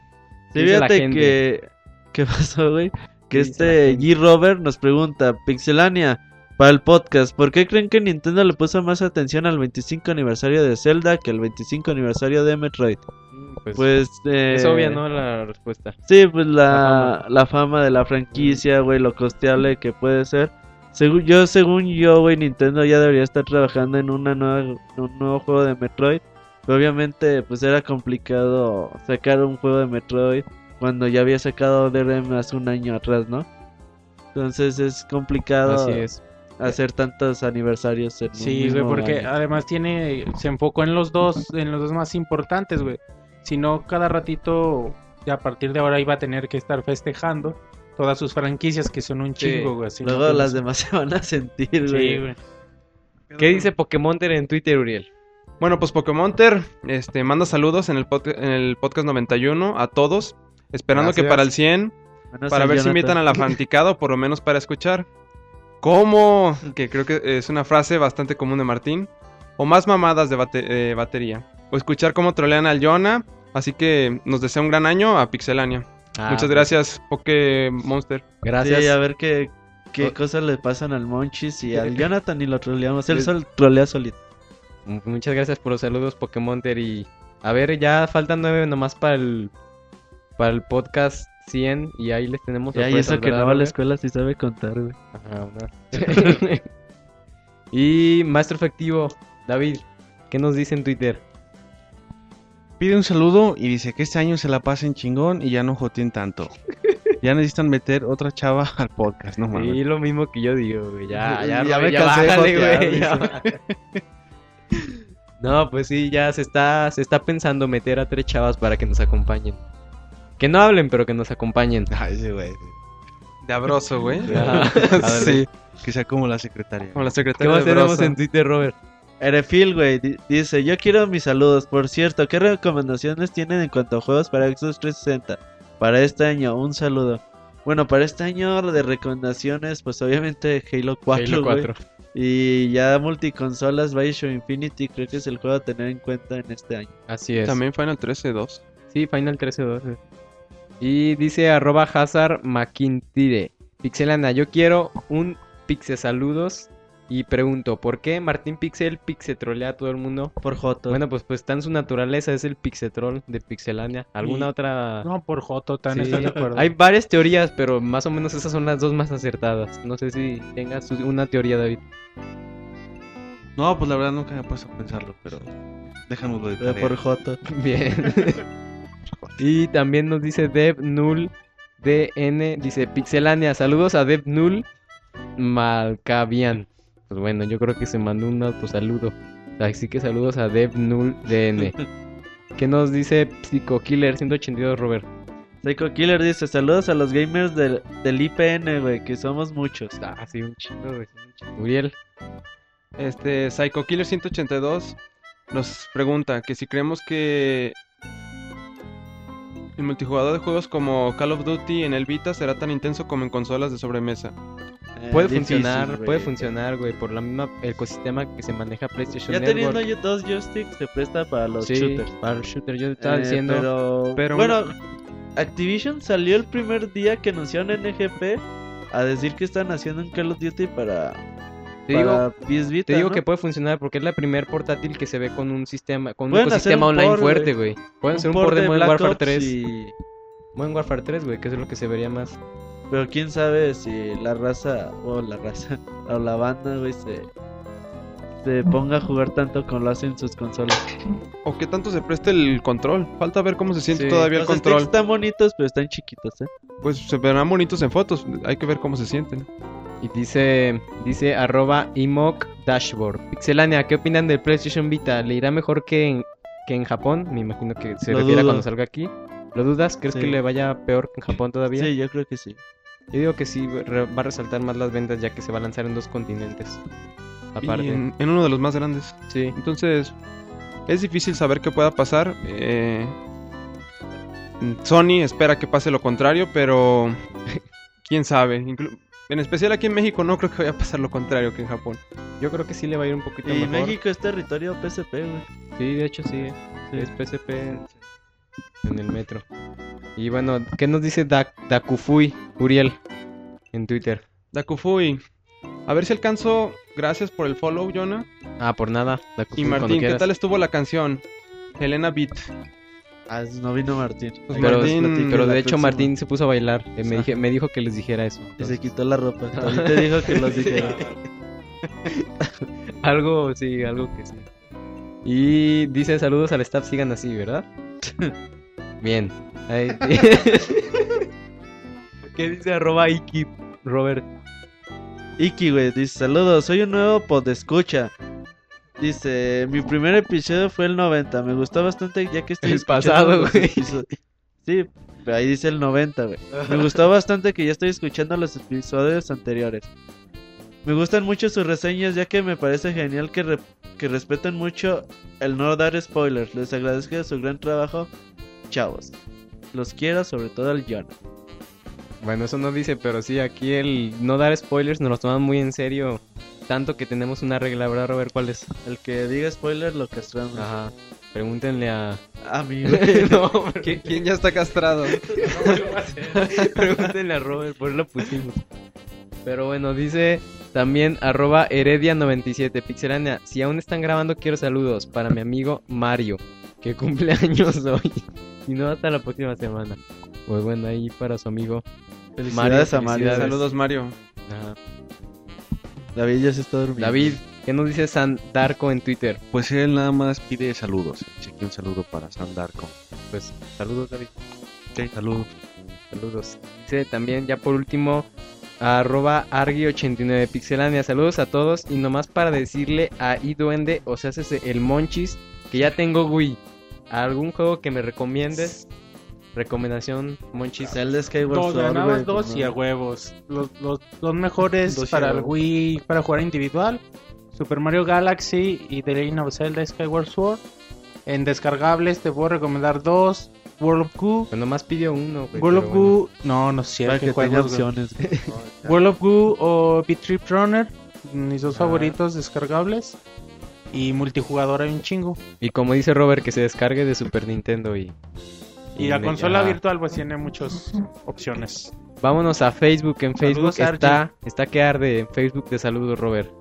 Sí, ¿Qué dice la fíjate gente? que... ¿Qué pasó, güey? Que ¿Qué dice la este? G. Robert nos pregunta, Pixelania, para el podcast, ¿por qué creen que Nintendo le puso más atención al 25 aniversario de Zelda que al 25 aniversario de Metroid? Mm, Pues, Pues... eh, es obvia, ¿no? La respuesta. Sí, pues la, La la fama de la franquicia, güey, lo costeable que puede ser. Según yo, según yo, güey, Nintendo ya debería estar trabajando en una nueva, un nuevo juego de Metroid. Pero obviamente, pues era complicado sacar un juego de Metroid cuando ya había sacado DRM hace un año atrás, ¿no? Entonces es complicado Así es. hacer tantos aniversarios en Sí, güey, porque año. además tiene, se enfocó en los dos, en los dos más importantes, güey. Si no, cada ratito, a partir de ahora iba a tener que estar festejando todas sus franquicias que son un Sí. chingo, güey. Luego ¿no? las demás se van a sentir, Sí, güey. güey. ¿Qué dice Pokémonter en Twitter, Uriel? Bueno, pues Pokémonter este, manda saludos en el, en el podcast 91 a todos. Esperando que para el 100, Menos para el ver si invitan a la fanticada o por lo menos para escuchar. ¿Cómo? Que creo que es una frase bastante común de Martín. O más mamadas de bate- eh, batería. O escuchar cómo trolean al Jonah. Así que nos desea un gran año a Pixelania. Ah, Muchas gracias, Pokémonster. Gracias. Sí, a ver qué, qué Oh. cosas le pasan al Monchis y al Jonathan y lo troleamos. Él sol trolea solito. Muchas gracias por los saludos, Pokémonter. Y a ver, ya faltan nueve nomás para el, para el podcast 100. Y ahí les tenemos Ya, y eso que no ¿verdad, va a la escuela sí sabe contar, güey. Ajá, una. y maestro efectivo, David, ¿qué nos dice en Twitter? Pide un saludo y dice que este año se la pasen chingón y ya no joteen tanto. Ya necesitan meter otra chava al podcast, no mames. Sí, lo mismo que yo digo, güey. Ya, ya, Ya me ya cansé de bájale, jotear, güey, dice. ya. No, pues sí, ya se está, se está pensando meter a tres chavas para que nos acompañen. Que no hablen, pero que nos acompañen. Ay, sí, güey. De abroso, güey. Sí, Que sea como la secretaria. como la ¿Qué secretaria más de tenemos en Twitter, Robert? Erefil, güey, di- dice, yo quiero mis saludos. Por cierto, ¿qué recomendaciones tienen en cuanto a juegos para Xbox 360? Para este año, un saludo. Bueno, para este año de recomendaciones, pues obviamente Halo 4, Halo güey. 4. Y ya multiconsolas, Bioshock Infinity, creo que es el juego a tener en cuenta en este año. Así es. También Final 13 2. Sí, Final 13-12. Y dice arroba Hazard McIntyre. Pixelana, yo quiero un Pixe saludos. Y pregunto, ¿por qué Martín Pixel Pixe trolea a todo el mundo? Por Joto. Bueno, pues pues está en su naturaleza, es el Pixetrol de Pixelania. ¿Alguna Y- otra? No, por Joto, tan Sí. ¿estás de acuerdo? Hay varias teorías, pero más o menos esas son las dos más acertadas. No sé si tengas una teoría, David. No, pues la verdad nunca me he puesto a pensarlo, pero déjanoslo de Pero tarea. por Joto. Bien. y también nos dice Dev Null DN, dice Pixelania, saludos a Dev Null Malcavian. Pues bueno, yo creo que se mandó un autosaludo. Así que saludos a Dev Null DN. ¿Qué nos dice Psycho Killer 182, Robert? Psycho Killer dice, saludos a los gamers del, del IPN, güey, que somos muchos. Ah, sí, un chingo, güey. Uriel. Este, Psycho Killer 182 nos pregunta que si creemos que el multijugador de juegos como Call of Duty en el Vita será tan intenso como en consolas de sobremesa. Eh, Puede difícil, funcionar, puede funcionar, güey, por la misma ecosistema que se maneja PlayStation Ya Network. teniendo yo dos joysticks se presta para los Sí, shooters. para el shooter. Yo estaba Eh, diciendo... Pero, pero- bueno, Activision salió el primer día que anunciaron NGP a decir que están haciendo un Call of Duty para, Te para digo, PS Vita, Te digo ¿no? que puede funcionar porque es la primer portátil que se ve con un sistema, con un ecosistema un online fuerte, güey. Pueden hacer un port de Modern Warfare Ops 3. y- Modern Warfare 3, güey, que es lo que se vería más. Pero quién sabe si la raza, o la raza, o la banda, güey, se, se ponga a jugar tanto como lo hacen sus consolas. O que tanto se preste el control. Falta ver cómo se siente Sí. todavía el Los control. están bonitos, pero están chiquitos, ¿eh? Pues se verán bonitos en fotos. Hay que ver cómo se sienten. Y dice, dice arroba Imok Dashboard. Pixelania, ¿qué opinan del PlayStation Vita? ¿Le irá mejor que en, que en Japón? Me imagino que se Lo refiere a cuando salga aquí. ¿Lo dudas? ¿Crees Sí. que le vaya peor que en Japón todavía? Sí, yo creo que sí. Yo digo que sí, va a resaltar más las ventas ya que se va a lanzar en dos continentes. Aparte. Y en, en uno de los más grandes. Sí. Entonces, es difícil saber qué pueda pasar. Eh, Sony espera que pase lo contrario, pero quién sabe. Inclu- en especial aquí en México no creo que vaya a pasar lo contrario que en Japón. Yo creo que sí le va a ir un poquito Y mejor. México es territorio PSP, güey. Sí, de hecho sí. Es PSP en el metro. Y bueno, ¿qué nos dice Da- Dakufui Uriel en Twitter? Dakufui. A ver si alcanzo. Gracias por el follow, Jonah. Ah, por nada. Dakufui, Y Martín, ¿qué tal estuvo la canción? Helena Beat. Ah, no vino Martín. Pues Pero, Martín- de hecho próxima. Martín se puso a bailar. Eh, me, dije- me dijo que les dijera eso. Y se quitó la ropa. También te dijo que los dijera. Algo, sí, algo que sí. Y dice saludos al staff, sigan así, ¿verdad? Bien. Ahí- ¿Qué dice arroba Iki, Robert? Iki, güey, dice, saludos, soy un nuevo podescucha. Dice, mi primer episodio fue el 90, me gustó bastante ya que estoy El escuchando pasado, güey. Sí, ahí dice el 90, güey. Me gustó bastante que ya estoy escuchando los episodios anteriores. Me gustan mucho sus reseñas ya que me parece genial que, re- que respeten mucho el no dar spoilers. Les agradezco su gran trabajo, chavos. Los quiero, sobre todo al John. Bueno, eso no dice, pero sí, aquí el no dar spoilers nos lo toman muy en serio. Tanto que tenemos una regla, ¿verdad, Robert? ¿Cuál es? El que diga spoiler lo castramos. Ajá. Pregúntenle a. A mí, güey. no, hombre. ¿Qui- ¿Quién ya está castrado? Pregúntenle a Robert, por eso lo pusimos. Pero bueno, dice también arroba heredia97 pixelania. Si aún están grabando, quiero saludos para mi amigo Mario, que cumple años hoy. Y no hasta la próxima semana. Pues bueno, ahí para su amigo. Felicidades a Mario. felicidades. Saludos, Mario. Ajá. David ya se está durmiendo. David, ¿qué nos dice San Darko en Twitter? Pues él nada más pide saludos. Un saludo para San Darko. Pues saludos, David. Saludos. Saludos. Dice también, ya por último, arroba argi89 pixelania. Saludos a todos. Y nomás para decirle a iDuende, o sea, ese el Monchis, que ya tengo Wii. ¿Algún juego que me recomiendes? Recomendación, Monchis. Zelda Skyward Dos, Sword, güey, más dos y a huevos. Los, los, los mejores Dos y para el. Wii, para jugar individual. Super Mario Galaxy y The Legend of Zelda Skyward Sword. En descargables te puedo recomendar dos. World of Goo. Pues nomás pidió uno, güey, World of pero bueno. Goo. No, no Para qué que opciones. World of Goo o Beat Trip Runner. Mis dos Ah. favoritos descargables. Y multijugador hay un chingo. Y como dice Robert, que se descargue de Super Nintendo y... Y la consola ajá. virtual pues tiene muchas opciones. Vámonos a Facebook. En Facebook Saludos, Archie. está, está que arde. En Facebook de saludos, Robert.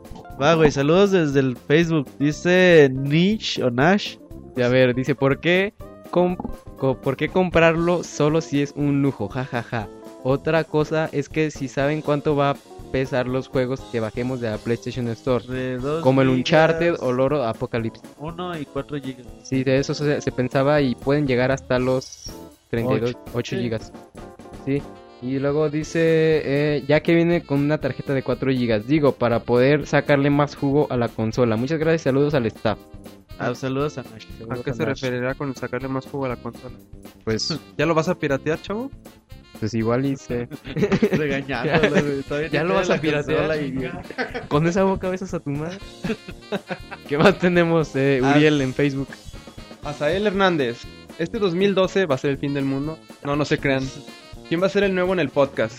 Va, güey, saludos desde el Facebook. Dice Niche o Nash. Y a ver, dice, ¿por qué, com- co- ¿por qué comprarlo solo si es un lujo? Ja, ja, ja. Otra cosa es que si saben cuánto va pesar los juegos que bajemos de la PlayStation Store. Como el Uncharted o Loro Apocalypse. 1 y 4 gigas. Sí, de eso se, se pensaba y pueden llegar hasta los 32, 8 Sí. gigas. Sí. Y luego dice, eh, ya que viene con una tarjeta de 4 gigas, digo, para poder sacarle más jugo a la consola. Muchas gracias, saludos al staff. Ah, saludos a Nash. ¿A qué se referirá con sacarle más jugo a la consola? Pues, ¿Ya lo vas a piratear, chavo? Pues igual hice. Regañándolo, güey. Todavía Ya ni lo vas a piratear. y- Con esa boca besas a tu madre. ¿Qué más tenemos, eh, Ah. Uriel, en Facebook? Azael Hernández. Este 2012 va a ser el fin del mundo. No, no se crean. ¿Quién va a ser el nuevo en el podcast?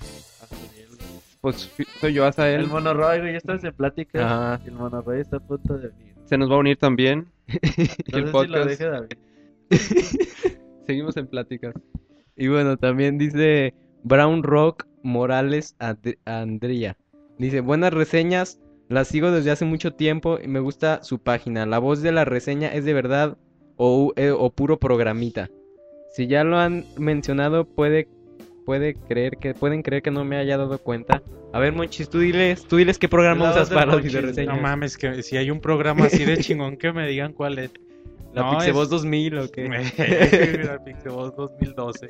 Pues soy yo, El Azael. monorroy, güey, ya estás en plática. Ajá. El monorroy está a punto de venir. Se nos va a unir también. No el sé si lo podcast. deje David. Seguimos en pláticas. Y bueno, también dice Brown Rock Morales Ad- Andrea. Dice, buenas reseñas, las sigo desde hace mucho tiempo y me gusta su página. La voz de la reseña es de verdad o, eh, o puro programita. Si ya lo han mencionado, puede, puede creer que, pueden creer que no me haya dado cuenta. A ver, Monchis, tú diles, tú diles qué programa usas para videoreseñas. No mames, que si hay un programa así de chingón que me digan cuál es. ¿La No, Pixeboss es- 2000 o qué? La Pixeboss 2012.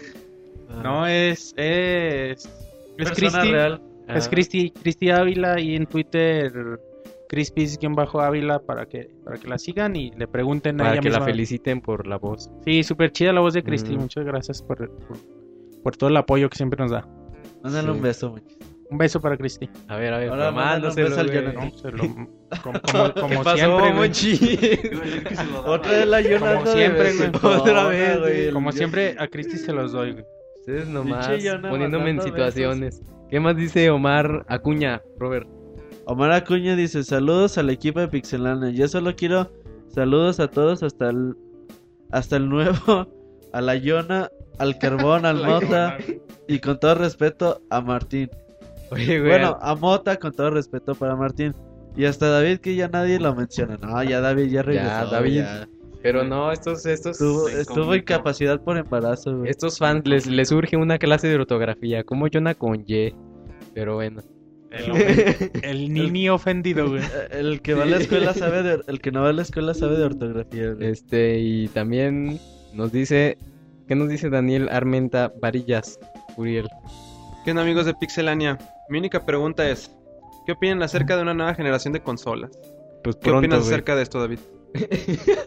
No, es. Es. Es Persona Cristi. real. Es Ah. Cristi, Cristi Ávila y en Twitter. Crispis-Ávila para que, para que la sigan y le pregunten a Para ella que la feliciten por la voz. Sí, súper chida la voz de Cristi. Mm. Muchas gracias por, por, por todo el apoyo que siempre nos da. Mándale Sí. un beso, güey. Un beso para Cristi. A ver, a ver, Ahora mándaselo, beso al güey. Jonathan. ¿no? Se lo- como como, como ¿Qué pasó, siempre, güey. Otra vez la Como Jonathan. siempre, güey. Otra vez, güey. Como siempre, a Cristi se los doy, güey. Ustedes nomás poniéndome en situaciones. ¿Qué más dice Omar Acuña, Robert? Omar Acuña dice, saludos al equipo de Pixelania. Yo solo quiero saludos a todos hasta el, hasta el nuevo, a la Yona, al Carbón, al Mota y con todo respeto a Martín. Oye, güey. Bueno, a Mota con todo respeto para Martín. Y hasta David que ya nadie lo menciona. No, ya David ya regresó. David. ya. pero no, estos, estos, Estuvo, estuvo incapacidad por embarazo, güey. estos fans les, les surge una clase de ortografía, como Jonah con Y. Pero bueno. El, ofen- el nini ofendido, güey. El que va a la escuela sabe de, el que no va a la escuela sabe de ortografía, güey. Este, y también nos dice, ¿qué nos dice Daniel Armenta Varillas, Uriel? ¿Qué onda amigos de Pixelania? Mi única pregunta es, ¿qué opinan acerca de una nueva generación de consolas? Pues ¿Qué pronto, opinas güey. acerca de esto, David?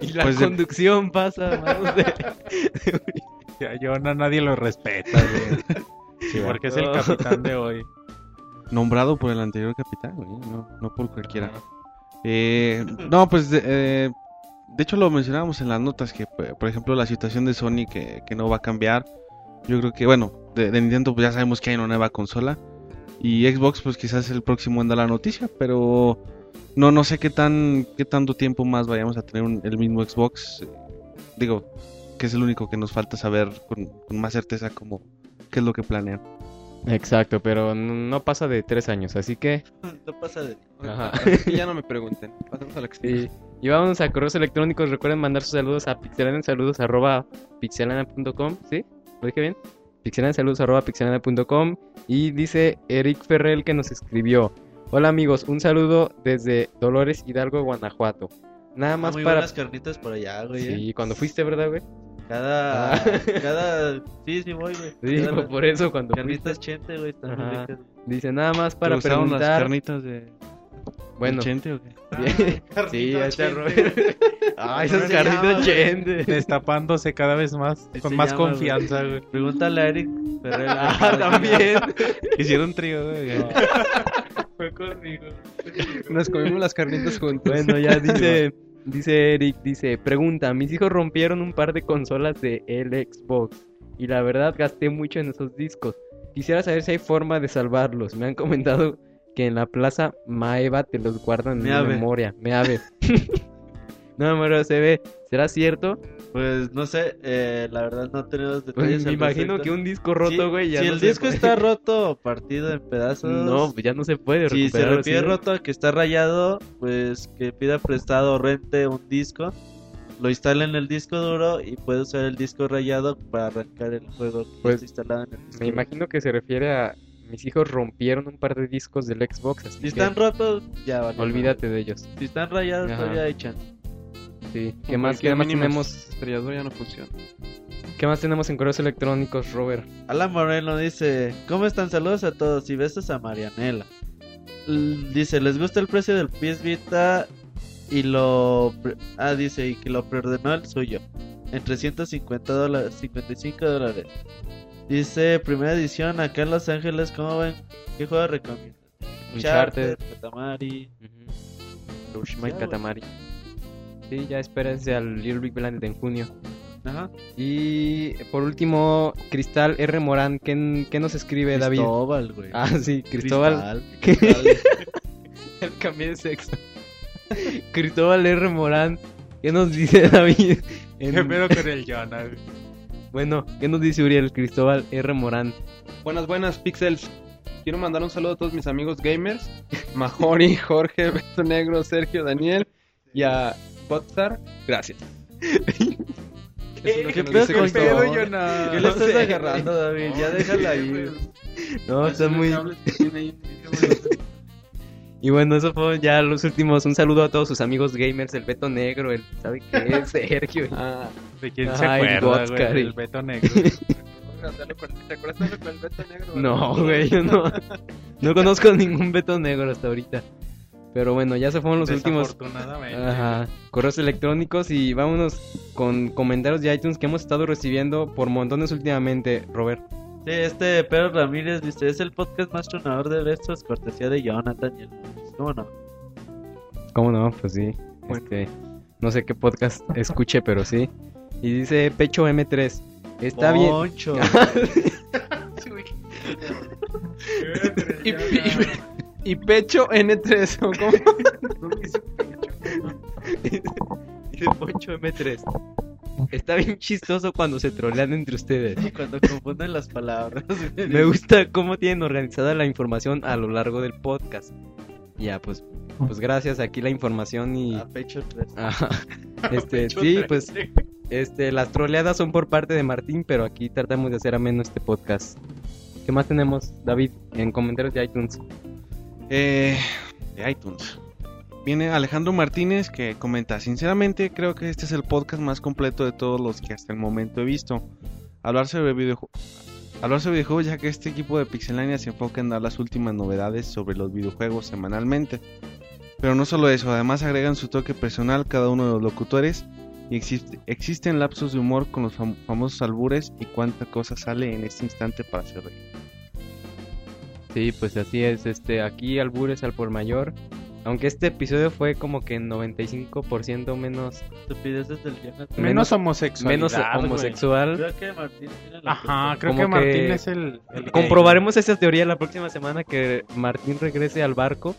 Y la Pues de- conducción pasa a manos de- Ya, yo no, nadie lo respeta, güey. Porque es el capitán de hoy. Nombrado por el anterior capitán, güey, no, no por cualquiera. Eh, no, pues de, eh, de hecho lo mencionábamos en las notas que, por ejemplo, la situación de Sony que, que no va a cambiar. Yo creo que, bueno, de, de Nintendo pues ya sabemos que hay una nueva consola. Y Xbox pues quizás el próximo en dar la noticia, pero no no sé qué tan qué tanto tiempo más vayamos a tener un- el mismo Xbox. Digo, que es el único que nos falta saber con, con más certeza cómo qué es lo que planean. Exacto, pero no no pasa de tres años, así que... No pasa de... Ajá. Ya no me pregunten. Pasemos a la. Sí. Y vamos a correos electrónicos. Recuerden mandar sus saludos a pixelania saludos arroba pixelania.com. ¿Sí? ¿Lo dije bien? Pixelania saludos arroba pixelania.com. Y dice Eric Ferrell que nos escribió. Hola amigos, un saludo desde Dolores Hidalgo, Guanajuato. Nada más Ah, muy para... buenas carnitas por allá, güey. eh. Sí, cuando fuiste, ¿verdad, güey? Cada... Ah. cada... Sí, sí voy, güey. Sí, Cada- por eso cuando fuiste. Carnitas chente, güey, están muy Ajá. ricas. Dice nada más para ¿Te gustaron las preguntar... carnitas de Bueno, Chente o qué? sí, ahí está chente. Robert. Ah, esas ¿Cómo se carnitas chente. Destapándose cada vez más, con se más llama, confianza, güey. Pregúntale a Eric Ferrer. Ah, también. Hicieron trío, güey. Fue conmigo. Nos comimos las carnitas juntos. Bueno, ya dice, dice Eric, dice, pregunta, mis hijos rompieron un par de consolas de el Xbox y la verdad gasté mucho en esos discos. Quisiera saber si hay forma de salvarlos. Me han comentado que en la plaza Maeva te los guardan en memoria. Meave. no, pero se ve. ¿Será cierto? Pues no sé, eh, la verdad no tenemos Pues detalles. me imagino respecto. que un disco roto, güey, ya Si no el disco puede. está roto o partido en pedazos. No, pues ya no se puede Si se refiere roto, que está rayado, pues que pida prestado o rente un disco, lo instala en el disco duro y puede usar el disco rayado para arrancar el juego que Pues, está instalado en el disco Me duro. imagino que se refiere a mis hijos rompieron un par de discos del Xbox, así Si que están rotos, ya vale. olvídate de ellos. Si están rayados, Ajá. todavía hay chance. Sí. ¿Qué más, qué tenemos? estrellador ya no funciona. ¿Qué más tenemos en correos electrónicos, Robert? Alan Moreno dice, ¿cómo están? Saludos a todos y besos a Marianela. L- Dice, ¿les gusta el precio del PS Vita? Y lo... Ah, dice, y que lo preordenó el suyo. En 350 dólares, 55 dólares. Dice, primera edición acá en Los Ángeles, ¿cómo ven? ¿Qué juego recomiendan? Uncharted. Katamari. Y Ya, güey. Katamari. Sí, ya espérense al Little Big Planet en junio. Ajá. Y por último, Cristal R. Morán, ¿qué, qué nos escribe David? Cristóbal, güey. Ah, sí, Cristóbal. Cristal. El cambio de sexo. Cristóbal R. Morán, ¿qué nos dice David? En- ¿Qué pedo con el Jonah? Bueno, ¿qué nos dice Uriel? Cristóbal R. Morán. Buenas, buenas, Pixels. Quiero mandar un saludo a todos mis amigos gamers. Majori, Jorge, Beto Negro, Sergio, Daniel y a Botstar. Gracias. Eso es ¿Qué pedo con Cristóbal. todo? Jonah? ¿Qué le No estás sé, agarrando, David? Ya déjala ahí. No, está muy... Y bueno, eso fue ya los últimos. Un saludo a todos sus amigos gamers, el Beto Negro, el ¿sabe qué es? Sergio. Ah, ¿De quién se Ay, acuerda, Godskar, güey? El Beto Negro. ¿Te acuerdas de con el Beto Negro? No, güey, yo no. No conozco ningún Beto Negro hasta ahorita. Pero bueno, ya se fueron los últimos ajá, correos electrónicos y vámonos con comentarios de iTunes que hemos estado recibiendo por montones últimamente, Robert. Sí, este Pedro Ramírez dice, es el podcast más tronador de besos, cortesía de Jonathan y el Luis". ¿Cómo no? ¿Cómo no? Pues sí. Este, no sé qué podcast escuche, pero sí. Y dice Pecho M3. Está bien. Poncho. Y, y- y pecho N3. ¿o cómo? Dice Poncho M3. Está bien chistoso cuando se trolean entre ustedes. Y cuando confunden las palabras. Me gusta cómo tienen organizada la información a lo largo del podcast. Ya, pues, pues gracias. Aquí la información y. A pecho 3. Ajá. Este, sí, pues, este, las troleadas son por parte de Martín, pero aquí tratamos de hacer ameno este podcast. ¿Qué más tenemos, David, en comentarios de iTunes? Eh, de iTunes. Viene Alejandro Martínez que comenta, sinceramente creo que este es el podcast más completo de todos los que hasta el momento he visto. Hablar sobre videojuegos... Hablar sobre videojuegos ya que este equipo de Pixelania se enfoca en dar las últimas novedades sobre los videojuegos semanalmente. Pero no solo eso, además agregan su toque personal cada uno de los locutores y existe- existen lapsos de humor con los fam- famosos albures y cuánta cosa sale en este instante para hacer reír. Sí, pues así es. Este, aquí albures al por mayor. Aunque este episodio fue como que en 95% menos, Estupideces del. Menos homosexual. menos homosexual. Creo que Martín tiene la Ajá, creo Como que Martín que es el, el gay. Comprobaremos esa teoría la próxima semana que Martín regrese al barco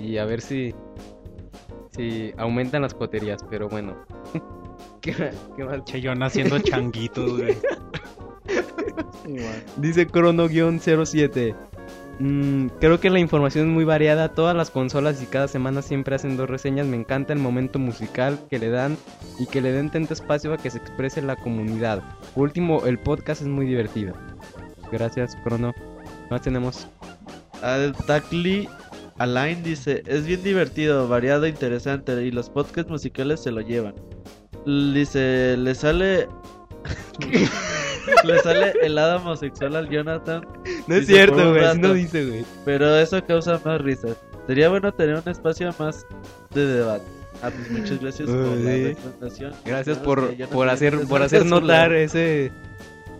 y a ver si si aumentan las coterías, pero bueno. ¿Qué, qué más? Cheyón haciendo changuitos, güey. Dice Crono-07. Mm, creo que la información es muy variada. Todas las consolas y cada semana siempre hacen dos reseñas. Me encanta el momento musical que le dan y que le den tanto espacio a que se exprese la comunidad. Por último, el podcast es muy divertido. Gracias, Crono. Más tenemos. Al Tacli Alain dice, es bien divertido, variado, interesante y los podcasts musicales se lo llevan. Dice, le sale... le sale el lado homosexual al Jonathan, No es cierto, güey. No dice, güey. pero eso causa más risas. Sería bueno tener un espacio más de debate. Ah, pues muchas gracias por la Uy. recomendación. Gracias por, por hacer por hacer notar ese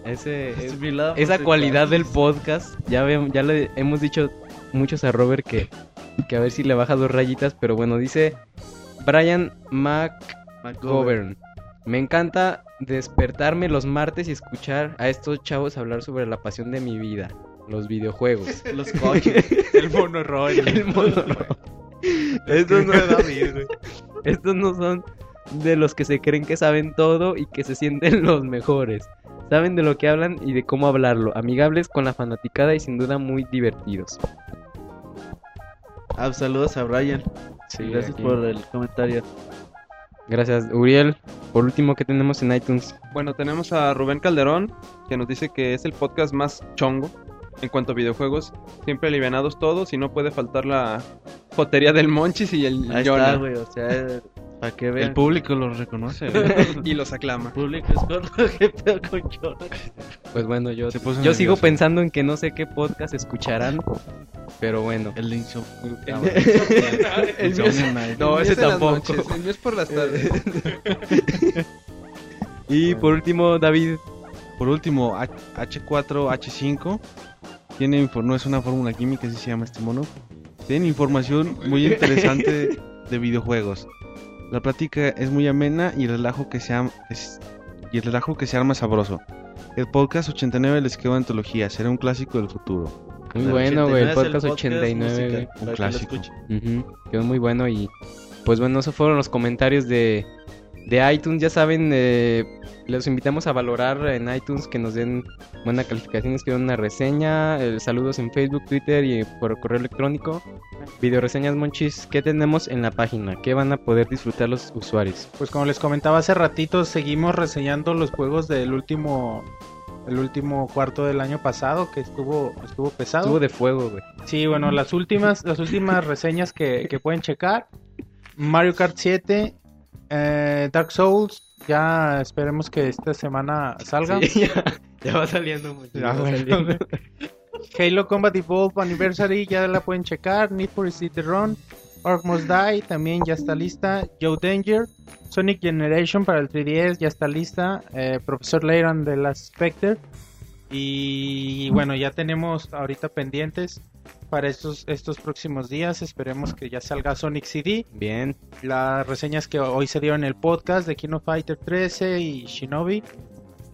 ese Es esa cualidad del podcast. Ya ve- ya le hemos dicho muchos a Robert que que a ver si le baja dos rayitas, pero bueno, dice Brian McGovern. McGovern. Me encanta despertarme los martes y escuchar a estos chavos hablar sobre la pasión de mi vida, los videojuegos. Los coches. El mono rollo. El mono Estos no, estos no son de los que se creen que saben todo y que se sienten los mejores. Saben de lo que hablan y de cómo hablarlo. Amigables con la fanaticada y sin duda muy divertidos. Ah, saludos a Brian. Gracias aquí. por el comentario. Gracias, Uriel. Por último, ¿qué tenemos en iTunes? Bueno, tenemos a Rubén Calderón, que nos dice que es el podcast más chongo en cuanto a videojuegos. Siempre alivianados todos y no puede faltar la jotería del Monchis y el Ahí Jonah. está, güey. O sea, para que vean. El público lo reconoce. y los aclama. El público es gordo. ¿Qué pedo con Jonathan? Pues bueno, yo, yo sigo pensando en que no sé qué podcast escucharán. Pero bueno. El Link Shop. El No, ese tampoco. noches, El mío es por las tardes. Y por último, David. Por último, H- H4H5 tiene no es una fórmula química, así se llama este mono. Tiene información muy interesante de videojuegos. La plática es muy amena y el relajo que se am- es- y el relajo que se arma sabroso. El podcast 89 les quedó antología, será un clásico del futuro. Muy El bueno, güey. El 89 podcast el 89, musical, güey. para que lo clásico. escuchen. Ujú, Quedó muy bueno y pues bueno, esos fueron los comentarios de, de iTunes. Ya saben, eh, los invitamos a valorar en iTunes que nos den buena calificación, escriban una reseña, eh, saludos en Facebook, Twitter y por correo electrónico. Video reseñas Monchis, ¿qué tenemos en la página? ¿Qué van a poder disfrutar los usuarios? Pues como les comentaba hace ratito, seguimos reseñando los juegos del último el último cuarto del año pasado que estuvo estuvo pesado. Estuvo de fuego, güey. Sí, bueno, las últimas las últimas reseñas que, que pueden checar. Mario Kart 7, eh, Dark Souls, ya esperemos que esta semana salga. Sí, ya, ya va saliendo mucho. Ya, ya va bueno. saliendo. Halo Combat Evolved Anniversary ya la pueden checar. Need for Speed Run. Orc Must Die también ya está lista. Joe Danger. Sonic Generation para el 3DS ya está lista. Eh, Profesor Layton de Last Spectre. Y bueno, ya tenemos ahorita pendientes para estos, estos próximos días. Esperemos que ya salga Sonic CD. Bien. Las reseñas que hoy se dieron en el podcast de Kino Fighter 13 y Shinobi.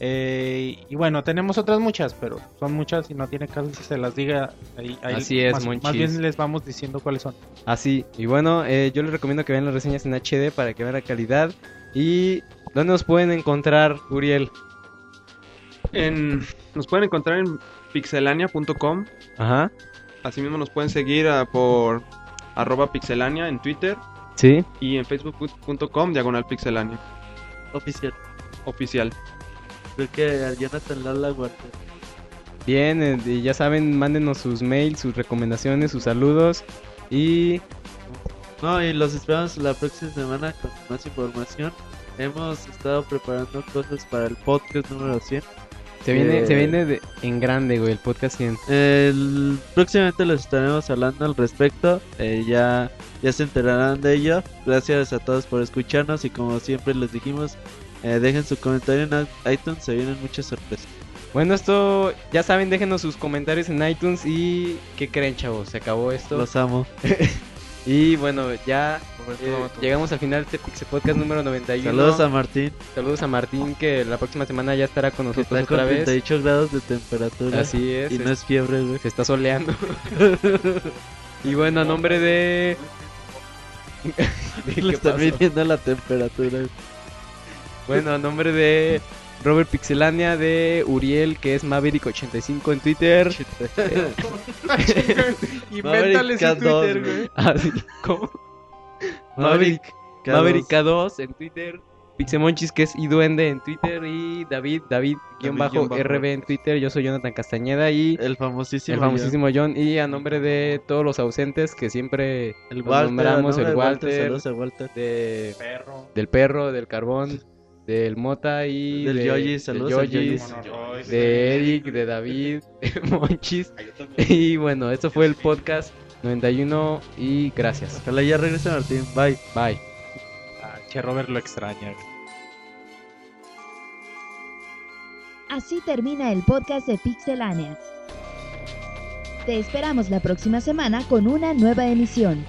Eh, y bueno, tenemos otras muchas, pero son muchas y no tiene caso que se las diga. Ahí, ahí Así es, más, más bien les vamos diciendo cuáles son. Así, y bueno, eh, yo les recomiendo que vean las reseñas en HD para que vean la calidad. ¿Y dónde nos pueden encontrar, Uriel? En- nos pueden encontrar en pixelania.com. Ajá, Asimismo nos pueden seguir ah, por arroba pixelania en Twitter sí. y en facebook.com diagonal pixelania Oficial. oficial. Creo que a Jonathan Lala guarda. Bien, eh, y ya saben, mándenos sus mails, sus recomendaciones, sus saludos. Y No, y los esperamos la próxima semana con más información. Hemos estado preparando cosas para el podcast número 100. Se viene, Eh. se viene de- en grande, güey, el podcast 100. El, próximamente les estaremos hablando al respecto. eh, ya, ya se enterarán de ello. Gracias a todos por escucharnos y como siempre les dijimos, eh, dejen su comentario en iTunes. Se vienen muchas sorpresas. Bueno, esto, ya saben, déjenos sus comentarios en iTunes y... ¿Qué creen, chavos? Se acabó esto. Los amo. Y bueno, ya eh, llegamos al final de este Pixel Podcast número 91. Saludos a Martín. Saludos a Martín, que la próxima semana ya estará con nosotros está con otra vez. 38 grados de temperatura. Así es. Y no es fiebre, güey. Se está soleando. y bueno, a nombre de... ¿De Le están midiendo la temperatura. Bueno, a nombre de Robert Pixelania, de Uriel, que es Maverick85 en Twitter. Invéntales Maverick su Twitter, K2, güey. Así como Maverick K2. Maverick K2 en Twitter. Pixemonchis, que es Iduende en Twitter. Y David, David, guion bajo guion bajo. RB en Twitter. Yo soy Jonathan Castañeda y El famosísimo. el famosísimo John. Y a nombre de todos los ausentes que siempre El Walter. nombramos, ¿no? el Walter, Saludos a Walter. de, Perro. del perro, del carbón, del Mota y Del de, del saludos al Yoyis, Monoroy. de Eric, de David, de Monchis. Y bueno, esto fue el podcast 91 y gracias. Ojalá ya regrese Martín. Bye. Bye. Ah, che, Robert lo extraña. Así termina el podcast de Pixelania. Te esperamos la próxima semana con una nueva emisión.